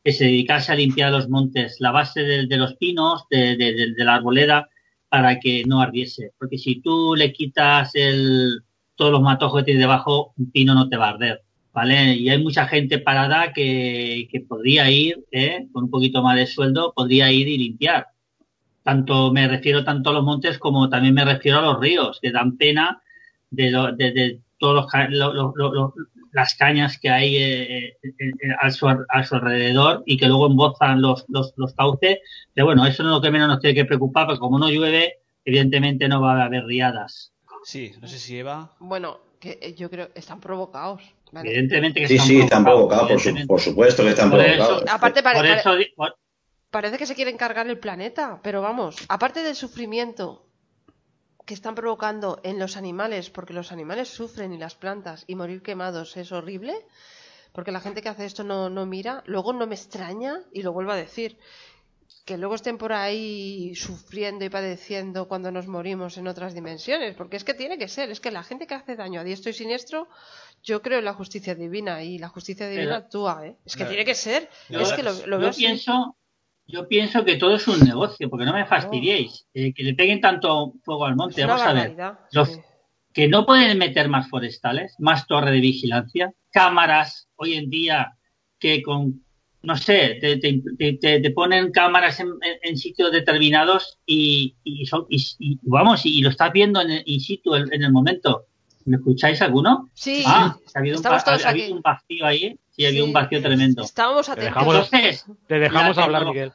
[SPEAKER 9] que se dedicase a limpiar los montes, la base de, de los pinos, de, de, de, la arboleda, para que no ardiese. Porque si tú le quitas el, todos los matojos que tienes debajo, un pino no te va a arder. ¿Vale? Y hay mucha gente parada que, que podría ir, ¿eh? con un poquito más de sueldo, podría ir y limpiar tanto me refiero tanto a los montes como también me refiero a los ríos, que dan pena de, lo, de, de todos los, lo, lo, las cañas que hay eh, eh, a, su, a, su, alrededor y que luego embozan los, los, los cauces. Pero bueno, eso no es lo que menos nos tiene que preocupar, porque como no llueve, evidentemente no va a haber riadas.
[SPEAKER 3] Sí, no sé si Eva.
[SPEAKER 5] Bueno, que yo creo que están provocados.
[SPEAKER 9] ¿vale? Evidentemente que
[SPEAKER 7] sí,
[SPEAKER 9] están
[SPEAKER 7] sí,
[SPEAKER 9] provocados.
[SPEAKER 7] están provocados, por, su, por, supuesto que están
[SPEAKER 9] por
[SPEAKER 7] provocados.
[SPEAKER 9] Eso,
[SPEAKER 5] Aparte, para,
[SPEAKER 9] por eso,
[SPEAKER 5] para, parece que se quieren cargar el planeta, pero vamos, aparte del sufrimiento que están provocando en los animales, porque los animales sufren y las plantas y morir quemados es horrible, porque la gente que hace esto no, no mira, luego no me extraña, y lo vuelvo a decir, que luego estén por ahí sufriendo y padeciendo cuando nos morimos en otras dimensiones, porque es que tiene que ser, es que la gente que hace daño a diestro y siniestro, yo creo en la justicia divina y la justicia divina
[SPEAKER 9] Pero,
[SPEAKER 5] actúa, ¿eh? es que tiene que ser,
[SPEAKER 9] yo,
[SPEAKER 5] es que lo, lo veo
[SPEAKER 9] yo pienso, yo pienso que todo es un negocio, porque no me fastidiéis. Eh, que le peguen tanto fuego al monte. Vamos a ver. Los,
[SPEAKER 5] sí.
[SPEAKER 9] Que no pueden meter más forestales, más torre de vigilancia, cámaras hoy en día que con, no sé, te, te, te, te ponen cámaras en, en, sitios determinados y, y, son, y, y vamos, y lo estás viendo en, in situ en el momento. ¿Me escucháis alguno?
[SPEAKER 5] Sí,
[SPEAKER 9] ah, ha habido, un, ha,
[SPEAKER 5] ha
[SPEAKER 9] habido un vacío ahí. Sí, había sí. un vacío tremendo.
[SPEAKER 5] Estábamos atentos.
[SPEAKER 8] Te dejamos,
[SPEAKER 9] Entonces,
[SPEAKER 8] te dejamos hablar, Miguel.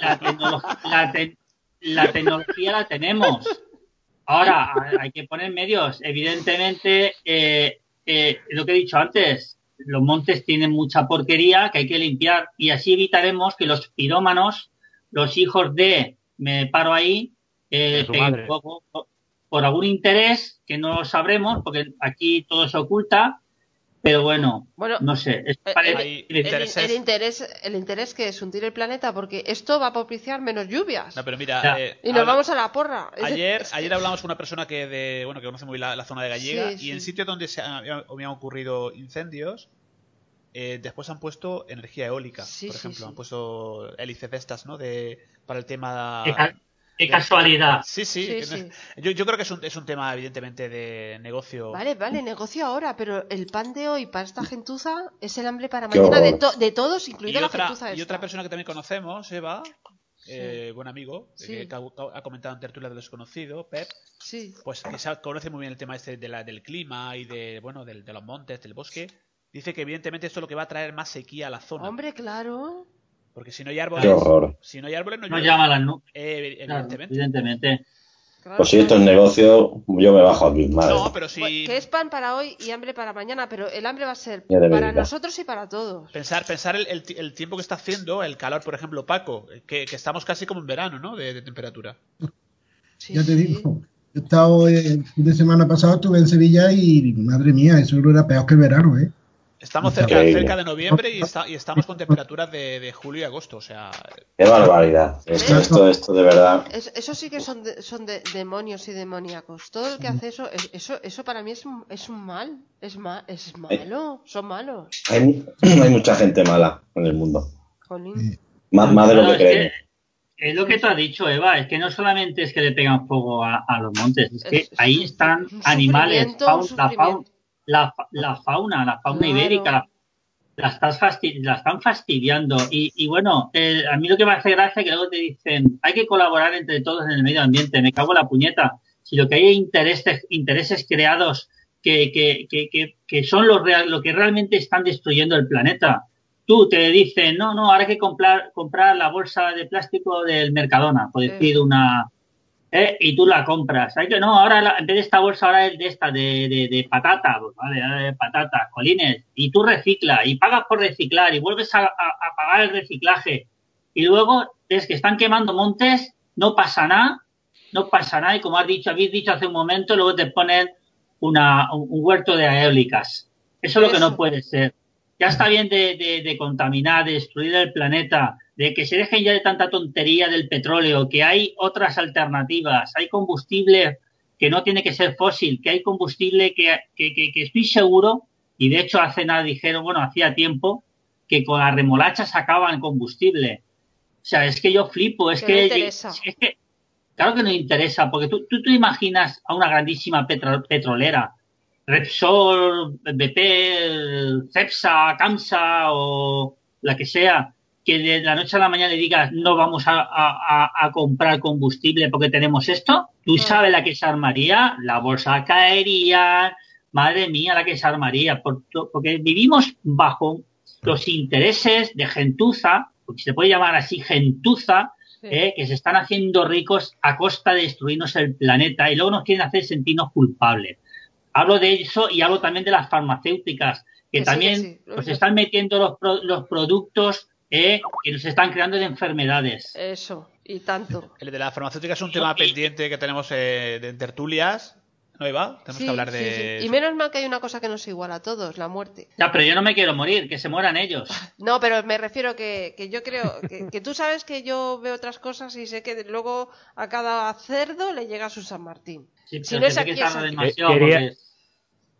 [SPEAKER 9] La, tecno la, te la, tecnología la tenemos. Ahora, hay que poner medios. Evidentemente, eh, eh, lo que he dicho antes, los montes tienen mucha porquería que hay que limpiar y así evitaremos que los pirómanos, los hijos de, me paro ahí, eh, peguen fuego por algún interés que no sabremos, porque aquí todo se oculta, Pero bueno,
[SPEAKER 5] Bueno,
[SPEAKER 9] no sé. es
[SPEAKER 5] Eh,
[SPEAKER 9] pare-
[SPEAKER 5] el, interés, el interés que es hundir el planeta, porque esto va a propiciar menos lluvias.
[SPEAKER 4] No, pero mira,
[SPEAKER 9] Ya.
[SPEAKER 4] eh,
[SPEAKER 5] y nos
[SPEAKER 4] habla-
[SPEAKER 5] vamos a la porra.
[SPEAKER 4] Ayer, ayer hablamos con una persona que de, bueno que conoce muy la, la zona de Gallega
[SPEAKER 5] Sí,
[SPEAKER 4] y en sitios donde se habían, habían ocurrido incendios eh, después han puesto energía eólica,
[SPEAKER 5] Sí,
[SPEAKER 4] por ejemplo,
[SPEAKER 5] sí.
[SPEAKER 4] han puesto hélices de estas, ¿no? De para el tema
[SPEAKER 9] Qué, qué casualidad.
[SPEAKER 4] Sí, sí.
[SPEAKER 5] Sí, sí.
[SPEAKER 4] Yo, yo creo que es un, es un tema evidentemente de negocio.
[SPEAKER 5] Vale, vale, negocio ahora, pero el pan de hoy para esta gentuza es el hambre para mañana de, to- de todos,
[SPEAKER 4] Y
[SPEAKER 5] incluida la
[SPEAKER 4] otra,
[SPEAKER 5] gentuza
[SPEAKER 4] y
[SPEAKER 5] esta.
[SPEAKER 4] otra persona que también conocemos, Eva, eh, buen amigo,
[SPEAKER 5] Sí.
[SPEAKER 4] que ha comentado en tertulia de desconocido, Pep,
[SPEAKER 5] Sí.
[SPEAKER 4] pues que conoce muy bien el tema este de la, del clima y de bueno del- de los montes, del bosque. Dice que evidentemente esto es lo que va a traer más sequía a la zona.
[SPEAKER 5] Hombre, claro.
[SPEAKER 4] Porque si no hay árboles,
[SPEAKER 7] Qué horror.
[SPEAKER 4] si no hay árboles no,
[SPEAKER 9] No llama las nubes.
[SPEAKER 4] Eh,
[SPEAKER 9] Claro,
[SPEAKER 4] evidentemente.
[SPEAKER 9] evidentemente.
[SPEAKER 5] claro,
[SPEAKER 7] Pues si esto es negocio, yo me bajo aquí, madre.
[SPEAKER 4] No, pero si
[SPEAKER 5] Pues, que es pan para hoy y hambre para mañana, pero el hambre va a ser para nosotros y para todos.
[SPEAKER 4] pensar pensar el, el ti- el tiempo que está haciendo, el calor, por ejemplo, Paco, que, que estamos casi como en verano, ¿no? De, de temperatura.
[SPEAKER 5] Sí,
[SPEAKER 6] ya te
[SPEAKER 5] sí.
[SPEAKER 6] digo. Yo he estado eh, el fin de semana pasado, estuve en Sevilla y madre mía, eso era peor que el verano, ¿eh?
[SPEAKER 4] Estamos cerca, cerca de noviembre y, está- y estamos con temperaturas de, de julio y agosto, o sea,
[SPEAKER 7] Qué barbaridad. Esto, esto, esto de verdad.
[SPEAKER 5] Es- eso sí que son, de- son de- demonios y demoníacos. Todo el que hace eso, es- eso, eso para mí es, un- es un mal. Es, ma- es malo. Son malos.
[SPEAKER 7] Hay, hay mucha gente mala en el mundo. Más, más de lo que
[SPEAKER 9] es,
[SPEAKER 7] creemos.
[SPEAKER 9] que- es lo que tú has dicho, Eva, es que no solamente es que le pegan fuego a, a los montes, es que ahí están animales,
[SPEAKER 5] sufrimiento,
[SPEAKER 9] faun-
[SPEAKER 5] un
[SPEAKER 9] la, la, fa- la fauna, la fauna
[SPEAKER 5] Claro.
[SPEAKER 9] ibérica, la, estás fasti- la están fastidiando. Y, y bueno, eh, a mí lo que me hace gracia es que luego te dicen, hay que colaborar entre todos en el medio ambiente, me cago en la puñeta. Si lo que hay es intereses, intereses creados que, que, que, que, que son los real- lo que realmente están destruyendo el planeta. Tú te dicen, no, no, ahora hay que comprar, comprar la bolsa de plástico del Mercadona, por decir una, ¿eh? y tú la compras. Hay que no, ahora la- en vez de esta bolsa ahora es de esta, de, de, de patata, pues, vale, de patata, colines, y tú reciclas y pagas por reciclar y vuelves a, a- a pagar el reciclaje y luego es que están quemando montes, no pasa nada, no pasa nada y como has dicho, habéis dicho hace un momento, luego te ponen una, un, huerto de eólicas. Eso es lo que no puede ser. Ya está bien de, de- de contaminar, de destruir el planeta, de que se dejen ya de tanta tontería del petróleo, que hay otras alternativas, hay combustible que no tiene que ser fósil, que hay combustible que, que, que- que estoy seguro, y de hecho hace nada dijeron, bueno, hacía tiempo, que con la remolacha sacaban combustible. O sea, es que yo flipo, es
[SPEAKER 5] Que interesa.
[SPEAKER 9] es que claro que no interesa, porque tú, tú te imaginas a una grandísima petro- petrolera, Repsol, BP, Cepsa, Camsa o la que sea, que de la noche a la mañana le digas no vamos a, a- a- a comprar combustible porque tenemos esto, tú sabes la que se armaría, la bolsa caería, madre mía, la que se armaría, porque vivimos bajo los intereses de gentuza, porque se puede llamar así gentuza,
[SPEAKER 5] Sí.
[SPEAKER 9] ¿eh? que se están haciendo ricos a costa de destruirnos el planeta y luego nos quieren hacer sentirnos culpables. Hablo de eso y hablo también de las farmacéuticas, que,
[SPEAKER 5] Que sí,
[SPEAKER 9] también
[SPEAKER 5] que sí.
[SPEAKER 9] nos están metiendo los, pro- los productos ¿eh? que nos están creando de enfermedades.
[SPEAKER 5] Eso. Y tanto.
[SPEAKER 4] el de la farmacéutica es un tema pendiente que tenemos eh, de tertulias, ¿no, Eva? Tenemos
[SPEAKER 5] Sí,
[SPEAKER 4] que hablar de...
[SPEAKER 5] sí. Y menos mal que hay una cosa que nos iguala a todos, la muerte.
[SPEAKER 9] Ya, pero yo no me quiero morir, que se mueran ellos.
[SPEAKER 5] No, pero me refiero que, que yo creo que, que tú sabes que yo veo otras cosas y sé que luego a cada cerdo le llega su San Martín.
[SPEAKER 9] Sí,
[SPEAKER 5] Si
[SPEAKER 9] pero
[SPEAKER 5] no
[SPEAKER 9] se
[SPEAKER 5] es
[SPEAKER 9] ve
[SPEAKER 5] aquí,
[SPEAKER 9] que
[SPEAKER 5] es
[SPEAKER 9] tarda
[SPEAKER 5] aquí.
[SPEAKER 9] demasiado
[SPEAKER 8] Quería-
[SPEAKER 9] porque-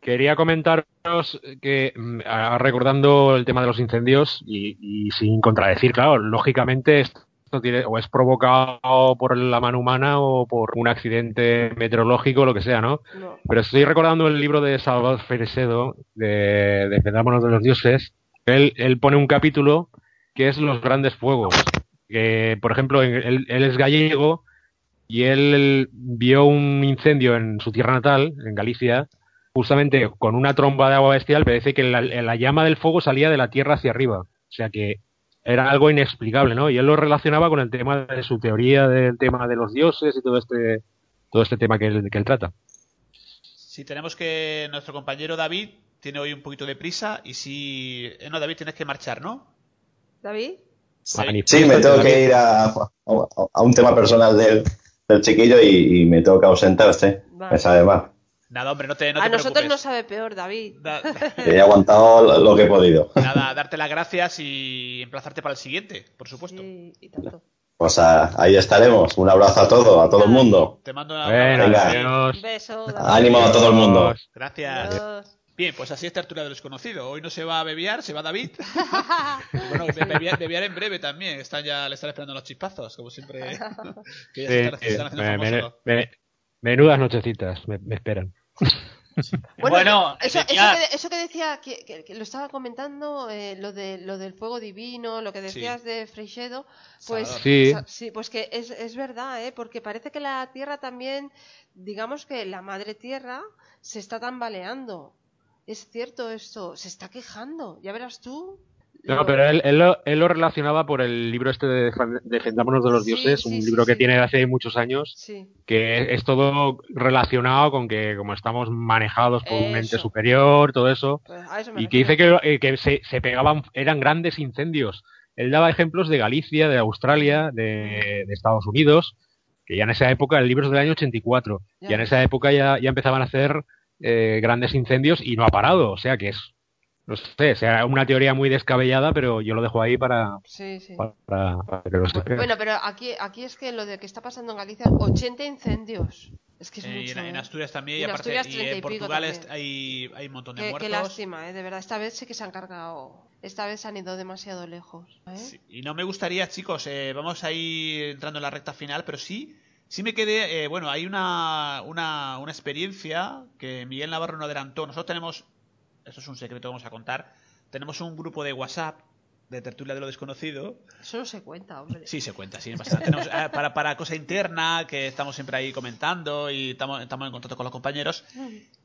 [SPEAKER 8] Quería comentaros que, mm, recordando el tema de los incendios y, y sin contradecir, claro, lógicamente esto tiene, o es provocado por la mano humana o por un accidente meteorológico, lo que sea, ¿no?
[SPEAKER 5] No.
[SPEAKER 8] Pero estoy recordando el libro de Salvador Fresedo, de Defendámonos de los dioses. Él, él pone un capítulo que es los grandes fuegos. Que, por ejemplo, él, él es gallego y él vio un incendio en su tierra natal, en Galicia, justamente con una tromba de agua bestial, pero dice que la, la llama del fuego salía de la tierra hacia arriba. O sea que era algo inexplicable, ¿no? Y él lo relacionaba con el tema de su teoría del tema de los dioses y todo este, todo este tema que él, que él trata.
[SPEAKER 4] Si tenemos que... Nuestro compañero David tiene hoy un poquito de prisa y si... eh, no, David, tienes que marchar, ¿no?
[SPEAKER 5] ¿David?
[SPEAKER 7] Sí, me tengo que ir a, a- a un tema personal del, del chiquillo y, y me tengo que ausentar, sí.
[SPEAKER 5] Vale.
[SPEAKER 7] Mal.
[SPEAKER 4] Nada, hombre, no te, no
[SPEAKER 5] a
[SPEAKER 4] te
[SPEAKER 5] nosotros
[SPEAKER 4] preocupes.
[SPEAKER 5] nos sabe peor, David.
[SPEAKER 4] Da-
[SPEAKER 7] He aguantado lo- que he podido.
[SPEAKER 4] Nada, darte las gracias y emplazarte para el siguiente, por supuesto.
[SPEAKER 5] Sí, y tanto.
[SPEAKER 7] Pues ah, ahí estaremos. Un abrazo a todo, a todo el mundo.
[SPEAKER 4] Te mando
[SPEAKER 8] Venga. adiós.
[SPEAKER 5] Un beso, David.
[SPEAKER 7] Ánimo a todo el mundo.
[SPEAKER 4] Gracias.
[SPEAKER 5] Adiós.
[SPEAKER 4] Bien, pues así es tertulia del desconocido. Hoy no se va a bebiar, se va David. Bueno, be- bebiar, bebiar en breve también. Están ya, le están esperando los chispazos, como siempre. que ya se están, se están haciendo
[SPEAKER 8] me- me-
[SPEAKER 4] famosos.
[SPEAKER 8] me- menudas nochecitas me, me esperan.
[SPEAKER 5] Bueno,
[SPEAKER 9] Bueno,
[SPEAKER 5] eso, que, eso que decía, que, que- que lo estaba comentando, eh, lo, de, lo del fuego divino, lo que decías de Freixedo, pues.
[SPEAKER 8] Sí.
[SPEAKER 5] sí, pues que es, es verdad, ¿eh? porque parece que la Tierra también, digamos que la Madre Tierra se está tambaleando. Es cierto esto, se está quejando, ya verás tú.
[SPEAKER 8] No, pero él, él lo, él lo relacionaba por el libro este de Defend- Defendámonos de los
[SPEAKER 5] Sí,
[SPEAKER 8] dioses,
[SPEAKER 5] sí,
[SPEAKER 8] un
[SPEAKER 5] sí,
[SPEAKER 8] libro que tiene hace muchos años, que es todo relacionado con que como estamos manejados por un ente superior, todo eso,
[SPEAKER 5] pues eso
[SPEAKER 8] y que dice que, eh, que se, se pegaban, eran grandes incendios. Él daba ejemplos de Galicia, de Australia, de, de Estados Unidos, que ya en esa época, el libro es del año 84,
[SPEAKER 5] Ya.
[SPEAKER 8] ya en esa época ya, ya empezaban a hacer eh, grandes incendios y no ha parado, o sea que es, no sé, o sea, una teoría muy descabellada, pero yo lo dejo ahí para,
[SPEAKER 5] Sí, sí.
[SPEAKER 8] para, para que lo sepáis.
[SPEAKER 5] Bueno, pero aquí, aquí es que lo de que está pasando en Galicia, 80 incendios. Es que es
[SPEAKER 4] Eh,
[SPEAKER 5] mucho.
[SPEAKER 4] en, en
[SPEAKER 5] ¿eh?
[SPEAKER 4] Asturias también,
[SPEAKER 5] Y
[SPEAKER 4] y,
[SPEAKER 5] en
[SPEAKER 4] aparte,
[SPEAKER 5] Asturias
[SPEAKER 4] y
[SPEAKER 5] 30 y
[SPEAKER 4] en Portugal hay, hay un montón de
[SPEAKER 5] Qué, qué
[SPEAKER 4] muertos.
[SPEAKER 5] lástima, ¿eh? de verdad. Esta vez sí que se han cargado. Esta vez se han ido demasiado lejos. ¿eh?
[SPEAKER 4] Sí, Y no me gustaría, chicos, eh, vamos a ir entrando en la recta final, pero sí, sí me quedé, eh, bueno, hay una, una, una experiencia que Miguel Navarro no adelantó. Nosotros tenemos, esto es un secreto, vamos a contar, tenemos un grupo de WhatsApp de tertulia de lo desconocido.
[SPEAKER 5] Eso no se cuenta, hombre.
[SPEAKER 4] Sí, se cuenta, sí. Tenemos, eh, para, para cosa interna, que estamos siempre ahí comentando y estamos, estamos en contacto con los compañeros.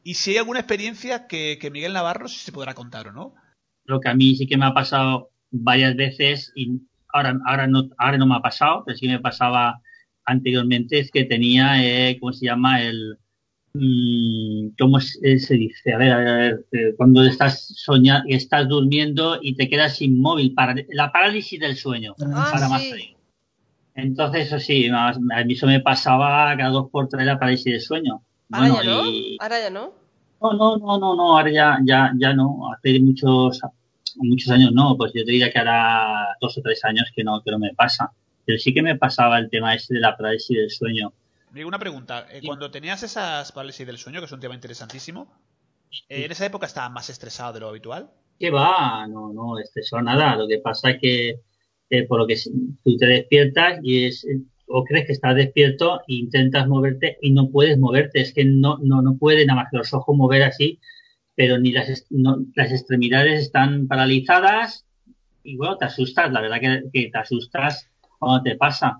[SPEAKER 4] Y si hay alguna experiencia que, que Miguel Navarro sí se podrá contar o no.
[SPEAKER 9] lo que a mí sí que me ha pasado varias veces y ahora, ahora, no, ahora no me ha pasado, pero sí me pasaba anteriormente, es que tenía, eh, ¿cómo se llama? El, mm, ¿cómo es- eh, se dice? A ver, a ver, a ver, eh, cuando estás soñando, estás durmiendo y te quedas inmóvil, para, la parálisis del sueño.
[SPEAKER 5] Ah,
[SPEAKER 9] para más. Entonces, eso sí, a mí eso me pasaba cada dos por tres la parálisis del sueño.
[SPEAKER 5] Ahora
[SPEAKER 9] Bueno,
[SPEAKER 5] ya no.
[SPEAKER 9] y-
[SPEAKER 5] Ahora ya no.
[SPEAKER 9] no, no, no, no, no, ahora ya, ya, ya no. Hace muchos, muchos años no, pues yo te diría que ahora dos o tres años que no, que no me pasa. Pero sí que me pasaba el tema ese de la parálisis del sueño.
[SPEAKER 4] Digo una pregunta. eh,
[SPEAKER 9] Sí.
[SPEAKER 4] Cuando tenías esas parálisis del sueño, que es un tema interesantísimo, ¿en esa época estabas más estresado de lo habitual?
[SPEAKER 9] ¿Qué va? No, no, estresó nada. Lo que pasa es que eh, por lo que tú te despiertas y es, eh, o crees que estás despierto e intentas moverte y no puedes moverte. Es que no, no, no puede nada más que los ojos mover así, pero ni las, no- las extremidades están paralizadas y bueno, te asustas. La verdad que, que te asustas cuando te pasa.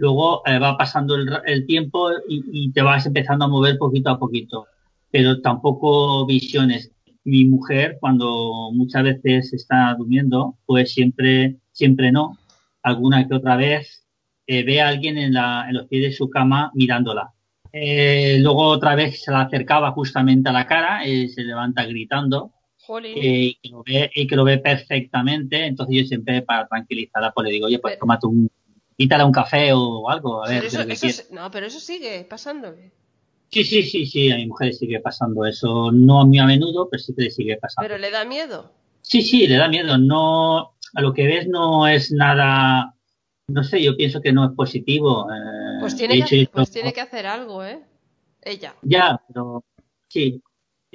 [SPEAKER 9] Luego eh, va pasando el, el tiempo y, y te vas empezando a mover poquito a poquito, pero tampoco visiones mi mujer cuando muchas veces está durmiendo, pues siempre, siempre no, alguna que otra vez eh, ve a alguien en, la, en los pies de su cama mirándola. Eh, luego otra vez se la acercaba justamente a la cara, se levanta gritando y, que lo ve, y que lo ve perfectamente. Entonces yo siempre para tranquilizarla pues le digo, oye, pues tómate un, quítale un café o algo, a ver,
[SPEAKER 5] Pero eso,
[SPEAKER 9] que
[SPEAKER 5] no, pero eso sigue pasándole.
[SPEAKER 9] Sí, sí, sí, sí, a mi mujer le sigue pasando eso, no muy a menudo, pero sí que le sigue pasando.
[SPEAKER 5] Pero le da miedo.
[SPEAKER 9] Sí, sí, le da miedo. No, a lo que ves no es nada, no sé, yo pienso que no es positivo. eh,
[SPEAKER 5] Pues tiene, que,
[SPEAKER 9] hecho,
[SPEAKER 5] hacer-
[SPEAKER 9] yo-
[SPEAKER 5] pues tiene que hacer algo, ¿eh? Ella.
[SPEAKER 9] Ya, pero sí.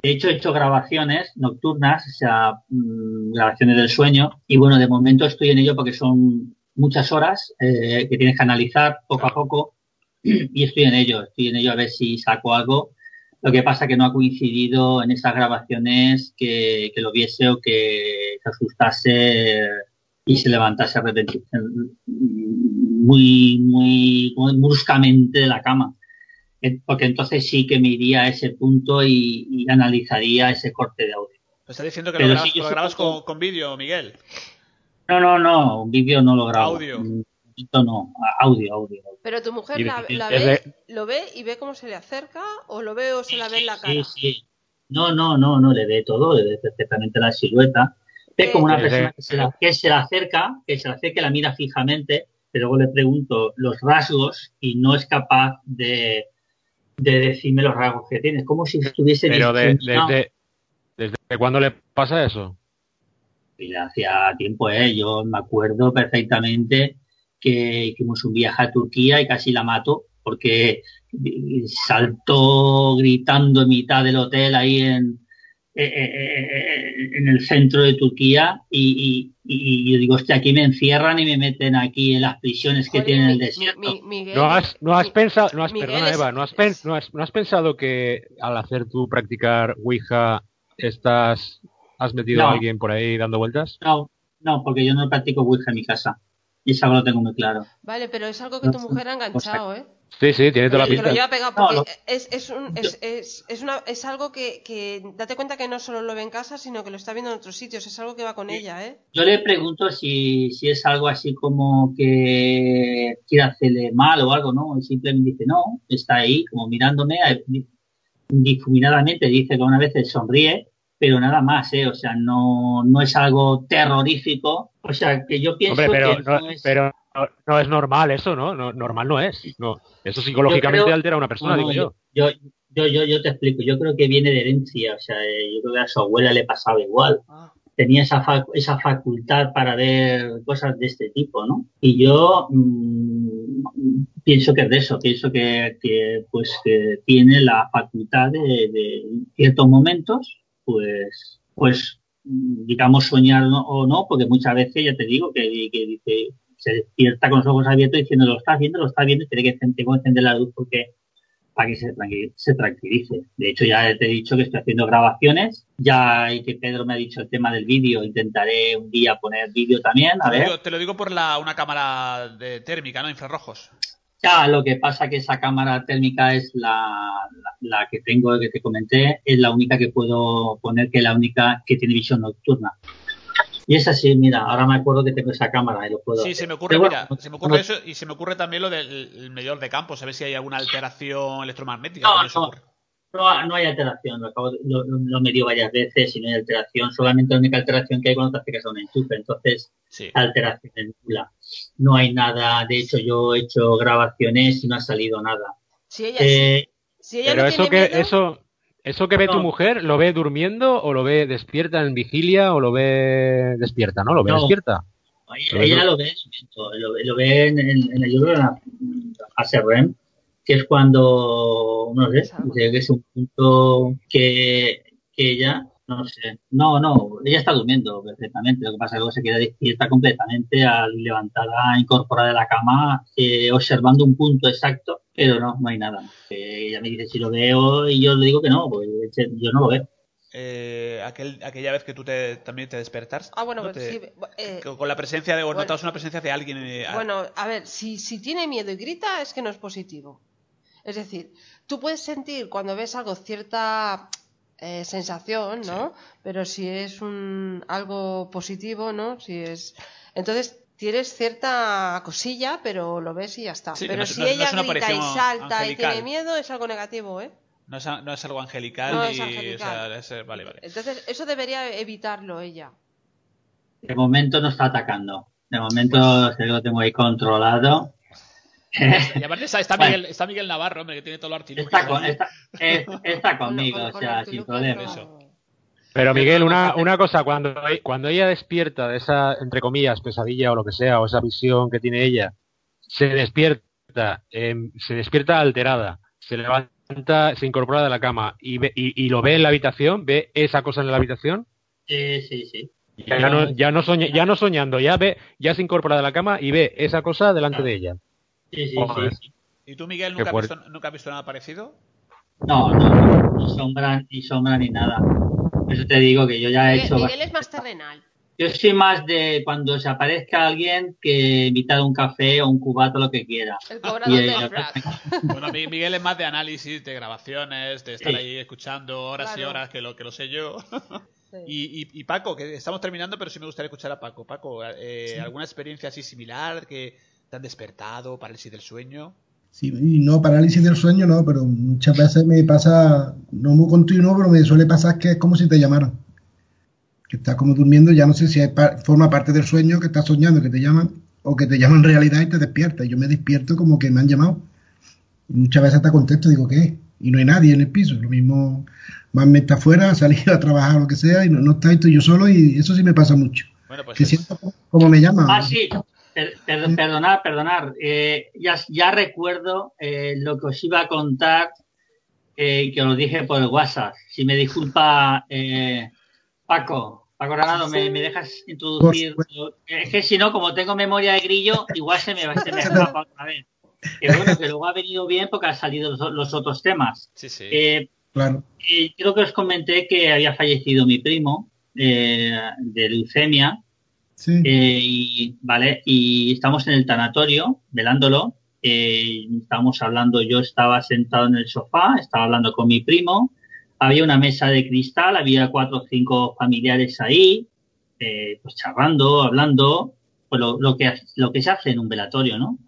[SPEAKER 9] De hecho, he hecho grabaciones nocturnas, o sea, mm, grabaciones del sueño. Y bueno, de momento estoy en ello porque son muchas horas eh, que tienes que analizar poco a poco. Y estoy en ello, estoy en ello a ver si saco algo. Lo que pasa que no ha coincidido en esas grabaciones que, que lo viese o que se asustase y se levantase muy, muy, muy bruscamente de la cama. Porque entonces sí que me iría a ese punto y, y analizaría ese corte de audio.
[SPEAKER 4] Me está diciendo que
[SPEAKER 9] Pero
[SPEAKER 4] lo grabas,
[SPEAKER 9] sí, yo
[SPEAKER 4] lo grabas
[SPEAKER 9] supongo-
[SPEAKER 4] con, con vídeo, Miguel.
[SPEAKER 9] No, no, no, un vídeo no lo grabo.
[SPEAKER 4] Audio.
[SPEAKER 9] Esto no, audio, audio.
[SPEAKER 5] Pero tu mujer
[SPEAKER 8] Y
[SPEAKER 5] la, ve, lo ve y ve cómo se le acerca o lo ve o se la ve en la cara.
[SPEAKER 9] Sí, sí. No, no, no, no, le ve todo, le ve perfectamente la silueta. Ve
[SPEAKER 5] Eh,
[SPEAKER 9] como una persona que se, la, que se la acerca, que se la acerca, la mira fijamente, pero luego le pregunto los rasgos y no es capaz de, de decirme los rasgos que tienes, como si estuviese
[SPEAKER 8] Pero de, desde, ¿desde cuándo le pasa eso?
[SPEAKER 9] Y hacía tiempo, ¿eh? Yo me acuerdo perfectamente que hicimos un viaje a Turquía y casi la mato porque saltó gritando en mitad del hotel ahí en, eh, eh, eh, en el centro de Turquía y, y- y yo digo, hostia, aquí me encierran y me meten aquí en las prisiones que tienen en el desierto.
[SPEAKER 5] Mi- Miguel,
[SPEAKER 8] ¿No has, no has pensado, no has,
[SPEAKER 5] Miguel
[SPEAKER 8] perdona
[SPEAKER 5] es-
[SPEAKER 8] Eva, ¿no has, pen- no, has, no has pensado que al hacer tú practicar Ouija estás, has metido
[SPEAKER 9] No.
[SPEAKER 8] a alguien por ahí dando vueltas?
[SPEAKER 9] No, no, porque yo no practico Ouija en mi casa. Y eso lo tengo muy claro.
[SPEAKER 5] Vale, pero es algo que tu mujer ha enganchado, ¿eh?
[SPEAKER 8] Sí, sí, tiene toda la pinta.
[SPEAKER 9] No, no.
[SPEAKER 5] es, es, un, es, es, es, una, es algo que, que date cuenta que no solo lo ve en casa, sino que lo está viendo en otros sitios. Es algo que va con ella, ¿eh?
[SPEAKER 9] Yo le pregunto si, si es algo así como que quiere hacerle mal o algo, ¿no? Y simplemente dice, no, está ahí como mirándome difuminadamente, dice que una vez sonríe, pero nada más, ¿eh? O sea, no, no es algo terrorífico. O sea, que yo pienso
[SPEAKER 8] Hombre, pero
[SPEAKER 9] que
[SPEAKER 8] no,
[SPEAKER 9] no es...
[SPEAKER 8] pero no, no es normal eso, ¿no? no normal no es. No, eso psicológicamente
[SPEAKER 9] creo-
[SPEAKER 8] altera a una persona, digo yo.
[SPEAKER 9] yo, yo, yo, yo te explico, yo creo que viene de herencia, o sea, eh, yo creo que a su abuela le pasaba igual. Tenía esa, fa- esa facultad para ver cosas de este tipo, ¿no? Y yo mm, pienso que es de eso, pienso que, que, pues que tiene la facultad de, de ciertos momentos, pues, pues digamos soñar o no, porque muchas veces ya te digo que, que dice, se despierta con los ojos abiertos diciendo lo estás viendo, lo estás viendo, y tiene que encender la luz porque para que se, se tranquilice. De hecho, ya te he dicho que estoy haciendo grabaciones, ya y que Pedro me ha dicho el tema del vídeo, intentaré un día poner vídeo también, a
[SPEAKER 3] Te lo,
[SPEAKER 9] ver.
[SPEAKER 3] digo, te lo digo por la, una cámara de térmica, ¿no? Infrarrojos.
[SPEAKER 9] Ya, lo que pasa que esa cámara térmica es la, la, la que tengo, que te comenté, es la única que puedo poner, que es la única que tiene visión nocturna. Y es así, mira, ahora me acuerdo que tengo esa cámara y lo puedo
[SPEAKER 3] Sí,
[SPEAKER 9] hacer.
[SPEAKER 3] se me ocurre, mira, se me ocurre
[SPEAKER 9] no-
[SPEAKER 3] eso y se me ocurre también lo del el medidor de campo, saber si hay alguna alteración electromagnética.
[SPEAKER 9] No, no. No, no hay alteración, lo, acabo de- lo, lo- lo medí varias veces y no hay alteración, solamente la única alteración que hay cuando te acercas a un enchufe, entonces
[SPEAKER 3] Sí.
[SPEAKER 9] la alteración es nula. No hay nada, de hecho yo he hecho grabaciones y no ha salido nada.
[SPEAKER 5] Si ella,
[SPEAKER 9] Eh,
[SPEAKER 5] si ella
[SPEAKER 8] Pero
[SPEAKER 5] no
[SPEAKER 8] eso
[SPEAKER 5] tiene
[SPEAKER 8] que,
[SPEAKER 5] miedo,
[SPEAKER 8] eso, eso que ve tu mujer, ¿lo ve durmiendo o lo ve despierta en vigilia o lo ve despierta, no? ¿Lo ve
[SPEAKER 9] No.
[SPEAKER 8] despierta?
[SPEAKER 9] Ella,
[SPEAKER 8] Pero
[SPEAKER 9] ella lo ve, lo, ve- lo ve en, en, en, yo creo en la fase REM, que es cuando, no sé, que es un punto que, que ella, no sé, no, no, ella está durmiendo perfectamente, lo que pasa es que luego se queda despierta completamente al levantada, incorporada de la cama, eh, observando un punto exacto, pero no, no hay nada. Eh, ella me dice si lo veo y yo le digo que no, pues yo no lo veo.
[SPEAKER 3] Eh, aquel, aquella vez que tú te, también te despertaste.
[SPEAKER 5] Ah, bueno,
[SPEAKER 3] ¿no?
[SPEAKER 5] pues
[SPEAKER 3] Te-
[SPEAKER 5] sí. eh,
[SPEAKER 3] con la presencia de, o
[SPEAKER 5] bueno.
[SPEAKER 3] notabas una presencia de alguien. eh, a-
[SPEAKER 5] Bueno, a ver, si, si tiene miedo y grita es que no es positivo. Es decir, tú puedes sentir cuando ves algo cierta eh, sensación, ¿no? Pero si es un algo positivo, ¿no? Si es entonces tienes cierta cosilla, pero lo ves y ya está.
[SPEAKER 3] Sí,
[SPEAKER 5] pero
[SPEAKER 3] no
[SPEAKER 5] si
[SPEAKER 3] no es- no
[SPEAKER 5] ella grita y salta y tiene miedo es algo negativo, ¿eh?
[SPEAKER 3] No, es, no es algo angelical.
[SPEAKER 5] No
[SPEAKER 3] ni-
[SPEAKER 5] es angelical.
[SPEAKER 3] o sea, es- eh, vale, vale.
[SPEAKER 5] Entonces eso debería evitarlo ella.
[SPEAKER 9] De momento no está atacando. De momento se lo tengo ahí controlado.
[SPEAKER 3] Y aparte está, está
[SPEAKER 9] Bueno.
[SPEAKER 3] Miguel, está Miguel Navarro, hombre, que tiene todo el artilugio.
[SPEAKER 9] Está, con- está, es- está conmigo,
[SPEAKER 5] con-
[SPEAKER 9] o sea, sin problema.
[SPEAKER 3] Eso.
[SPEAKER 8] Pero Miguel, una, una cosa, cuando, cuando ella despierta de esa, entre comillas, pesadilla o lo que sea, o esa visión que tiene ella, se despierta, em, se despierta alterada, se levanta, se incorpora de la cama y, ve- y, y lo ve en la habitación, ve esa cosa en la habitación,
[SPEAKER 9] Sí, sí, sí.
[SPEAKER 8] ya, no, ya, no soña- ya no soñando, ya ve, ya se incorpora de la cama y ve esa cosa delante de ella.
[SPEAKER 9] Sí, sí,
[SPEAKER 8] Joder.
[SPEAKER 9] sí, sí.
[SPEAKER 3] ¿Y tú, Miguel, nunca has, visto, nunca has visto nada parecido?
[SPEAKER 9] No, no, no, ni sombra, ni sombra, ni nada. Por eso te digo que yo ya he
[SPEAKER 5] Miguel,
[SPEAKER 9] hecho...
[SPEAKER 5] Miguel es más terrenal.
[SPEAKER 9] Yo soy más de cuando se aparezca alguien que invitar a un café o un cubato, lo que quiera.
[SPEAKER 5] El cobrador
[SPEAKER 9] Y,
[SPEAKER 5] frac.
[SPEAKER 3] Bueno, Mi- Miguel es más de análisis, de grabaciones, de estar
[SPEAKER 9] Sí.
[SPEAKER 3] ahí escuchando horas y horas, que lo, que lo sé yo.
[SPEAKER 5] Sí.
[SPEAKER 3] Y, y- y Paco, que estamos terminando, pero sí me gustaría escuchar a Paco. Paco, eh, ¿alguna experiencia así similar que te han despertado, parálisis del sueño?
[SPEAKER 6] Sí, no, parálisis del sueño no, pero muchas veces me pasa, no muy continuo, pero me suele pasar que es como si te llamaran. Que estás como durmiendo, ya no sé si forma parte del sueño, que estás soñando, que te llaman, o que te llaman realidad y te despiertas. Y yo me despierto como que me han llamado. Y muchas veces te contesto, digo, ¿qué? y no hay nadie en el piso. Lo mismo, más me está afuera, salir a trabajar o lo que sea, y no, no está estoy yo solo, y eso sí me pasa mucho.
[SPEAKER 4] Bueno, pues
[SPEAKER 6] que
[SPEAKER 4] es-
[SPEAKER 6] siento como me llaman.
[SPEAKER 9] Ah, sí. Per- per- perdonar, perdonar. Eh, ya, ya recuerdo eh, lo que os iba a contar, eh, que os lo dije por el WhatsApp. Si me disculpa, eh, Paco, Paco Granado, ¿me, me dejas introducir? Es que si no, como tengo memoria de grillo, igual se me, se me escapa otra vez. Que bueno, que luego ha venido bien porque han salido los, los otros temas.
[SPEAKER 4] Sí, sí.
[SPEAKER 9] Eh,
[SPEAKER 6] Claro.
[SPEAKER 9] eh, creo que os comenté que había fallecido mi primo eh, de leucemia. Eh, y, vale, y estamos en el tanatorio, velándolo. Eh, hablando, yo estaba sentado en el sofá, estaba hablando con mi primo. Había una mesa de cristal, había cuatro o cinco familiares ahí, eh, pues charlando, hablando, pues lo, que, lo que se hace en un velatorio, ¿no?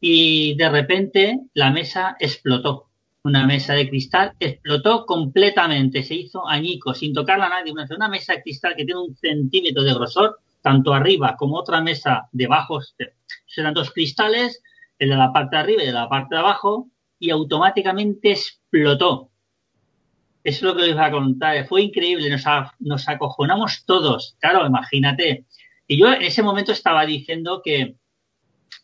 [SPEAKER 9] Y de repente la mesa explotó. Una mesa de cristal explotó completamente, se hizo añicos, sin tocarla a nadie. Una mesa de cristal que tiene un centímetro de grosor, tanto arriba como otra mesa debajo, serán dos cristales, el de la parte de arriba y el de la parte de abajo, y automáticamente explotó. Eso es lo que les voy a contar. Fue increíble, nos, nos acojonamos todos. Claro, imagínate. Y yo en ese momento estaba diciendo que,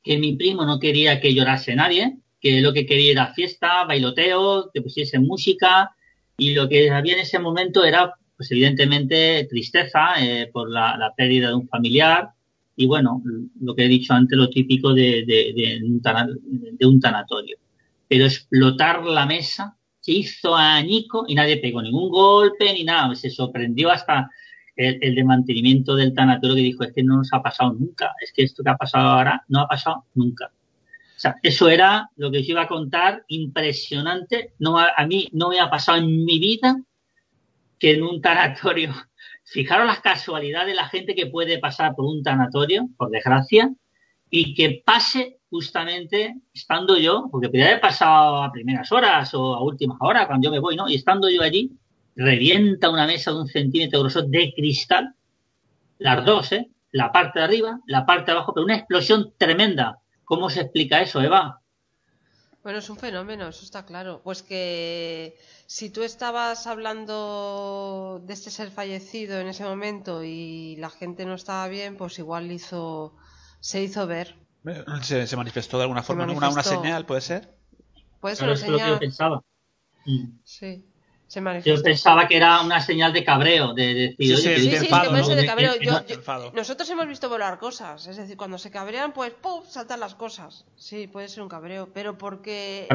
[SPEAKER 9] que mi primo no quería que llorase nadie, que lo que quería era fiesta, bailoteo, que pusiese música, y lo que había en ese momento era, pues evidentemente, tristeza eh, por la, pérdida de un familiar, y bueno, lo que he dicho antes, lo típico de, de- de un, de un tanatorio. Pero explotar la mesa se hizo añico y nadie pegó ningún golpe ni nada. Se sorprendió hasta el, el de mantenimiento del tanatorio que dijo, es que no nos ha pasado nunca, es que esto que ha pasado ahora no ha pasado nunca. O sea, eso era lo que os iba a contar, impresionante. No, a, a mí no me ha pasado en mi vida que en un tanatorio, fijaros las casualidades de la gente que puede pasar por un tanatorio, por desgracia, y que pase justamente estando yo, porque podría haber pasado a primeras horas o a últimas horas cuando yo me voy, ¿no? Y estando yo allí, revienta una mesa de un centímetro de grosor de cristal, las dos, ¿eh? La parte de arriba, la parte de abajo, pero una explosión tremenda. ¿Cómo se explica eso, Eva?
[SPEAKER 5] Bueno, es un fenómeno, eso está claro. Pues que si tú estabas hablando de este ser fallecido en ese momento y la gente no estaba bien, pues igual hizo, se hizo ver.
[SPEAKER 4] Se, se manifestó de alguna forma, ¿no? una, señal, ¿puede ser?
[SPEAKER 5] Puede ser una
[SPEAKER 9] es lo que yo
[SPEAKER 5] señal.
[SPEAKER 9] pensaba. Mm.
[SPEAKER 5] Sí, se
[SPEAKER 9] Yo pensaba que era una señal de cabreo, de decir,
[SPEAKER 4] Sí, sí,
[SPEAKER 5] Sí,
[SPEAKER 4] enfado, ¿no?
[SPEAKER 5] de cabreo. Yo- nosotros hemos visto volar cosas, es decir, cuando se cabrean, pues ¡pum! saltan las cosas. Sí, puede ser un cabreo, pero porque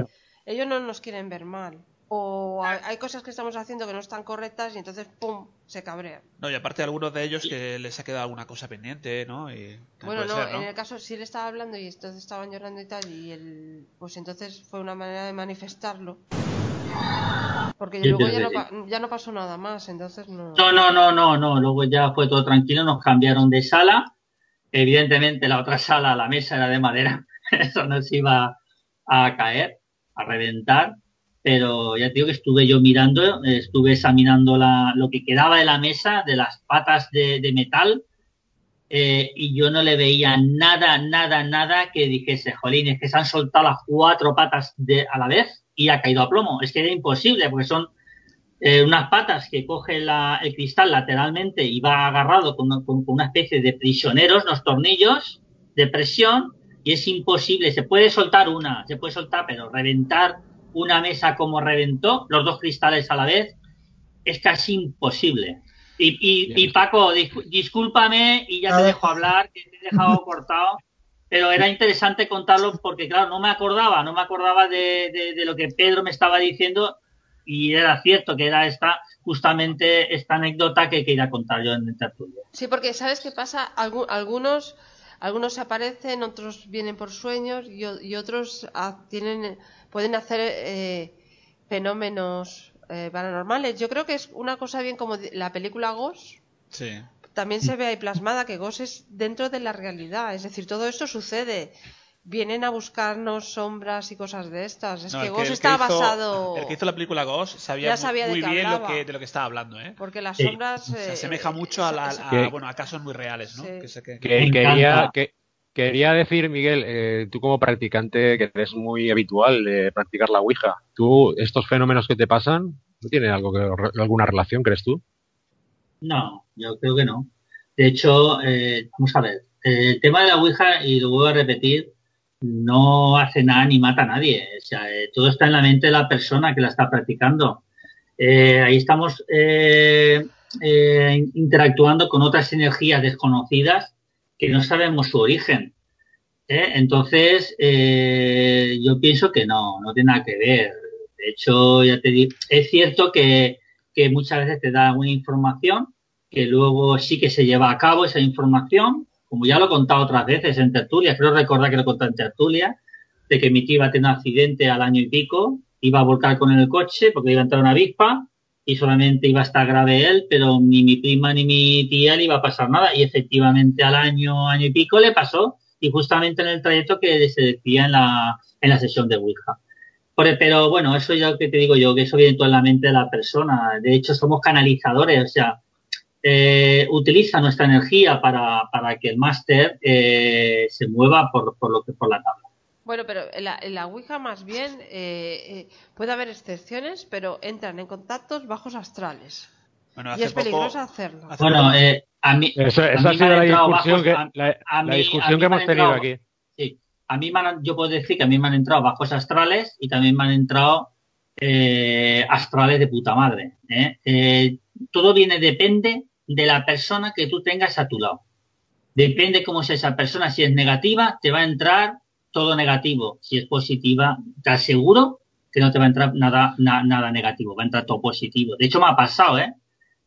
[SPEAKER 5] ellos no nos quieren ver mal. O hay, cosas que estamos haciendo que no están correctas y entonces ¡pum! se cabrean.
[SPEAKER 4] No, y aparte algunos de ellos que les ha quedado alguna cosa pendiente, ¿no? Y
[SPEAKER 5] Bueno,
[SPEAKER 4] puede
[SPEAKER 5] no,
[SPEAKER 4] ser, ¿no?
[SPEAKER 5] en el caso sí le estaba hablando y entonces estaban llorando y tal, y el, pues entonces fue una manera de manifestarlo. Porque luego ya no, ya no pasó nada más, entonces no.
[SPEAKER 9] No, no, no, no, no. Luego ya fue todo tranquilo, nos cambiaron de sala. Evidentemente la otra sala, la mesa era de madera. Eso nos iba a caer, a reventar. Pero ya te digo que estuve yo mirando, estuve examinando la, lo que quedaba de la mesa, de las patas de, de metal, eh, y yo no le veía nada, nada, nada que dijese, jolín, es que se han soltado las cuatro patas de, a la vez y ha caído a plomo. Es que era imposible, porque son eh, unas patas que coge la- el cristal lateralmente y va agarrado con, con- con una especie de prisioneros, unos tornillos de presión, y es imposible. Se puede soltar una, se puede soltar, pero reventar una mesa como reventó, los dos cristales a la vez, es casi imposible. Y, y, y Paco, dis- discúlpame y ya te dejo hablar, que te he dejado cortado. Pero era interesante contarlo porque, claro, no me acordaba, no me acordaba de, de- de lo que Pedro me estaba diciendo y era cierto que era esta justamente esta anécdota que quería contar yo en el tertulio.
[SPEAKER 5] Sí, porque ¿sabes qué pasa? Algu- algunos, algunos se aparecen, otros vienen por sueños y, otros tienen, pueden hacer eh, fenómenos eh, paranormales. Yo creo que es una cosa bien como la película Ghost.
[SPEAKER 4] Sí.
[SPEAKER 5] También se ve ahí plasmada que Ghost es dentro de la realidad. Es decir, todo esto sucede. Vienen a buscarnos sombras y cosas de estas. Es
[SPEAKER 4] No,
[SPEAKER 5] que Ghost
[SPEAKER 4] el
[SPEAKER 5] está
[SPEAKER 4] hizo-
[SPEAKER 5] basado.
[SPEAKER 4] El que hizo la película Ghost sabía, muy bien lo que, de lo que estaba hablando, ¿eh?
[SPEAKER 5] Porque las sombras.
[SPEAKER 4] Se
[SPEAKER 5] eh,
[SPEAKER 4] asemeja mucho a, la- a-
[SPEAKER 8] Que-
[SPEAKER 4] bueno, a casos muy reales, ¿no?
[SPEAKER 5] Sí.
[SPEAKER 4] Que sé que-
[SPEAKER 8] quería, que, quería decir, Miguel, eh, tú como practicante que es muy habitual de practicar la Ouija, ¿tú estos fenómenos que te pasan, no tienen algo que, alguna relación, crees tú?
[SPEAKER 9] No, yo creo que no. De hecho, eh, vamos a ver, eh, el tema de la Ouija, y lo vuelvo a repetir, no hace nada ni mata a nadie. O sea, eh, todo está en la mente de la persona que la está practicando. Eh, ahí estamos eh, eh, interactuando con otras energías desconocidas que no sabemos su origen. ¿eh? Entonces, eh, yo pienso que no, no tiene nada que ver. De hecho, ya te digo, es cierto que, que muchas veces te da una información que luego sí que se lleva a cabo esa información, como ya lo he contado otras veces en tertulia, creo recordar que lo contado en tertulia, de que mi tía iba a tener un accidente al año y pico, iba a volcar con el coche porque iba a entrar una avispa y solamente iba a estar grave él, pero ni mi prima ni mi tía le iba a pasar nada. Y efectivamente al año, año y pico le pasó, y justamente en el trayecto que se decía en la, en la sesión de Ouija. Por- Pero bueno, eso ya que te digo yo, que eso viene todo en la mente de la persona. De hecho, somos canalizadores, o sea, eh, utiliza nuestra energía para, para que el máster eh, se mueva por, por lo que por la tabla.
[SPEAKER 5] Bueno, pero en la, en la Ouija más bien eh, eh, puede haber excepciones, pero entran en contactos bajos astrales.
[SPEAKER 3] Bueno,
[SPEAKER 5] y es
[SPEAKER 3] poco-
[SPEAKER 5] peligroso hacerlo.
[SPEAKER 3] hace
[SPEAKER 9] Bueno, eh, a mí,
[SPEAKER 8] Esa,
[SPEAKER 9] a
[SPEAKER 8] esa ha
[SPEAKER 9] mí
[SPEAKER 8] sido la
[SPEAKER 9] entrado
[SPEAKER 8] discusión
[SPEAKER 9] bajos-
[SPEAKER 8] que, la,
[SPEAKER 9] a
[SPEAKER 8] la
[SPEAKER 9] mí-
[SPEAKER 8] discusión
[SPEAKER 9] mí
[SPEAKER 8] que hemos tenido
[SPEAKER 9] entrado-
[SPEAKER 8] aquí.
[SPEAKER 9] Sí, a mí me han, yo puedo decir que a mí me han entrado bajos astrales y también me han entrado eh, astrales de puta madre. ¿eh? Eh, todo viene, depende de la persona que tú tengas a tu lado. Depende cómo sea esa persona. Si es negativa, te va a entrar todo negativo. Si es positiva, te aseguro que no te va a entrar nada, na- nada negativo, va a entrar todo positivo. De hecho, me ha pasado, ¿eh?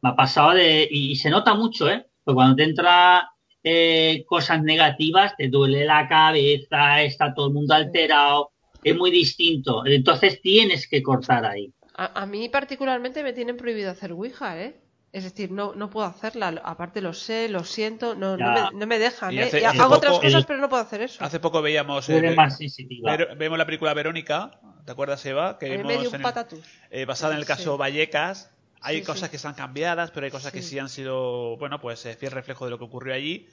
[SPEAKER 9] Me ha pasado de, y, y se nota mucho, ¿eh? Porque cuando te entra eh, cosas negativas, te duele la cabeza, está todo el mundo alterado, es muy distinto. Entonces tienes que cortar ahí.
[SPEAKER 5] A, a mí particularmente me tienen prohibido hacer Ouija, ¿eh? Es decir, no, no puedo hacerla. Aparte lo sé, lo siento, no, no, me, no me dejan,
[SPEAKER 3] Y
[SPEAKER 5] ¿eh? Y hago otras cosas, pero no puedo hacer eso.
[SPEAKER 3] Hace poco veíamos eh,
[SPEAKER 9] más
[SPEAKER 3] ver- vemos la película Verónica, ¿te acuerdas Eva? Que vimos
[SPEAKER 5] me dio un
[SPEAKER 3] en el- eh, basada en el caso
[SPEAKER 5] Sí.
[SPEAKER 3] Vallecas. Hay
[SPEAKER 5] Sí,
[SPEAKER 3] cosas
[SPEAKER 5] sí.
[SPEAKER 3] que están cambiadas, pero hay cosas que
[SPEAKER 5] Sí.
[SPEAKER 3] han sido, bueno, pues eh, fiel reflejo de lo que ocurrió allí.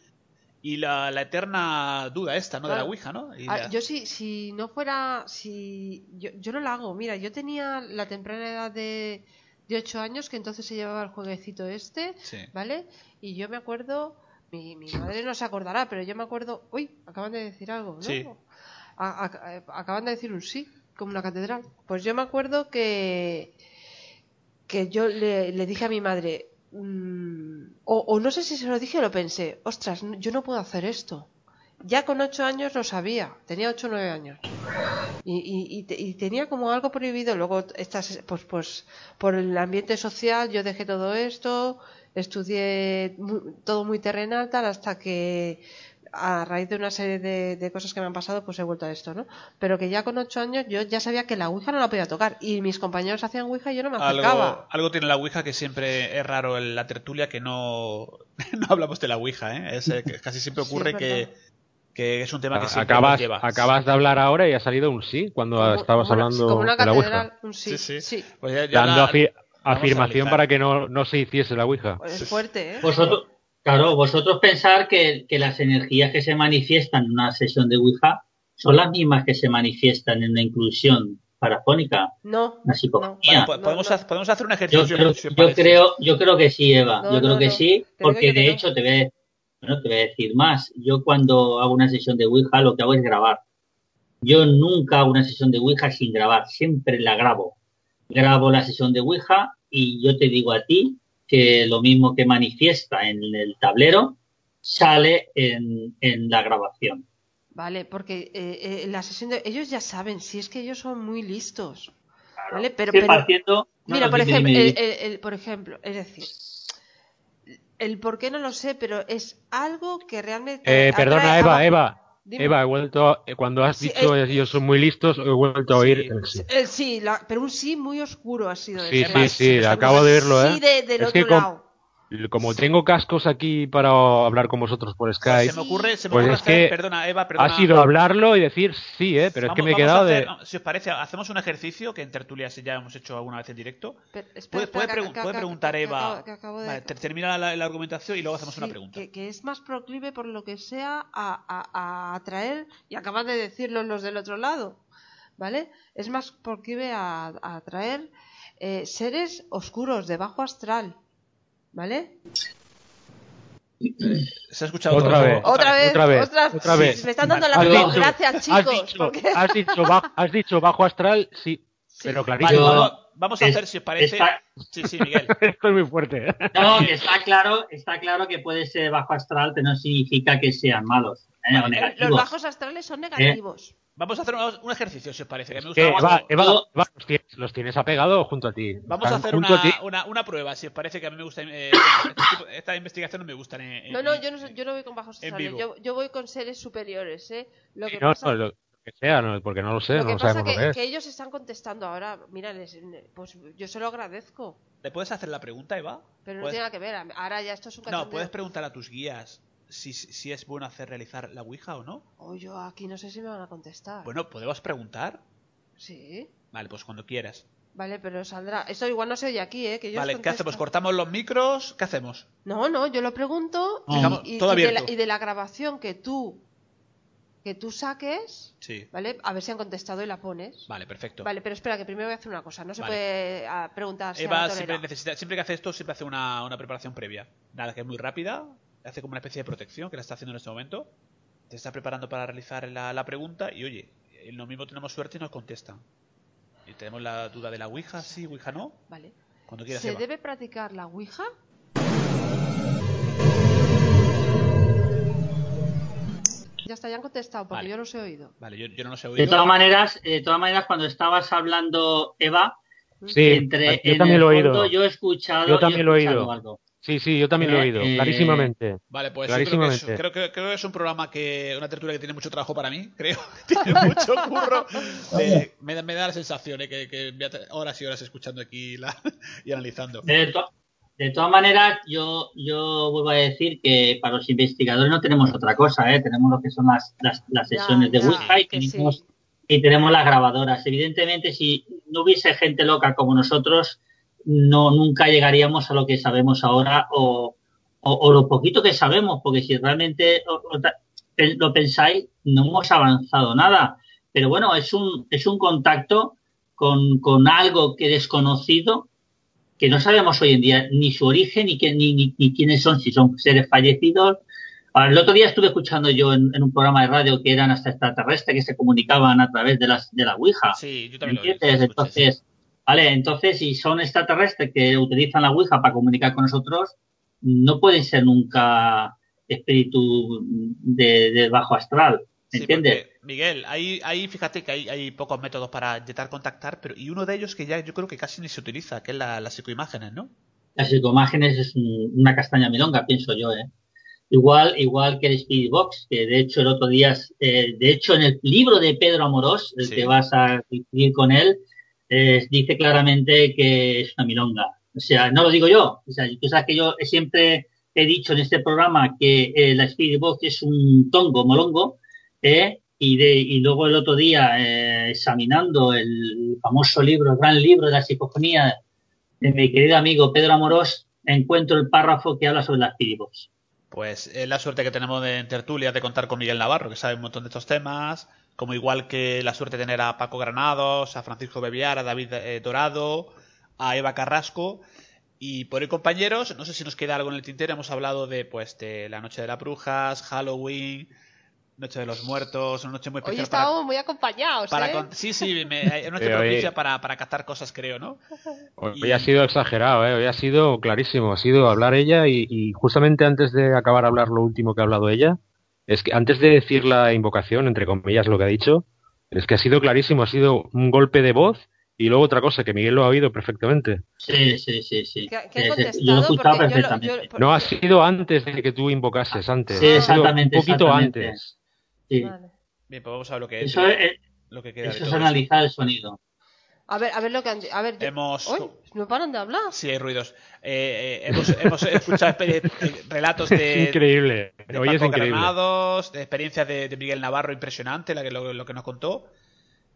[SPEAKER 3] Y la, la eterna duda esta, ¿no? De la
[SPEAKER 5] Claro.
[SPEAKER 3] Ouija, ¿no? Y
[SPEAKER 5] Ah,
[SPEAKER 3] la-
[SPEAKER 5] yo si, si no fuera, si yo, yo no la hago. Mira, yo tenía la temprana edad de, de 8 años que entonces se llevaba el jueguecito este. ¿vale? Y yo me acuerdo, mi, mi madre no se acordará, pero yo me acuerdo, uy, acaban de decir algo, ¿no? A- acaban de decir un sí, como una catedral. Pues yo me acuerdo que que yo le, le dije a mi madre, mm, o, o no sé si se lo dije o lo pensé, ostras, yo no puedo hacer esto. Ya con ocho años lo sabía, tenía ocho o nueve años. Y, y- y te- y tenía como algo prohibido. Luego, estas, pues, pues, por el ambiente social, yo dejé todo esto, estudié todo muy terrenal, tal, hasta que a raíz de una serie de, de cosas que me han pasado, pues he vuelto a esto, ¿no? Pero que ya con ocho años yo ya sabía que la Ouija no la podía tocar. Y mis compañeros hacían Ouija y yo no me acercaba.
[SPEAKER 3] algo, algo tiene la Ouija que siempre es raro en la tertulia que no, no hablamos de la Ouija, ¿eh? Es, eh, que casi siempre ocurre que, que es un tema que siempre
[SPEAKER 8] Acabas,
[SPEAKER 3] lleva.
[SPEAKER 8] acabas de hablar ahora y ha salido un sí cuando
[SPEAKER 5] Como-
[SPEAKER 8] estabas
[SPEAKER 5] como
[SPEAKER 8] hablando
[SPEAKER 5] como una
[SPEAKER 8] de la Ouija.
[SPEAKER 5] un sí,
[SPEAKER 3] Sí, sí.
[SPEAKER 5] sí.
[SPEAKER 3] Pues ya- ya
[SPEAKER 8] Dando
[SPEAKER 3] la-
[SPEAKER 8] afirmación para que no, no se hiciese la Ouija.
[SPEAKER 5] Es fuerte, ¿eh?
[SPEAKER 9] Vosotros, claro, vosotros pensar que, que las energías que se manifiestan en una sesión de Ouija son las mismas que se manifiestan en una inclusión parafónica,
[SPEAKER 5] No, no.
[SPEAKER 9] psicofonía.
[SPEAKER 3] Podemos,
[SPEAKER 5] no.
[SPEAKER 3] hacer, podemos hacer un
[SPEAKER 9] Yo,
[SPEAKER 3] ejercicio.
[SPEAKER 9] creo,
[SPEAKER 3] si os
[SPEAKER 9] yo creo, yo creo que sí, Eva.
[SPEAKER 5] No,
[SPEAKER 9] yo creo
[SPEAKER 5] no,
[SPEAKER 9] que
[SPEAKER 5] no.
[SPEAKER 9] sí, porque
[SPEAKER 5] que
[SPEAKER 9] de
[SPEAKER 5] no.
[SPEAKER 9] hecho te voy, a, bueno, te voy a decir más. Yo cuando hago una sesión de Ouija lo que hago es grabar. Yo nunca hago una sesión de Ouija sin grabar, siempre la grabo. Grabo la sesión de Ouija y yo te digo a ti que lo mismo que manifiesta en el tablero sale en, en la grabación.
[SPEAKER 5] Vale, porque eh, eh, en la sesión de... Ellos ya saben, si es que ellos son muy listos. ¿Vale? Pero,
[SPEAKER 9] Estoy
[SPEAKER 5] pero-
[SPEAKER 9] partiendo- no,
[SPEAKER 5] Mira,
[SPEAKER 9] no,
[SPEAKER 5] por
[SPEAKER 9] dime,
[SPEAKER 5] ejemplo,
[SPEAKER 9] dime,
[SPEAKER 5] el,
[SPEAKER 9] dime.
[SPEAKER 5] el- el- por ejemplo, es decir, el por qué no lo sé, pero es algo que realmente...
[SPEAKER 8] Eh, perdona,
[SPEAKER 5] a-
[SPEAKER 8] Eva, Eva.
[SPEAKER 5] Dime.
[SPEAKER 8] Eva, he vuelto, eh, cuando has
[SPEAKER 5] Sí,
[SPEAKER 8] dicho
[SPEAKER 5] eh,
[SPEAKER 8] ellos son muy listos, he vuelto a oír el sí.
[SPEAKER 5] Eh, sí, la- pero un sí muy oscuro ha sido
[SPEAKER 8] Sí,
[SPEAKER 5] ese.
[SPEAKER 8] sí, sí, acabo de oírlo, ¿eh?
[SPEAKER 5] Sí, de- del
[SPEAKER 8] Es
[SPEAKER 5] otro
[SPEAKER 8] que
[SPEAKER 5] lado.
[SPEAKER 8] Como tengo cascos aquí para hablar con vosotros por Skype,
[SPEAKER 4] se me ocurre, se me
[SPEAKER 8] pues
[SPEAKER 4] ocurre
[SPEAKER 8] es
[SPEAKER 4] hacer,
[SPEAKER 8] que
[SPEAKER 4] perdona, Eva, perdona.
[SPEAKER 8] ha sido hablarlo y decir sí, ¿eh? Pero es que
[SPEAKER 4] Vamos-
[SPEAKER 8] me he
[SPEAKER 4] vamos
[SPEAKER 8] quedado
[SPEAKER 4] hacer-
[SPEAKER 8] de...
[SPEAKER 4] Si os parece, hacemos un ejercicio que en tertulias ya hemos hecho alguna vez en directo.
[SPEAKER 5] Pero, espera,
[SPEAKER 4] Puede, puede
[SPEAKER 5] que-
[SPEAKER 4] pregun-
[SPEAKER 5] que-
[SPEAKER 4] puede preguntar
[SPEAKER 5] que- que
[SPEAKER 4] Eva.
[SPEAKER 5] acabo- que acabo de-
[SPEAKER 4] Vale, ter- termina la, la argumentación y luego hacemos una
[SPEAKER 5] Sí,
[SPEAKER 4] pregunta.
[SPEAKER 5] Que, que es más proclive por lo que sea a, a- a atraer, y acaban de decirlo los del otro lado, ¿vale? Es más proclive a, a atraer eh, seres oscuros de bajo astral, ¿vale?
[SPEAKER 4] Se ha escuchado
[SPEAKER 8] Otra vez.
[SPEAKER 5] Otra vez,
[SPEAKER 8] otra vez, otra
[SPEAKER 5] sí,
[SPEAKER 8] vez.
[SPEAKER 5] me están dando la
[SPEAKER 8] Has
[SPEAKER 5] razón.
[SPEAKER 8] dicho-
[SPEAKER 5] Gracias,
[SPEAKER 8] Has
[SPEAKER 5] chicos.
[SPEAKER 8] dicho,
[SPEAKER 5] porque-
[SPEAKER 8] has dicho, bajo, has dicho bajo astral, sí, pero
[SPEAKER 4] Vale,
[SPEAKER 8] clarísimo.
[SPEAKER 4] vamos, vamos a
[SPEAKER 9] Es-
[SPEAKER 4] hacer, si os parece.
[SPEAKER 9] está-
[SPEAKER 4] Sí, sí, Miguel.
[SPEAKER 8] Esto es muy fuerte. ¿eh?
[SPEAKER 9] No, que está claro, está claro que puede ser bajo astral, pero no significa que sean malos ¿eh? o
[SPEAKER 5] Los bajos astrales son negativos.
[SPEAKER 4] Vamos a hacer un, un ejercicio, si os parece. Que me gusta.
[SPEAKER 8] Eva, Eva,
[SPEAKER 9] Yo-
[SPEAKER 8] Eva, los, tienes, los tienes apegados junto a ti.
[SPEAKER 4] Vamos a hacer
[SPEAKER 8] junto a ti.
[SPEAKER 4] una, prueba, si os parece que a mí me gusta. eh, este tipo- esta investigación no me gusta. En,
[SPEAKER 5] No, no, yo no, soy- yo no voy con bajos. Yo, yo voy con seres superiores, ¿eh? Lo que
[SPEAKER 8] No,
[SPEAKER 5] pasa,
[SPEAKER 8] no, lo que sea, no, porque no lo sé,
[SPEAKER 5] lo
[SPEAKER 8] no
[SPEAKER 5] que
[SPEAKER 8] lo
[SPEAKER 5] pasa
[SPEAKER 8] sabemos
[SPEAKER 5] que,
[SPEAKER 8] lo que es.
[SPEAKER 5] que ellos están contestando ahora. Mira, les- pues yo se lo agradezco.
[SPEAKER 4] ¿Le puedes hacer la pregunta, Eva?
[SPEAKER 5] Pero no
[SPEAKER 4] Puedes-
[SPEAKER 5] tiene nada que ver. Ahora ya esto es un
[SPEAKER 4] No, puedes preguntar a tus guías si, si es bueno hacer realizar la Ouija o no.
[SPEAKER 5] Oh, yo aquí no sé si me van a contestar.
[SPEAKER 4] Bueno, ¿podemos preguntar?
[SPEAKER 5] Sí.
[SPEAKER 4] Vale, pues cuando quieras.
[SPEAKER 5] Vale, pero saldrá. Eso igual no se oye aquí, ¿eh? Que ellos
[SPEAKER 4] Vale, ¿qué hacemos? ¿Cortamos los micros? ¿Qué hacemos?
[SPEAKER 5] No, no, yo lo pregunto y-
[SPEAKER 4] todo
[SPEAKER 5] y de la, y de la grabación que tú que tú saques,
[SPEAKER 4] Sí.
[SPEAKER 5] ¿vale? A ver si han contestado y la pones.
[SPEAKER 4] Vale, perfecto.
[SPEAKER 5] Vale, pero espera, que primero voy a hacer una cosa. No se
[SPEAKER 4] Vale.
[SPEAKER 5] puede ah, preguntar a
[SPEAKER 4] Eva siempre, necesita, siempre que hace esto, siempre hace una, una preparación previa. Nada, que es muy rápida. Hace como una especie de protección que la está haciendo en este momento. Te está preparando para realizar la, la pregunta y oye, en lo mismo tenemos suerte y nos contestan. Y tenemos la duda de la Ouija, sí, Ouija no.
[SPEAKER 5] Vale.
[SPEAKER 4] Cuando quieras,
[SPEAKER 5] ¿Se debe practicar la Ouija? Ya está, ya han contestado, porque
[SPEAKER 4] Vale.
[SPEAKER 5] yo no os he oído.
[SPEAKER 4] Vale, yo, yo no lo sé
[SPEAKER 9] De
[SPEAKER 4] oído.
[SPEAKER 9] todas maneras, de todas maneras, cuando estabas hablando, Eva,
[SPEAKER 8] Sí,
[SPEAKER 9] entre,
[SPEAKER 8] yo
[SPEAKER 9] en
[SPEAKER 8] también
[SPEAKER 9] el
[SPEAKER 8] lo he
[SPEAKER 9] fondo
[SPEAKER 8] oído.
[SPEAKER 9] yo he escuchado,
[SPEAKER 8] Yo también
[SPEAKER 9] he
[SPEAKER 8] lo he
[SPEAKER 9] escuchado
[SPEAKER 8] oído.
[SPEAKER 9] algo.
[SPEAKER 8] Sí, sí, yo también lo he
[SPEAKER 9] Eh,
[SPEAKER 8] oído,
[SPEAKER 9] eh,
[SPEAKER 8] clarísimamente.
[SPEAKER 4] Vale, pues yo creo que, es,
[SPEAKER 8] clarísimamente.
[SPEAKER 4] creo, que- creo que es un programa que. Una tertulia que tiene mucho trabajo para mí, creo. tiene mucho curro. de- me, da- me da la sensación eh, que, que voy a estar horas y horas escuchando aquí la- y analizando.
[SPEAKER 9] De, to- de todas maneras, yo, yo vuelvo a decir que para los investigadores no tenemos otra cosa, ¿eh? tenemos lo que son las, las, las
[SPEAKER 5] Ya,
[SPEAKER 9] sesiones de Ouija y
[SPEAKER 5] sí.
[SPEAKER 9] tenemos, y tenemos las grabadoras. Evidentemente, si no hubiese gente loca como nosotros, no nunca llegaríamos a lo que sabemos ahora o, o, o lo poquito que sabemos, porque si realmente lo pensáis, no hemos avanzado nada. Pero bueno, es un, es un contacto con, con algo que desconocido que no sabemos hoy en día ni su origen ni, que, ni, ni, ni quiénes son, si son seres fallecidos. Ahora, el otro día estuve escuchando yo en, en un programa de radio que eran hasta extraterrestres que se comunicaban a través de las de la Ouija.
[SPEAKER 4] Sí, yo
[SPEAKER 9] ¿Me
[SPEAKER 4] también lo.
[SPEAKER 9] Entonces, vale, entonces si son extraterrestres que utilizan la Ouija para comunicar con nosotros, no pueden ser nunca espíritu de, de bajo astral. ¿Me
[SPEAKER 4] Sí,
[SPEAKER 9] entiendes?
[SPEAKER 4] Miguel, ahí, ahí fíjate que hay, hay pocos métodos para intentar contactar, pero y uno de ellos que ya yo creo que casi ni se utiliza, que es la, las psicoimágenes, ¿no?
[SPEAKER 9] Las psicoimágenes es un- una castaña milonga, pienso yo, ¿eh? Igual, igual que el Spirit Box, que de hecho el otro día, eh, de hecho en el libro de Pedro Amorós, el
[SPEAKER 4] Sí.
[SPEAKER 9] que vas a escribir con él, eh, dice claramente que es una milonga. O sea, no lo digo yo. O sea, tú sabes que yo siempre he dicho en este programa que eh, la Spirit Box es un tongo, molongo, ¿eh? Y, de, y luego el otro día, eh, examinando el famoso libro, el gran libro de la psicofonía de mi querido amigo Pedro Amorós, encuentro el párrafo que habla sobre las Spirit Box.
[SPEAKER 4] Pues es la suerte que tenemos de, en tertulia de contar con Miguel Navarro, que sabe un montón de estos temas, como igual que la suerte de tener a Paco Granados, a Francisco Bebiar, a David eh, Dorado, a Eva Carrasco. Y por ahí, compañeros, no sé si nos queda algo en el tintero. Hemos hablado de pues de la Noche de las Brujas, Halloween, Noche de los Muertos, una noche muy
[SPEAKER 5] Hoy
[SPEAKER 4] especial para,
[SPEAKER 5] estamos muy acompañados,
[SPEAKER 4] para
[SPEAKER 5] ¿eh?
[SPEAKER 4] con- Sí, sí, me, hay una noche propicia
[SPEAKER 8] eh,
[SPEAKER 4] para, para captar cosas, creo, ¿no?
[SPEAKER 8] Hoy ha sido exagerado, ¿eh? hoy ha sido clarísimo, ha sido hablar ella y, y justamente antes de acabar de hablar lo último que ha hablado ella, es que antes de decir la invocación, entre comillas lo que ha dicho, es que ha sido clarísimo, ha sido un golpe de voz y luego otra cosa que Miguel lo ha oído perfectamente.
[SPEAKER 9] Sí, sí, sí, sí.
[SPEAKER 5] ¿Qué- qué
[SPEAKER 9] yo lo
[SPEAKER 5] yo
[SPEAKER 9] perfectamente.
[SPEAKER 8] No ha sido antes de que tú invocases, antes.
[SPEAKER 9] Sí,
[SPEAKER 8] Ha sido
[SPEAKER 9] exactamente,
[SPEAKER 8] Un poquito
[SPEAKER 9] exactamente.
[SPEAKER 8] antes.
[SPEAKER 9] Sí.
[SPEAKER 5] Vale.
[SPEAKER 4] Bien, pues vamos a ver lo que es.
[SPEAKER 9] Eso es,
[SPEAKER 4] lo que queda
[SPEAKER 9] eso es analizar el sonido.
[SPEAKER 5] A ver, a ver lo que han A ver,
[SPEAKER 4] Hemos-
[SPEAKER 5] no paran de hablar.
[SPEAKER 4] Sí, hay ruidos. Eh, eh, hemos, hemos escuchado eh, relatos de,
[SPEAKER 8] increíble.
[SPEAKER 4] de
[SPEAKER 8] Hoy es increíble.
[SPEAKER 4] Granados, de experiencias de, de Miguel Navarro impresionante, la que, lo, lo que nos contó.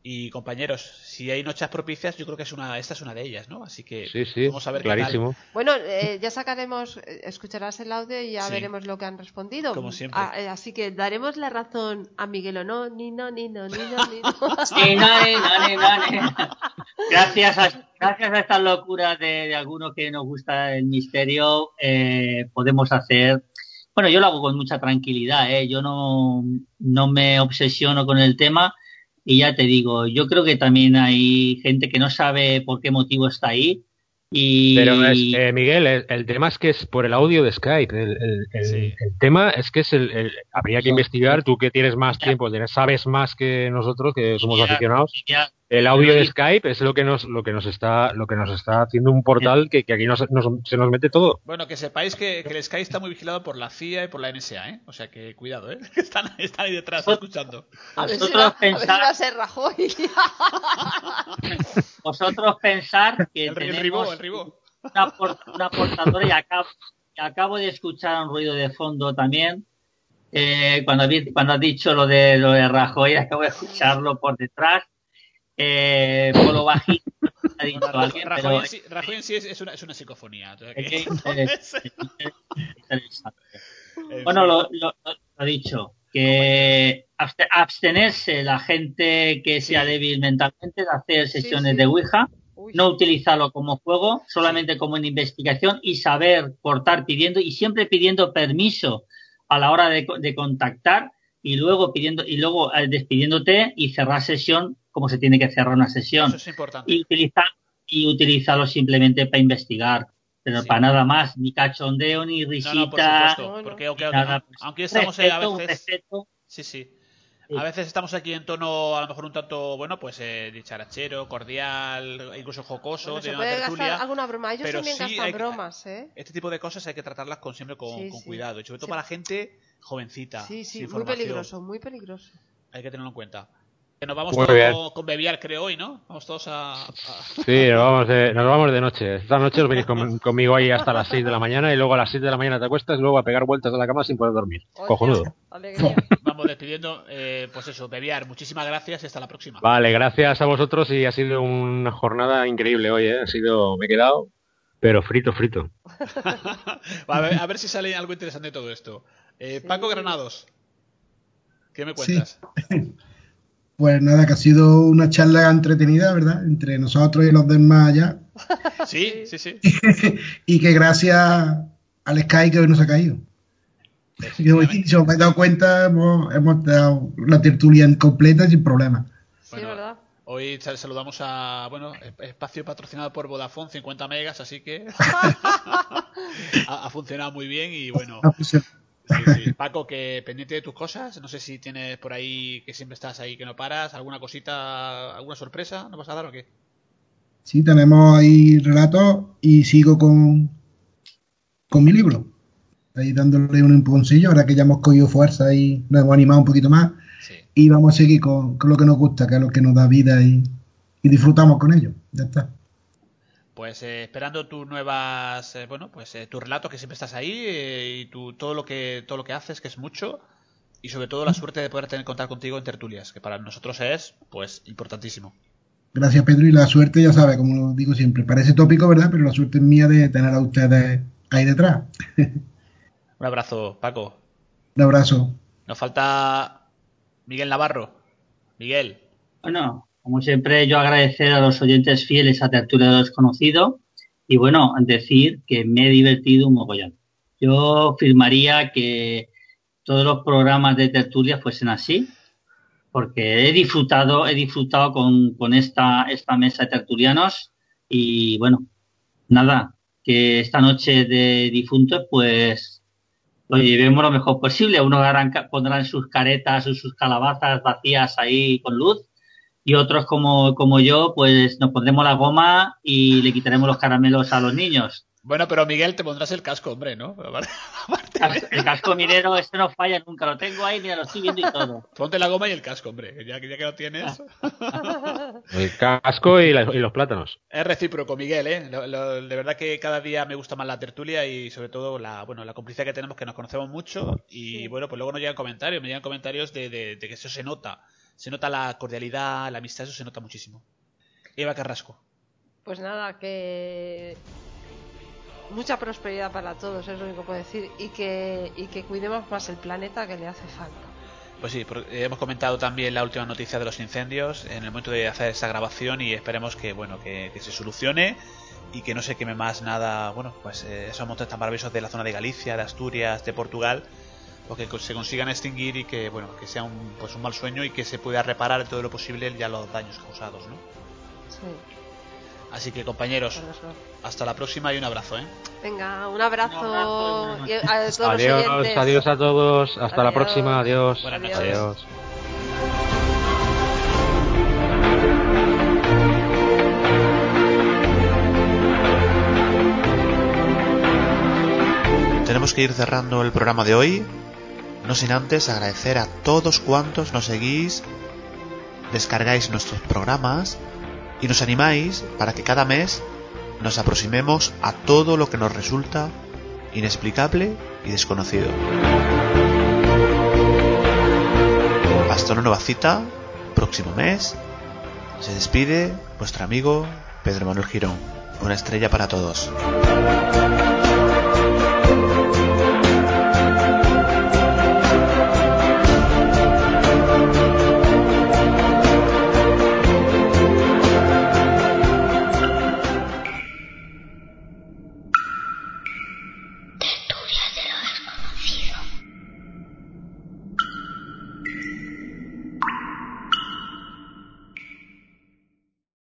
[SPEAKER 4] Y compañeros, si hay noches propicias, yo creo que es una, esta es una de ellas, ¿no? Así que
[SPEAKER 8] Sí, sí,
[SPEAKER 4] vamos a ver
[SPEAKER 8] clarísimo.
[SPEAKER 5] Bueno, eh, ya sacaremos, eh, escucharás el audio y ya
[SPEAKER 4] Sí.
[SPEAKER 5] veremos lo que han respondido.
[SPEAKER 4] Como siempre.
[SPEAKER 5] Ah, eh, así que daremos la razón a Miguel o no, ni no, ni no, ni no, ni no.
[SPEAKER 9] Sí, no, ni, no, ni, no, ni. Gracias a, gracias a estas locuras de, de algunos que nos gusta el misterio, eh, podemos hacer. Bueno, yo lo hago con mucha tranquilidad, ¿eh? yo no, no me obsesiono con el tema y ya te digo, yo creo que también hay gente que no sabe por qué motivo está ahí y
[SPEAKER 8] Pero es, eh, Miguel, el, el tema es que es por el audio de Skype. El, el- el- el tema es que es el, el- habría que investigar. Tú que tienes más tiempo, tienes- sabes más que nosotros, que somos
[SPEAKER 9] Ya,
[SPEAKER 8] aficionados.
[SPEAKER 9] ya,
[SPEAKER 8] El audio de Skype es lo que nos, lo que nos está, lo que nos está haciendo un portal que, que aquí nos, nos- se nos mete todo.
[SPEAKER 4] Bueno, que sepáis que, que el Sky está muy vigilado por la CIA y por la NSA, ¿eh? O sea que cuidado, ¿eh? Están, están ahí detrás escuchando.
[SPEAKER 5] A ver si
[SPEAKER 9] Vosotros
[SPEAKER 5] a ver si
[SPEAKER 9] pensad-
[SPEAKER 5] va a ser Rajoy.
[SPEAKER 9] vosotros pensar que
[SPEAKER 4] El, el
[SPEAKER 9] tenemos
[SPEAKER 4] ribó, el ribó.
[SPEAKER 9] una, por- una portadora y acabo, y acabo de escuchar un ruido de fondo también. Eh, cuando, cuando has dicho lo de, lo de Rajoy, acabo de escucharlo por detrás. Eh, por lo bajito ha dicho alguien,
[SPEAKER 4] Rajoy,
[SPEAKER 9] pero
[SPEAKER 4] en sí, Rajoy en sí es, es una, es una psicofonía. que-
[SPEAKER 9] Bueno, lo, lo, lo- dicho, que abste- abstenerse la gente que sea débil mentalmente de hacer sesiones de Ouija,
[SPEAKER 5] Uy.
[SPEAKER 9] no utilizarlo como juego, solamente como una investigación y saber cortar pidiendo y siempre pidiendo permiso a la hora de, de contactar y luego pidiendo y luego eh, despidiéndote y cerrar sesión como se tiene que cerrar una sesión
[SPEAKER 4] Eso es importante.
[SPEAKER 9] y utilizar y utilizarlo simplemente para investigar pero
[SPEAKER 4] Sí.
[SPEAKER 9] para nada más ni cachondeo ni risita
[SPEAKER 4] no, por supuesto.
[SPEAKER 5] No, no.
[SPEAKER 4] Porque aunque,
[SPEAKER 9] nada, pues,
[SPEAKER 4] aunque estamos eh, a
[SPEAKER 9] respeto, un
[SPEAKER 4] veces.
[SPEAKER 9] respeto.
[SPEAKER 4] Sí, sí. A veces estamos aquí en tono, a lo mejor un tanto, bueno, pues eh, dicharachero, cordial, incluso jocoso,
[SPEAKER 5] Bueno, se
[SPEAKER 4] de una
[SPEAKER 5] puede
[SPEAKER 4] tertulia.
[SPEAKER 5] gastar alguna broma. Ellos
[SPEAKER 4] pero
[SPEAKER 5] también
[SPEAKER 4] sí
[SPEAKER 5] gastan
[SPEAKER 4] hay que-
[SPEAKER 5] bromas, ¿eh?
[SPEAKER 4] Este tipo de cosas hay que tratarlas con siempre con,
[SPEAKER 5] Sí,
[SPEAKER 4] con
[SPEAKER 5] sí.
[SPEAKER 4] cuidado. Y sobre todo
[SPEAKER 5] Sí.
[SPEAKER 4] para gente jovencita.
[SPEAKER 5] Sí, sí, muy peligroso, muy peligroso.
[SPEAKER 4] Hay que tenerlo en cuenta. Que nos vamos
[SPEAKER 8] Muy
[SPEAKER 4] todos
[SPEAKER 8] bien.
[SPEAKER 4] con, Bebiar, creo, hoy, ¿no? Vamos todos a. a-
[SPEAKER 8] Sí, nos vamos de, nos vamos de noche. Esta noche os venís con- conmigo ahí hasta las 6 de la mañana y luego a las 6 de la mañana te acuestas y luego a pegar vueltas a la cama sin poder dormir.
[SPEAKER 5] Hostia,
[SPEAKER 8] Cojonudo.
[SPEAKER 5] alegría.
[SPEAKER 4] Vamos despidiendo. Eh, pues eso, Bebiar, muchísimas gracias y hasta la próxima.
[SPEAKER 8] Vale, gracias a vosotros y ha sido una jornada increíble hoy, ¿eh? Ha sido, me he quedado, pero frito, frito.
[SPEAKER 4] a, ver, a ver si sale algo interesante de todo esto. Eh,
[SPEAKER 5] Sí.
[SPEAKER 4] Paco Granados, ¿qué me cuentas?
[SPEAKER 6] Pues nada, que ha sido una charla entretenida, ¿verdad? Entre nosotros y los demás allá.
[SPEAKER 4] Sí, sí, sí.
[SPEAKER 6] y que gracias al Sky que hoy nos ha caído. Hoy, si os habéis dado cuenta, hemos, hemos dado la tertulia en completa sin problema.
[SPEAKER 5] Sí,
[SPEAKER 4] Bueno,
[SPEAKER 5] ¿verdad?
[SPEAKER 4] Hoy sal- saludamos a, bueno, espacio patrocinado por Vodafone, 50 megas, así que ha, ha funcionado muy bien y bueno, sí, sí. Paco, que pendiente de tus cosas, no sé si tienes por ahí que siempre estás ahí que no paras, alguna cosita, alguna sorpresa, ¿no vas a dar o qué?
[SPEAKER 6] Sí, tenemos ahí relatos y sigo con, con mi libro. Ahí dándole un empujoncillo, ahora que ya hemos cogido fuerza y nos hemos animado un poquito más.
[SPEAKER 4] Sí.
[SPEAKER 6] Y vamos a seguir con, con lo que nos gusta, que es lo que nos da vida y, y disfrutamos con ello. Ya está.
[SPEAKER 4] Pues eh, esperando tus nuevas, eh, bueno, pues eh, tus relatos que siempre estás ahí eh, y tu, todo lo que todo lo que haces que es mucho y sobre todo la suerte de poder tener contar contigo en tertulias que para nosotros es pues importantísimo.
[SPEAKER 6] Gracias, Pedro. Y la suerte, ya sabe, como lo digo siempre, parece tópico, ¿verdad? Pero la suerte es mía de tener a ustedes ahí detrás.
[SPEAKER 4] Un abrazo, Paco.
[SPEAKER 6] Un abrazo.
[SPEAKER 4] Nos falta Miguel Navarro. Miguel.
[SPEAKER 9] Bueno, como siempre, yo agradecer a los oyentes fieles a Tertulia de Desconocido y bueno, decir que me he divertido un mogollón. Yo firmaría que todos los programas de tertulia fuesen así, porque he disfrutado, he disfrutado con, con esta, esta mesa de tertulianos y bueno, nada, que esta noche de difuntos pues lo llevemos lo mejor posible. Unos pondrán sus caretas o sus calabazas vacías ahí con luz y otros como, como yo pues nos pondremos la goma y le quitaremos los caramelos a los niños.
[SPEAKER 4] Bueno, pero Miguel, te pondrás el casco, hombre, ¿no?
[SPEAKER 9] El casco minero, este no falla nunca. Lo tengo ahí, mira, lo estoy viendo y todo.
[SPEAKER 4] Ponte la goma y el casco, hombre. Ya, que- ya que lo tienes.
[SPEAKER 8] El casco y, la- y los plátanos.
[SPEAKER 4] Es recíproco, Miguel, ¿eh? Lo- lo- de verdad que cada día me gusta más la tertulia y sobre todo la, bueno, la complicidad que tenemos, que nos conocemos mucho y bueno, pues luego nos llegan comentarios, me llegan comentarios de, de- de que eso se nota. Se nota la cordialidad, la amistad, eso se nota muchísimo. Eva Carrasco.
[SPEAKER 5] Pues nada, que mucha prosperidad para todos, es lo único que puedo decir, y que, y que cuidemos más el planeta que le hace falta.
[SPEAKER 4] Pues sí, eh, hemos comentado también la última noticia de los incendios en el momento de hacer esa grabación y esperemos que bueno que, que se solucione y que no se queme más nada, bueno, pues eh, esos montes tan maravillosos de la zona de Galicia, de Asturias, de Portugal, o que se consigan extinguir y que bueno que sea un pues un mal sueño y que se pueda reparar todo lo posible ya los daños causados, ¿no?
[SPEAKER 5] Sí,
[SPEAKER 4] Así que compañeros, hasta la próxima y un abrazo, ¿eh?
[SPEAKER 5] Venga, un abrazo,
[SPEAKER 9] Un abrazo y
[SPEAKER 5] y a todos
[SPEAKER 8] Adiós, adiós a todos. Hasta la
[SPEAKER 5] Adiós.
[SPEAKER 8] próxima. Adiós.
[SPEAKER 4] Buenas noches.
[SPEAKER 8] Adiós.
[SPEAKER 3] Tenemos que ir cerrando el programa de hoy, no sin antes agradecer a todos cuantos nos seguís, descargáis nuestros programas y nos animáis para que cada mes nos aproximemos a todo lo que nos resulta inexplicable y desconocido. Hasta una nueva cita, próximo mes. Se despide vuestro amigo Pedro Manuel Girón. Una estrella para todos.